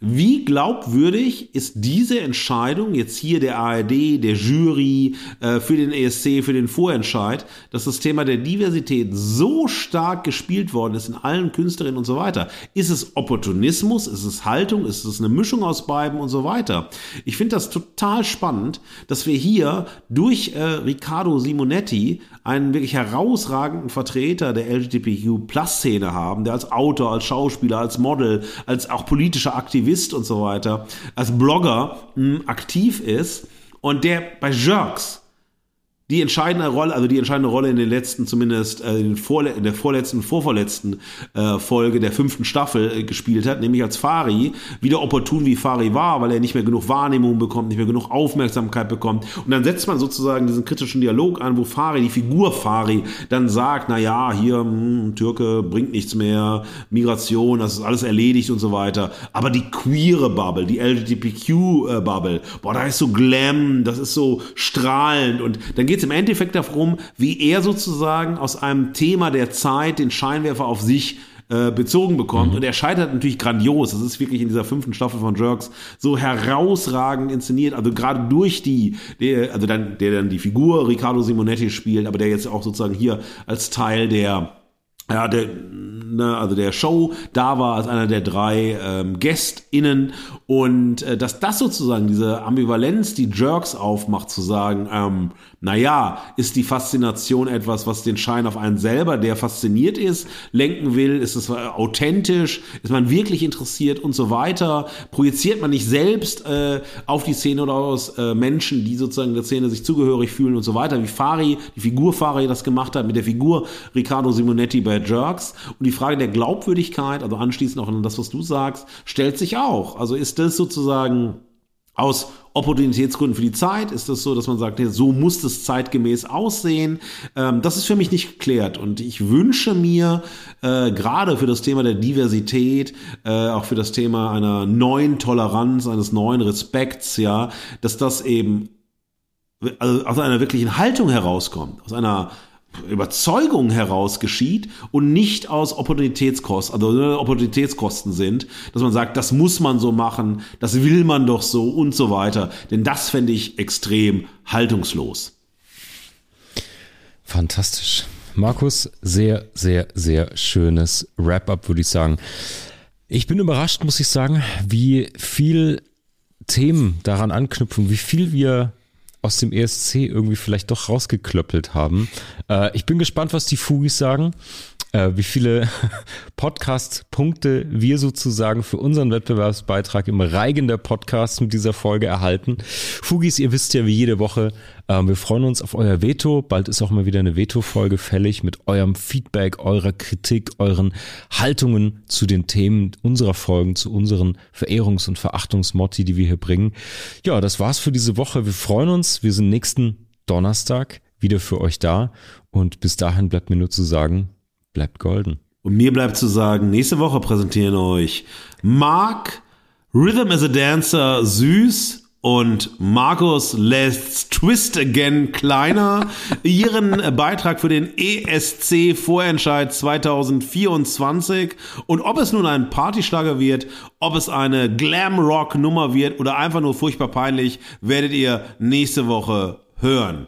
Wie glaubwürdig ist diese Entscheidung jetzt hier der ARD, der Jury, äh, für den ESC, für den Vorentscheid, dass das Thema der Diversität so stark gespielt worden ist in allen Künstlerinnen und so weiter? Ist es Opportunismus? Ist es Haltung? Ist es eine Mischung aus beiden und so weiter? Ich finde das total spannend, dass wir hier durch äh, Riccardo Simonetti einen wirklich herausragenden Vertreter der LGBTQ-Plus-Szene haben, der als Autor, als Schauspieler, als Model, als auch politischer Aktivist und so weiter, als Blogger mh, hm, aktiv ist und der bei Jerks die entscheidende Rolle, also die entscheidende Rolle in den letzten, zumindest äh, in, der vorletzten, vorvorletzten äh, Folge der fünften Staffel äh, gespielt hat, nämlich als Fari, wieder opportun wie Fari war, weil er nicht mehr genug Wahrnehmung bekommt, nicht mehr genug Aufmerksamkeit bekommt. Und dann setzt man sozusagen diesen kritischen Dialog an, wo Fari, die Figur Fari, dann sagt, na ja, hier, mh, hm, Türke bringt nichts mehr, Migration, das ist alles erledigt und so weiter. Aber die queere Bubble, die LGBTQ-Bubble, boah, da ist so Glam, das ist so strahlend und dann geht es im Endeffekt darum, wie er sozusagen aus einem Thema der Zeit den Scheinwerfer auf sich äh, bezogen bekommt. Mhm. Und er scheitert natürlich grandios. Das ist wirklich in dieser fünften Staffel von Jerks so herausragend inszeniert. Also gerade durch die, der, also dann, der dann die Figur Riccardo Simonetti spielt, aber der jetzt auch sozusagen hier als Teil der ja, der, ne, also der Show da war als einer der drei ähm, GästInnen und äh, dass das sozusagen diese Ambivalenz, die Jerks aufmacht, zu sagen, ähm, naja, ist die Faszination etwas, was den Schein auf einen selber, der fasziniert ist, lenken will? Ist es authentisch? Ist man wirklich interessiert und so weiter? Projiziert man nicht selbst äh, auf die Szene oder aus äh, Menschen, die sozusagen der Szene sich zugehörig fühlen und so weiter, wie Fari, die Figur Fari das gemacht hat, mit der Figur Riccardo Simonetti bei Jerks. Und die Frage der Glaubwürdigkeit, also anschließend auch an das, was du sagst, stellt sich auch. Also ist das sozusagen aus Opportunitätsgründen für die Zeit ist das so, dass man sagt, so muss es zeitgemäß aussehen. Ähm, das ist für mich nicht geklärt und ich wünsche mir äh, gerade für das Thema der Diversität, äh, auch für das Thema einer neuen Toleranz, eines neuen Respekts, ja, dass das eben also aus einer wirklichen Haltung herauskommt, aus einer Überzeugung heraus geschieht und nicht aus Opportunitätskosten, also Opportunitätskosten sind, dass man sagt, das muss man so machen, das will man doch so und so weiter. Denn das fände ich extrem haltungslos. Fantastisch. Markus, sehr, sehr, sehr schönes Wrap-up, würde ich sagen. Ich bin überrascht, muss ich sagen, wie viel Themen daran anknüpfen, wie viel wir aus dem ESC irgendwie vielleicht doch rausgeklöppelt haben. Äh, ich bin gespannt, was die Fugis sagen äh, wie viele Podcast-Punkte wir sozusagen für unseren Wettbewerbsbeitrag im Reigen der Podcasts mit dieser Folge erhalten. Fugis, ihr wisst ja wie jede Woche, äh, wir freuen uns auf euer Veto. Bald ist auch mal wieder eine Veto-Folge fällig mit eurem Feedback, eurer Kritik, euren Haltungen zu den Themen unserer Folgen, zu unseren Verehrungs- und Verachtungsmotti, die wir hier bringen. Ja, das war's für diese Woche. Wir freuen uns. Wir sind nächsten Donnerstag wieder für euch da. Und bis dahin bleibt mir nur zu sagen, bleibt golden. Und mir bleibt zu sagen, nächste Woche präsentieren euch Mark, Rhythm as a Dancer, süß und Markus Let's Twist Again kleiner ihren Beitrag für den ESC Vorentscheid 2024 und ob es nun ein Partyschlager wird, ob es eine Glam Rock Nummer wird oder einfach nur furchtbar peinlich, werdet ihr nächste Woche hören.